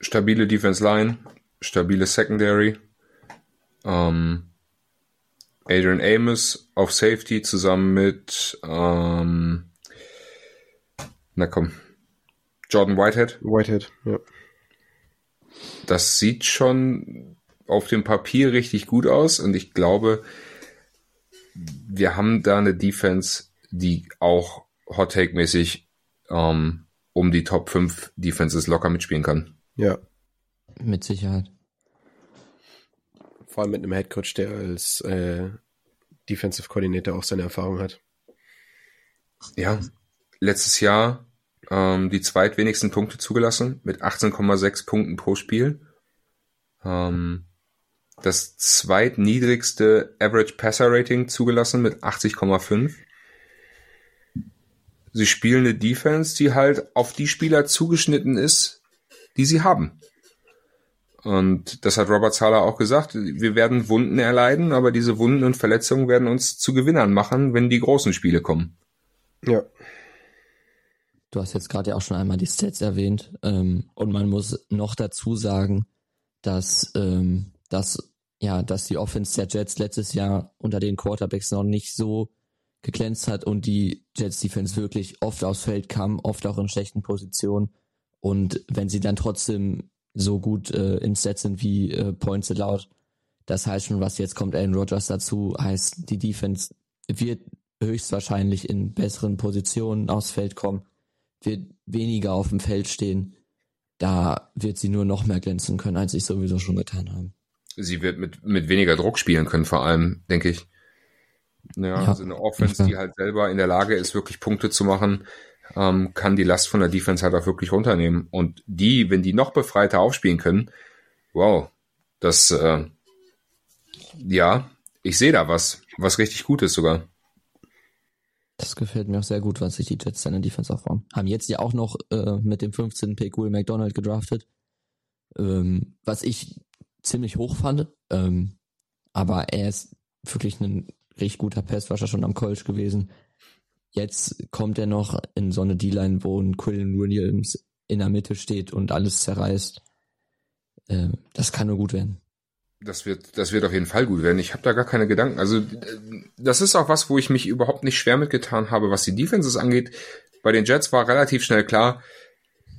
A: stabile Defense Line, stabile Secondary. Ähm, Adrian Amos auf Safety zusammen mit, ähm, na komm, Jordan Whitehead.
C: Whitehead, ja.
A: Das sieht schon auf dem Papier richtig gut aus und ich glaube, wir haben da eine Defense, die auch Hot Take mäßig ähm, um die Top 5 Defenses locker mitspielen kann.
C: Ja.
B: Mit Sicherheit.
C: Vor allem mit einem Headcoach, der als äh, Defensive Coordinator auch seine Erfahrung hat.
A: Ja, letztes Jahr ähm, die zweitwenigsten Punkte zugelassen mit 18,6 Punkten pro Spiel. Ähm, das zweitniedrigste Average Passer Rating zugelassen mit 80,5 sie spielen eine Defense, die halt auf die Spieler zugeschnitten ist, die sie haben. Und das hat Robert Zahler auch gesagt. Wir werden Wunden erleiden, aber diese Wunden und Verletzungen werden uns zu Gewinnern machen, wenn die großen Spiele kommen.
C: Ja.
B: Du hast jetzt gerade ja auch schon einmal die Stats erwähnt. Ähm, und man muss noch dazu sagen, dass, ähm, dass, ja, dass die Offense der Jets letztes Jahr unter den Quarterbacks noch nicht so geglänzt hat und die Jets Defense wirklich oft aufs Feld kam, oft auch in schlechten Positionen. Und wenn sie dann trotzdem so gut äh, ins Set sind wie äh, Points allowed, das heißt schon, was jetzt kommt Aaron Rodgers dazu, heißt, die Defense wird höchstwahrscheinlich in besseren Positionen aufs Feld kommen, wird weniger auf dem Feld stehen. Da wird sie nur noch mehr glänzen können, als sie sowieso schon getan haben.
A: Sie wird mit, mit weniger Druck spielen können, vor allem, denke ich. Ja, ja, also eine Offense, die halt selber in der Lage ist, wirklich Punkte zu machen, ähm, kann die Last von der Defense halt auch wirklich runternehmen. Und die, wenn die noch befreiter aufspielen können, wow, das, äh, ja, ich sehe da was, was richtig gut ist sogar.
B: Das gefällt mir auch sehr gut, was sich die Jets in der Defense aufbauen. Haben jetzt ja auch noch äh, mit dem 15. Pick Will McDonald gedraftet, ähm, was ich ziemlich hoch fand. Ähm, aber er ist wirklich ein richtig guter Passwasher schon am College gewesen. Jetzt kommt er noch in so eine D-Line, wo ein Quillen Williams in der Mitte steht und alles zerreißt. Äh, das kann nur gut werden.
A: Das wird, das wird auf jeden Fall gut werden. Ich habe da gar keine Gedanken. Also das ist auch was, wo ich mich überhaupt nicht schwer mitgetan habe, was die Defenses angeht. Bei den Jets war relativ schnell klar,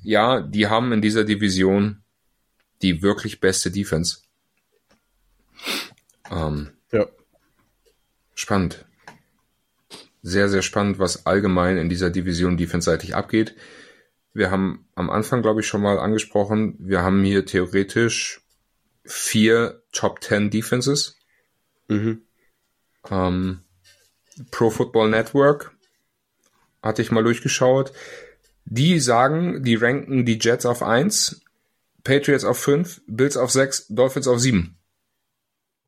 A: ja, die haben in dieser Division die wirklich beste Defense. Ähm,
C: ja.
A: Spannend. Sehr, sehr spannend, was allgemein in dieser Division defense-seitig abgeht. Wir haben am Anfang, glaube ich, schon mal angesprochen, wir haben hier theoretisch vier Top 10 Defenses. Mhm. Ähm, Pro Football Network hatte ich mal durchgeschaut. Die sagen, die ranken die Jets auf 1, Patriots auf 5, Bills auf 6, Dolphins auf 7.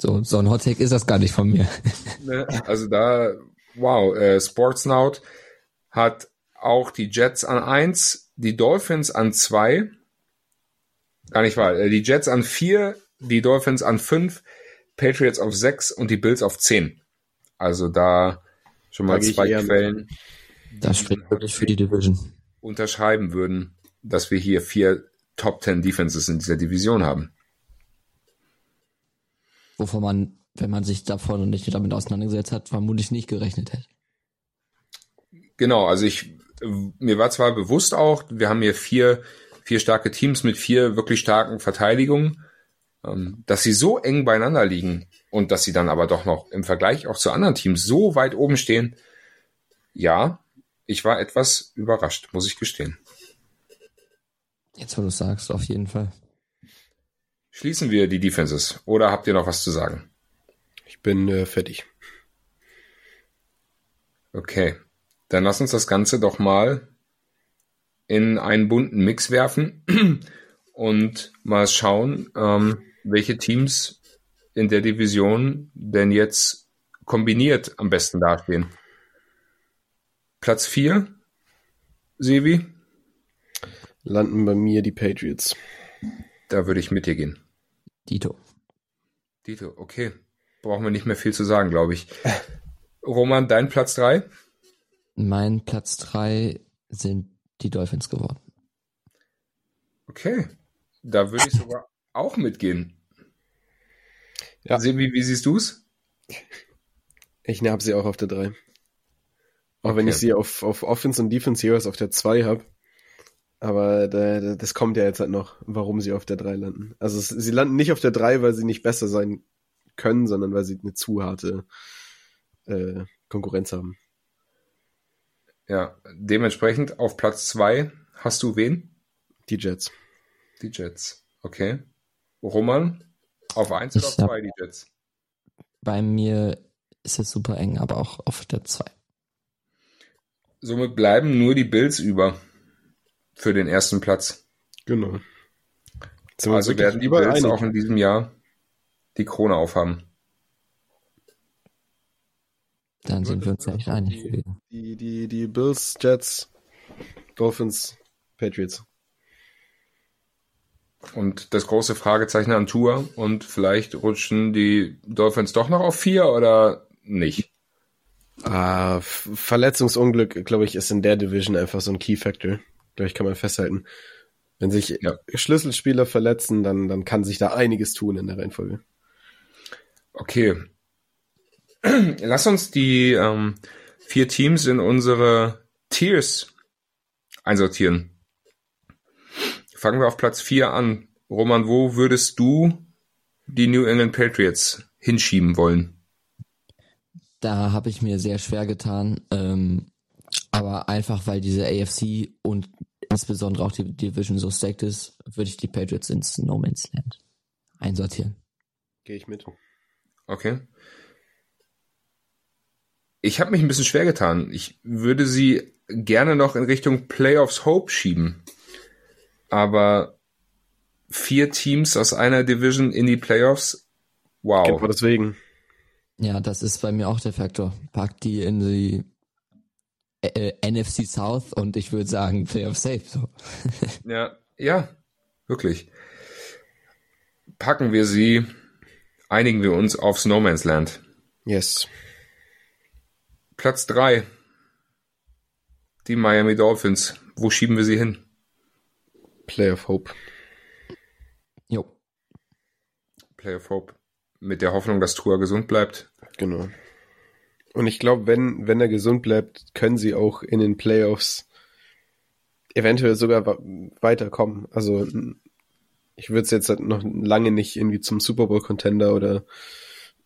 B: So, so ein Hottake ist das gar nicht von mir.
A: Ne, also da, wow, äh, Sportsnaut hat auch die Jets an eins, die Dolphins an zwei, gar nicht wahr, äh, die Jets an vier, die Dolphins an fünf, Patriots auf sechs und die Bills auf zehn. Also da schon mal zwei Quellen.
B: Das spricht wirklich für die Division.
A: Unterschreiben würden, dass wir hier vier Top Ten Defenses in dieser Division haben
B: wovon man, wenn man sich davon nicht damit auseinandergesetzt hat, vermutlich nicht gerechnet hätte.
A: Genau, also ich, mir war zwar bewusst auch, wir haben hier vier, vier starke Teams mit vier wirklich starken Verteidigungen, ähm, dass sie so eng beieinander liegen und dass sie dann aber doch noch im Vergleich auch zu anderen Teams so weit oben stehen. Ja, ich war etwas überrascht, muss ich gestehen.
B: Jetzt, wo du sagst, auf jeden Fall.
A: Schließen wir die Defenses oder habt ihr noch was zu sagen?
C: Ich bin äh, fertig.
A: Okay, dann lass uns das Ganze doch mal in einen bunten Mix werfen und mal schauen, ähm, welche Teams in der Division denn jetzt kombiniert am besten dastehen. Platz 4, Sevi?
C: Landen bei mir die Patriots.
A: Da würde ich mit dir gehen.
B: Dito.
A: Dito, okay. Brauchen wir nicht mehr viel zu sagen, glaube ich. Roman, dein Platz 3?
B: Mein Platz 3 sind die Dolphins geworden.
A: Okay. Da würde ich sogar auch mitgehen.
C: Ja.
A: Sebi, wie siehst du's?
C: Ich habe sie auch auf der 3. Auch
A: Okay.
C: wenn ich sie auf, auf Offense und Defense Heroes auf der 2 habe. Aber da, da, das kommt ja jetzt halt noch, warum sie auf der 3 landen. Also es, sie landen nicht auf der 3, weil sie nicht besser sein können, sondern weil sie eine zu harte äh, Konkurrenz haben.
A: Ja, dementsprechend auf Platz 2 hast du wen?
C: Die Jets.
A: Die Jets. Okay. Roman, auf 1 oder auf
B: hab-
A: 2 die Jets?
B: Bei mir ist es super eng, aber auch auf der 2.
A: Somit bleiben nur die Bills über für den ersten Platz.
C: Genau.
A: Also werden die Bills
C: einig?
A: auch in diesem Jahr die Krone aufhaben.
B: Dann sind wir uns ja echt einig
C: Die, die, die, die Bills, Jets, Dolphins, Patriots.
A: Und das große Fragezeichen an Tour und vielleicht rutschen die Dolphins doch noch auf 4 oder nicht?
C: Ah, Verletzungsunglück, glaube ich, ist in der Division einfach so ein Key Factor. Glaube ich, kann man festhalten. Wenn sich
A: Ja.
C: Schlüsselspieler verletzen, dann, dann kann sich da einiges tun in der Reihenfolge.
A: Okay. Lass uns die ähm, vier Teams in unsere Tiers einsortieren. Fangen wir auf Platz 4 an. Roman, wo würdest du die New England Patriots hinschieben wollen?
B: Da habe ich mir sehr schwer getan, ähm, aber einfach weil diese AFC und insbesondere auch die Division so stacked ist, würde ich die Patriots ins No Man's Land einsortieren.
C: Gehe ich mit.
A: Okay. Ich habe mich ein bisschen schwer getan. Ich würde sie gerne noch in Richtung Playoffs Hope schieben. Aber vier Teams aus einer Division in die Playoffs, wow.
C: Genau deswegen.
B: Ja, das ist bei mir auch der Faktor. Pack die in die äh, äh, NFC South und ich würde sagen Playoff Safe. So.
A: Ja, ja, wirklich. Packen wir sie, einigen wir uns auf Snowman's Land.
C: Yes.
A: Platz drei, Die Miami Dolphins. Wo schieben wir sie hin?
C: Play of Hope.
B: Jo.
A: Play of Hope. Mit der Hoffnung, dass Tua gesund bleibt.
C: Genau. Und ich glaube, wenn, wenn er gesund bleibt, können sie auch in den Playoffs eventuell sogar weiterkommen. Also ich würde es jetzt halt noch lange nicht irgendwie zum Super Bowl Contender oder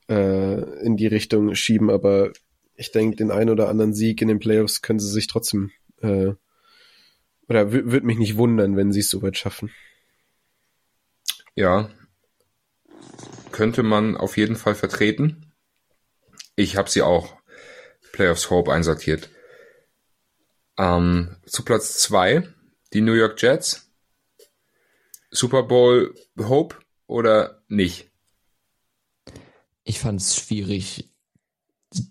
C: äh, in die Richtung schieben, aber ich denke, den einen oder anderen Sieg in den Playoffs können sie sich trotzdem äh, oder würde mich nicht wundern, wenn sie es soweit schaffen.
A: Ja. Könnte man auf jeden Fall vertreten. Ich habe sie auch Playoffs Hope einsortiert. Ähm, zu Platz zwei die New York Jets. Super Bowl Hope oder nicht?
B: Ich fand es schwierig,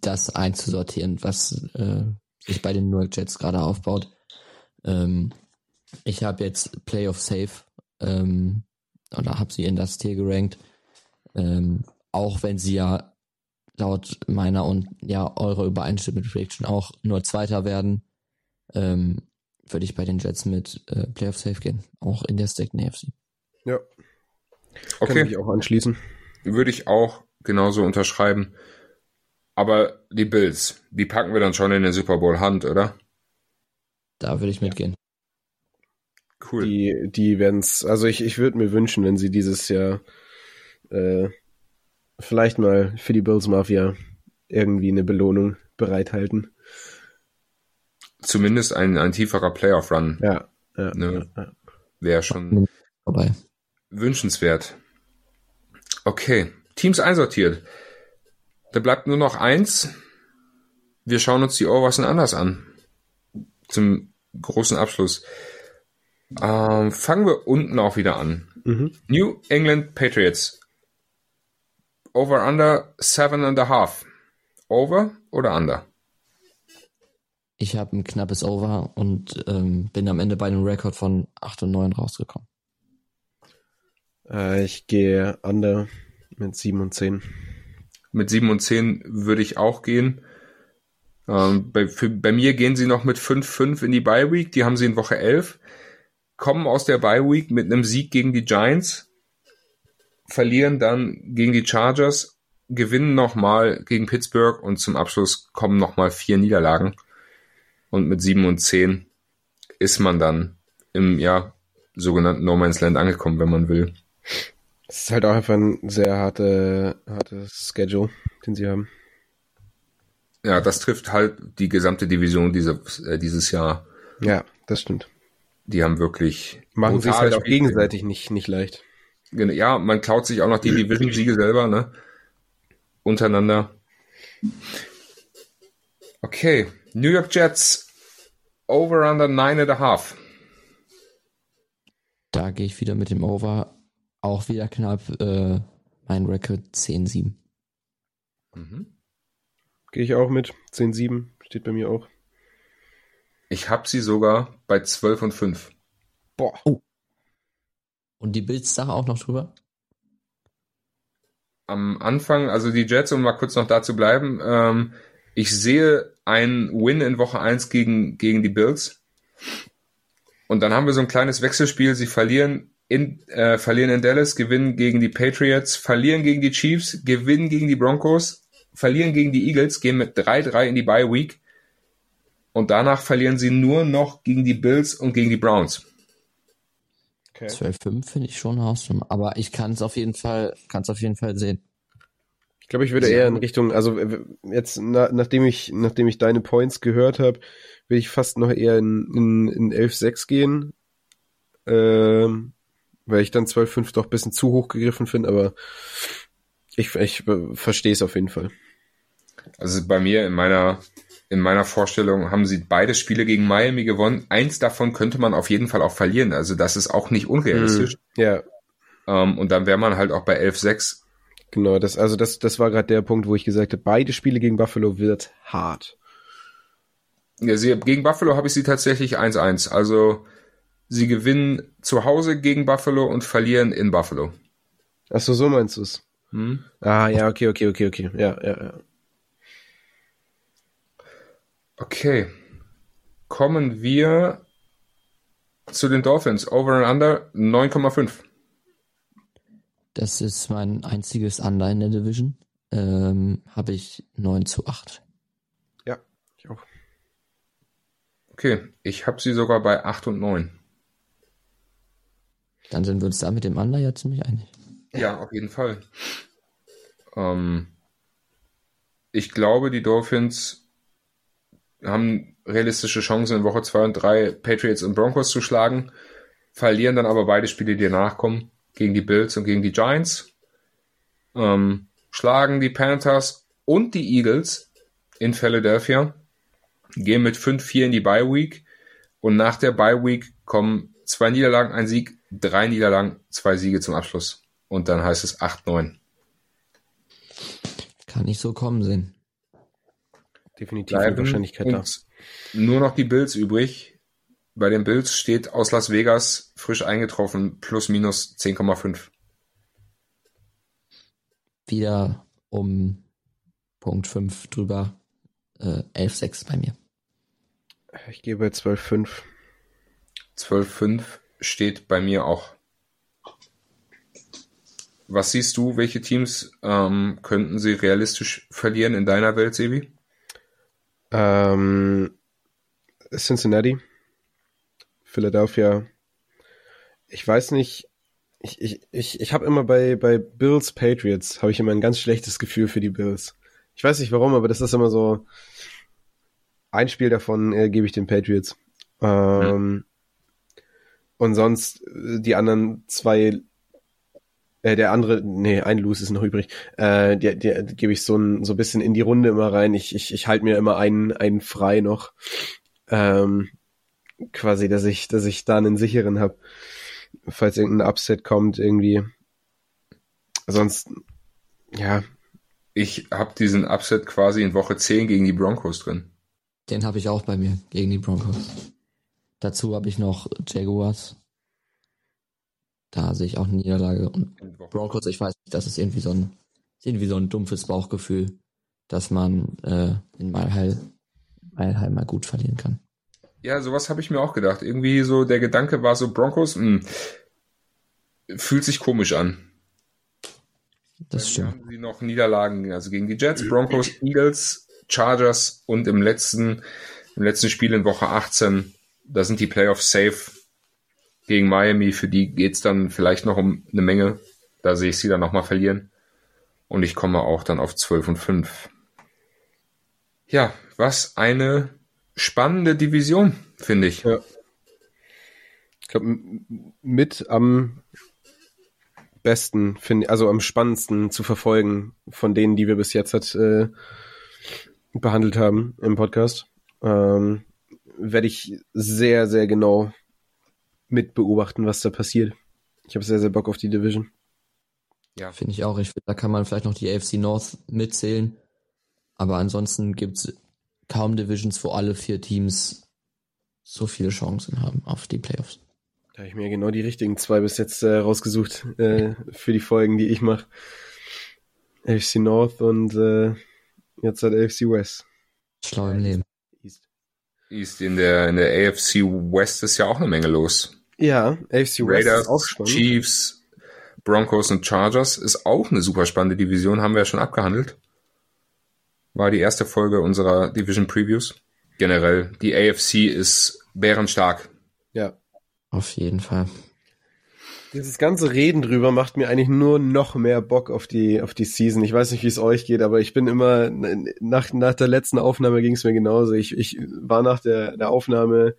B: das einzusortieren, was äh, sich bei den New York Jets gerade aufbaut. Ähm, ich habe jetzt Playoff Safe ähm, oder habe sie in das Tier gerankt. Ähm, auch wenn sie ja laut meiner und ja eurer übereinstimmenden Prediction auch nur Zweiter werden, ähm, würde ich bei den Jets mit äh, Playoff Safe gehen. Auch in der Stacked AFC.
C: Ja, kann
A: Okay.
C: ich auch anschließen.
A: Würde ich auch genauso unterschreiben. Aber die Bills, die packen wir dann schon in den Super Bowl Hand, oder?
B: Da würde ich mitgehen.
A: Cool.
C: Die, die werden's, also ich, ich würde mir wünschen, wenn sie dieses Jahr äh, vielleicht mal für die Bills Mafia irgendwie eine Belohnung bereithalten.
A: Zumindest ein, ein tieferer Playoff Run
C: Ja, ja,
A: Ne.
C: ja, ja.
A: wäre schon
B: Vorbei.
A: wünschenswert. Okay, Teams einsortiert. Da bleibt nur noch eins. Wir schauen uns die Overwatchen anders an. Zum großen Abschluss. Ähm, fangen wir unten auch wieder an.
C: Mhm.
A: New England Patriots. Over under seven and a half. Over oder under?
B: Ich habe ein knappes Over und ähm, bin am Ende bei einem Rekord von 8 und 9 rausgekommen.
C: Äh, ich gehe under mit 7 und 10.
A: Mit 7 und 10 würde ich auch gehen. Ähm, bei, für, bei mir gehen sie noch mit 5-5 in die Bye Week. Die haben sie in Woche 11. Kommen aus der Bye Week mit einem Sieg gegen die Giants. Verlieren dann gegen die Chargers. Gewinnen nochmal gegen Pittsburgh und zum Abschluss kommen nochmal vier Niederlagen. Und mit 7 und 10 ist man dann im ja, sogenannten No Man's Land angekommen, wenn man will.
C: Es ist halt auch einfach ein sehr harte, hartes Schedule, den sie haben.
A: Ja, das trifft halt die gesamte Division diese, äh, dieses Jahr.
C: Ja, das stimmt.
A: Die haben wirklich
C: Machen sie es
A: brutale
C: halt auch gegenseitig nicht, nicht leicht.
A: Ja, man klaut sich auch noch die Division-Siege selber, ne? Untereinander. Okay, New York Jets over under nine and a half.
B: Da gehe ich wieder mit dem Over. Auch wieder knapp. Äh, mein Rekord 10-7.
A: Mhm.
C: Gehe ich auch mit. 10-7 steht bei mir auch.
A: Ich habe sie sogar bei 12 und 5.
C: Boah.
B: Und die Bilds-Sache auch noch drüber?
A: Am Anfang, also die Jets, um mal kurz noch da zu bleiben, ähm, ich sehe einen Win in Woche 1 gegen, gegen die Bills. Und dann haben wir so ein kleines Wechselspiel. Sie verlieren in, äh, verlieren in Dallas, gewinnen gegen die Patriots, verlieren gegen die Chiefs, gewinnen gegen die Broncos, verlieren gegen die Eagles, gehen mit 3-3 in die Bye Week. Und danach verlieren sie nur noch gegen die Bills und gegen die Browns.
C: Okay.
B: 12-5 finde ich schon Hausnummer. Aber ich kann es auf jeden Fall, kann es auf jeden Fall sehen.
C: Ich glaube, ich würde eher in Richtung, also jetzt, na, nachdem ich, nachdem ich deine Points gehört habe, will ich fast noch eher in, in, in 11-6 gehen. Ähm, weil ich dann 12-5 doch ein bisschen zu hoch gegriffen finde, aber ich, ich äh, verstehe es auf jeden Fall.
A: Also bei mir in meiner, in meiner Vorstellung haben sie beide Spiele gegen Miami gewonnen. Eins davon könnte man auf jeden Fall auch verlieren. Also das ist auch nicht unrealistisch.
C: Ja,
A: Ähm, und dann wäre man halt auch bei 11-6.
C: genau. Das, also das, das war gerade der Punkt, wo ich gesagt habe, beide Spiele gegen Buffalo wird hart.
A: Ja, sie, gegen Buffalo habe ich sie tatsächlich 1-1. Also sie gewinnen zu Hause gegen Buffalo und verlieren in Buffalo.
C: Ach so, so meinst du es?
A: Hm?
C: Ah, ja, okay, okay, okay, okay. Ja, ja, ja.
A: Okay. Kommen wir zu den Dolphins. Over and under 9,5.
B: Das ist mein einziges Under in der Division. Ähm, Habe ich 9 zu 8.
C: Ja, ich auch.
A: Okay, ich habe sie sogar bei 8 und 9.
B: Dann sind wir uns da mit dem Under ja ziemlich einig.
A: Ja, auf jeden Fall. Ähm, ich glaube, die Dolphins haben realistische Chancen in Woche 2 und 3 Patriots und Broncos zu schlagen, verlieren dann aber beide Spiele, die danach kommen, gegen die Bills und gegen die Giants, ähm, schlagen die Panthers und die Eagles in Philadelphia, gehen mit 5-4 in die Bye Week und nach der Bye Week kommen zwei Niederlagen, ein Sieg, drei Niederlagen, zwei Siege zum Abschluss. Und dann heißt es 8-9.
B: Kann nicht so kommen sehen.
C: Definitiv die Wahrscheinlichkeit da.
A: nur noch die Bills übrig. Bei den Bills steht aus Las Vegas frisch eingetroffen plus minus 10,5.
B: Wieder um Punkt 5 drüber. Äh, 11-6 bei mir.
C: Ich gehe bei 12,5.
A: 12,5 steht bei mir auch. Was siehst du, welche Teams ähm, könnten sie realistisch verlieren in deiner Welt, Sebi?
C: Ähm, Cincinnati, Philadelphia. Ich weiß nicht. Ich, ich, ich, ich habe immer bei, bei Bills Patriots habe ich immer ein ganz schlechtes Gefühl für die Bills. Ich weiß nicht warum, aber das ist immer so. Ein Spiel davon äh, gebe ich den Patriots. Ähm, Und sonst äh, die anderen zwei äh, der andere, nee, ein Lose ist noch übrig. Äh, der, der gebe ich so ein so ein bisschen in die Runde immer rein. Ich, ich, ich halte mir immer einen, einen frei noch. Ähm, quasi, dass ich, dass ich da einen sicheren habe, falls irgendein Upset kommt irgendwie. Sonst, ja.
A: Ich habe diesen Upset quasi in Woche 10 gegen die Broncos drin.
B: Den habe ich auch bei mir gegen die Broncos. Dazu habe ich noch Jaguars. Da sehe ich auch eine Niederlage. Und Broncos, ich weiß nicht, das ist irgendwie so ein, irgendwie so ein dumpfes Bauchgefühl, dass man äh, in Malheil, Malheil mal gut verlieren kann.
A: Ja, sowas habe ich mir auch gedacht. Irgendwie so, der Gedanke war so, Broncos, mh, fühlt sich komisch an.
B: Das
A: Dann
B: stimmt.
A: haben sie noch Niederlagen, also gegen die Jets, Broncos, Eagles, Chargers und im letzten, im letzten Spiel in Woche 18, da sind die Playoffs safe gegen Miami. Für die geht's dann vielleicht noch um eine Menge. Da sehe ich sie dann nochmal verlieren. Und ich komme auch dann auf 12 und 5. Ja, was eine spannende Division, finde ich.
C: Ja. Ich glaube, mit am besten, finde also am spannendsten zu verfolgen von denen, die wir bis jetzt hat, äh, behandelt haben im Podcast. Ähm, werde ich sehr, sehr genau mit beobachten, was da passiert. Ich habe sehr, sehr Bock auf die Division.
A: Ja,
B: Finde ich auch. Ich finde, da kann man vielleicht noch die AFC North mitzählen. Aber ansonsten gibt's kaum Divisions, wo alle vier Teams so viele Chancen haben auf die Playoffs.
C: Da habe ich mir genau die richtigen zwei bis jetzt äh, rausgesucht äh, für die Folgen, die ich mache. AFC North und äh, jetzt hat AFC West.
B: Schlau im Leben.
C: East.
A: East in der, in der AFC West ist ja auch eine Menge los.
C: Ja, AFC West
A: Raiders,
C: ist auch spannend.
A: Chiefs, Broncos und Chargers ist auch eine super spannende Division, haben wir ja schon abgehandelt. War die erste Folge unserer Division Previews. Generell, die AFC ist bärenstark.
C: Ja.
B: Auf jeden Fall.
C: Dieses ganze Reden drüber macht mir eigentlich nur noch mehr Bock auf die, auf die Season. Ich weiß nicht, wie es euch geht, aber ich bin immer, nach, nach der letzten Aufnahme ging es mir genauso. Ich, ich war nach der, der Aufnahme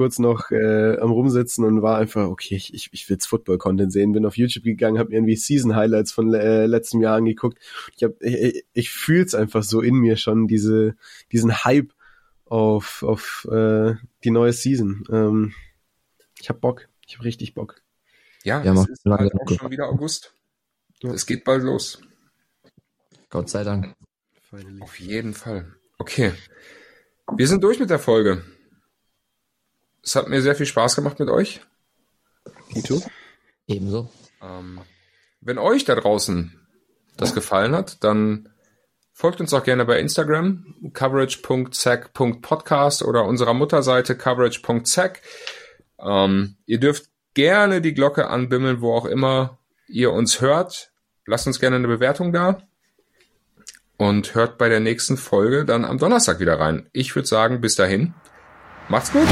C: kurz noch äh, am Rumsitzen und war einfach, okay, ich, ich, ich will jetzt Football-Content sehen. Bin auf YouTube gegangen, habe mir irgendwie Season-Highlights von äh, letztem Jahr angeguckt. Ich, hab, ich, ich fühle es einfach so in mir schon, diese, diesen Hype auf, auf äh, die neue Season. Ähm, ich hab Bock. Ich hab richtig Bock.
A: Ja,
B: Ja,
A: es
B: macht
A: ist
B: lange
A: halt auch schon wieder August.
C: Ja.
A: Es geht bald los.
B: Gott sei Dank.
C: Finally.
A: Auf jeden Fall. Okay. Wir sind durch mit der Folge. Es hat mir sehr viel Spaß gemacht mit euch.
C: Tito?
B: Ebenso.
A: Ähm, wenn euch da draußen das gefallen hat, dann folgt uns auch gerne bei Instagram, coverage.zack.podcast oder unserer Mutterseite coverage.zack. Ähm, ihr dürft gerne die Glocke anbimmeln, wo auch immer ihr uns hört. Lasst uns gerne eine Bewertung da. Und hört bei der nächsten Folge dann am Donnerstag wieder rein. Ich würde sagen, bis dahin. Macht's gut.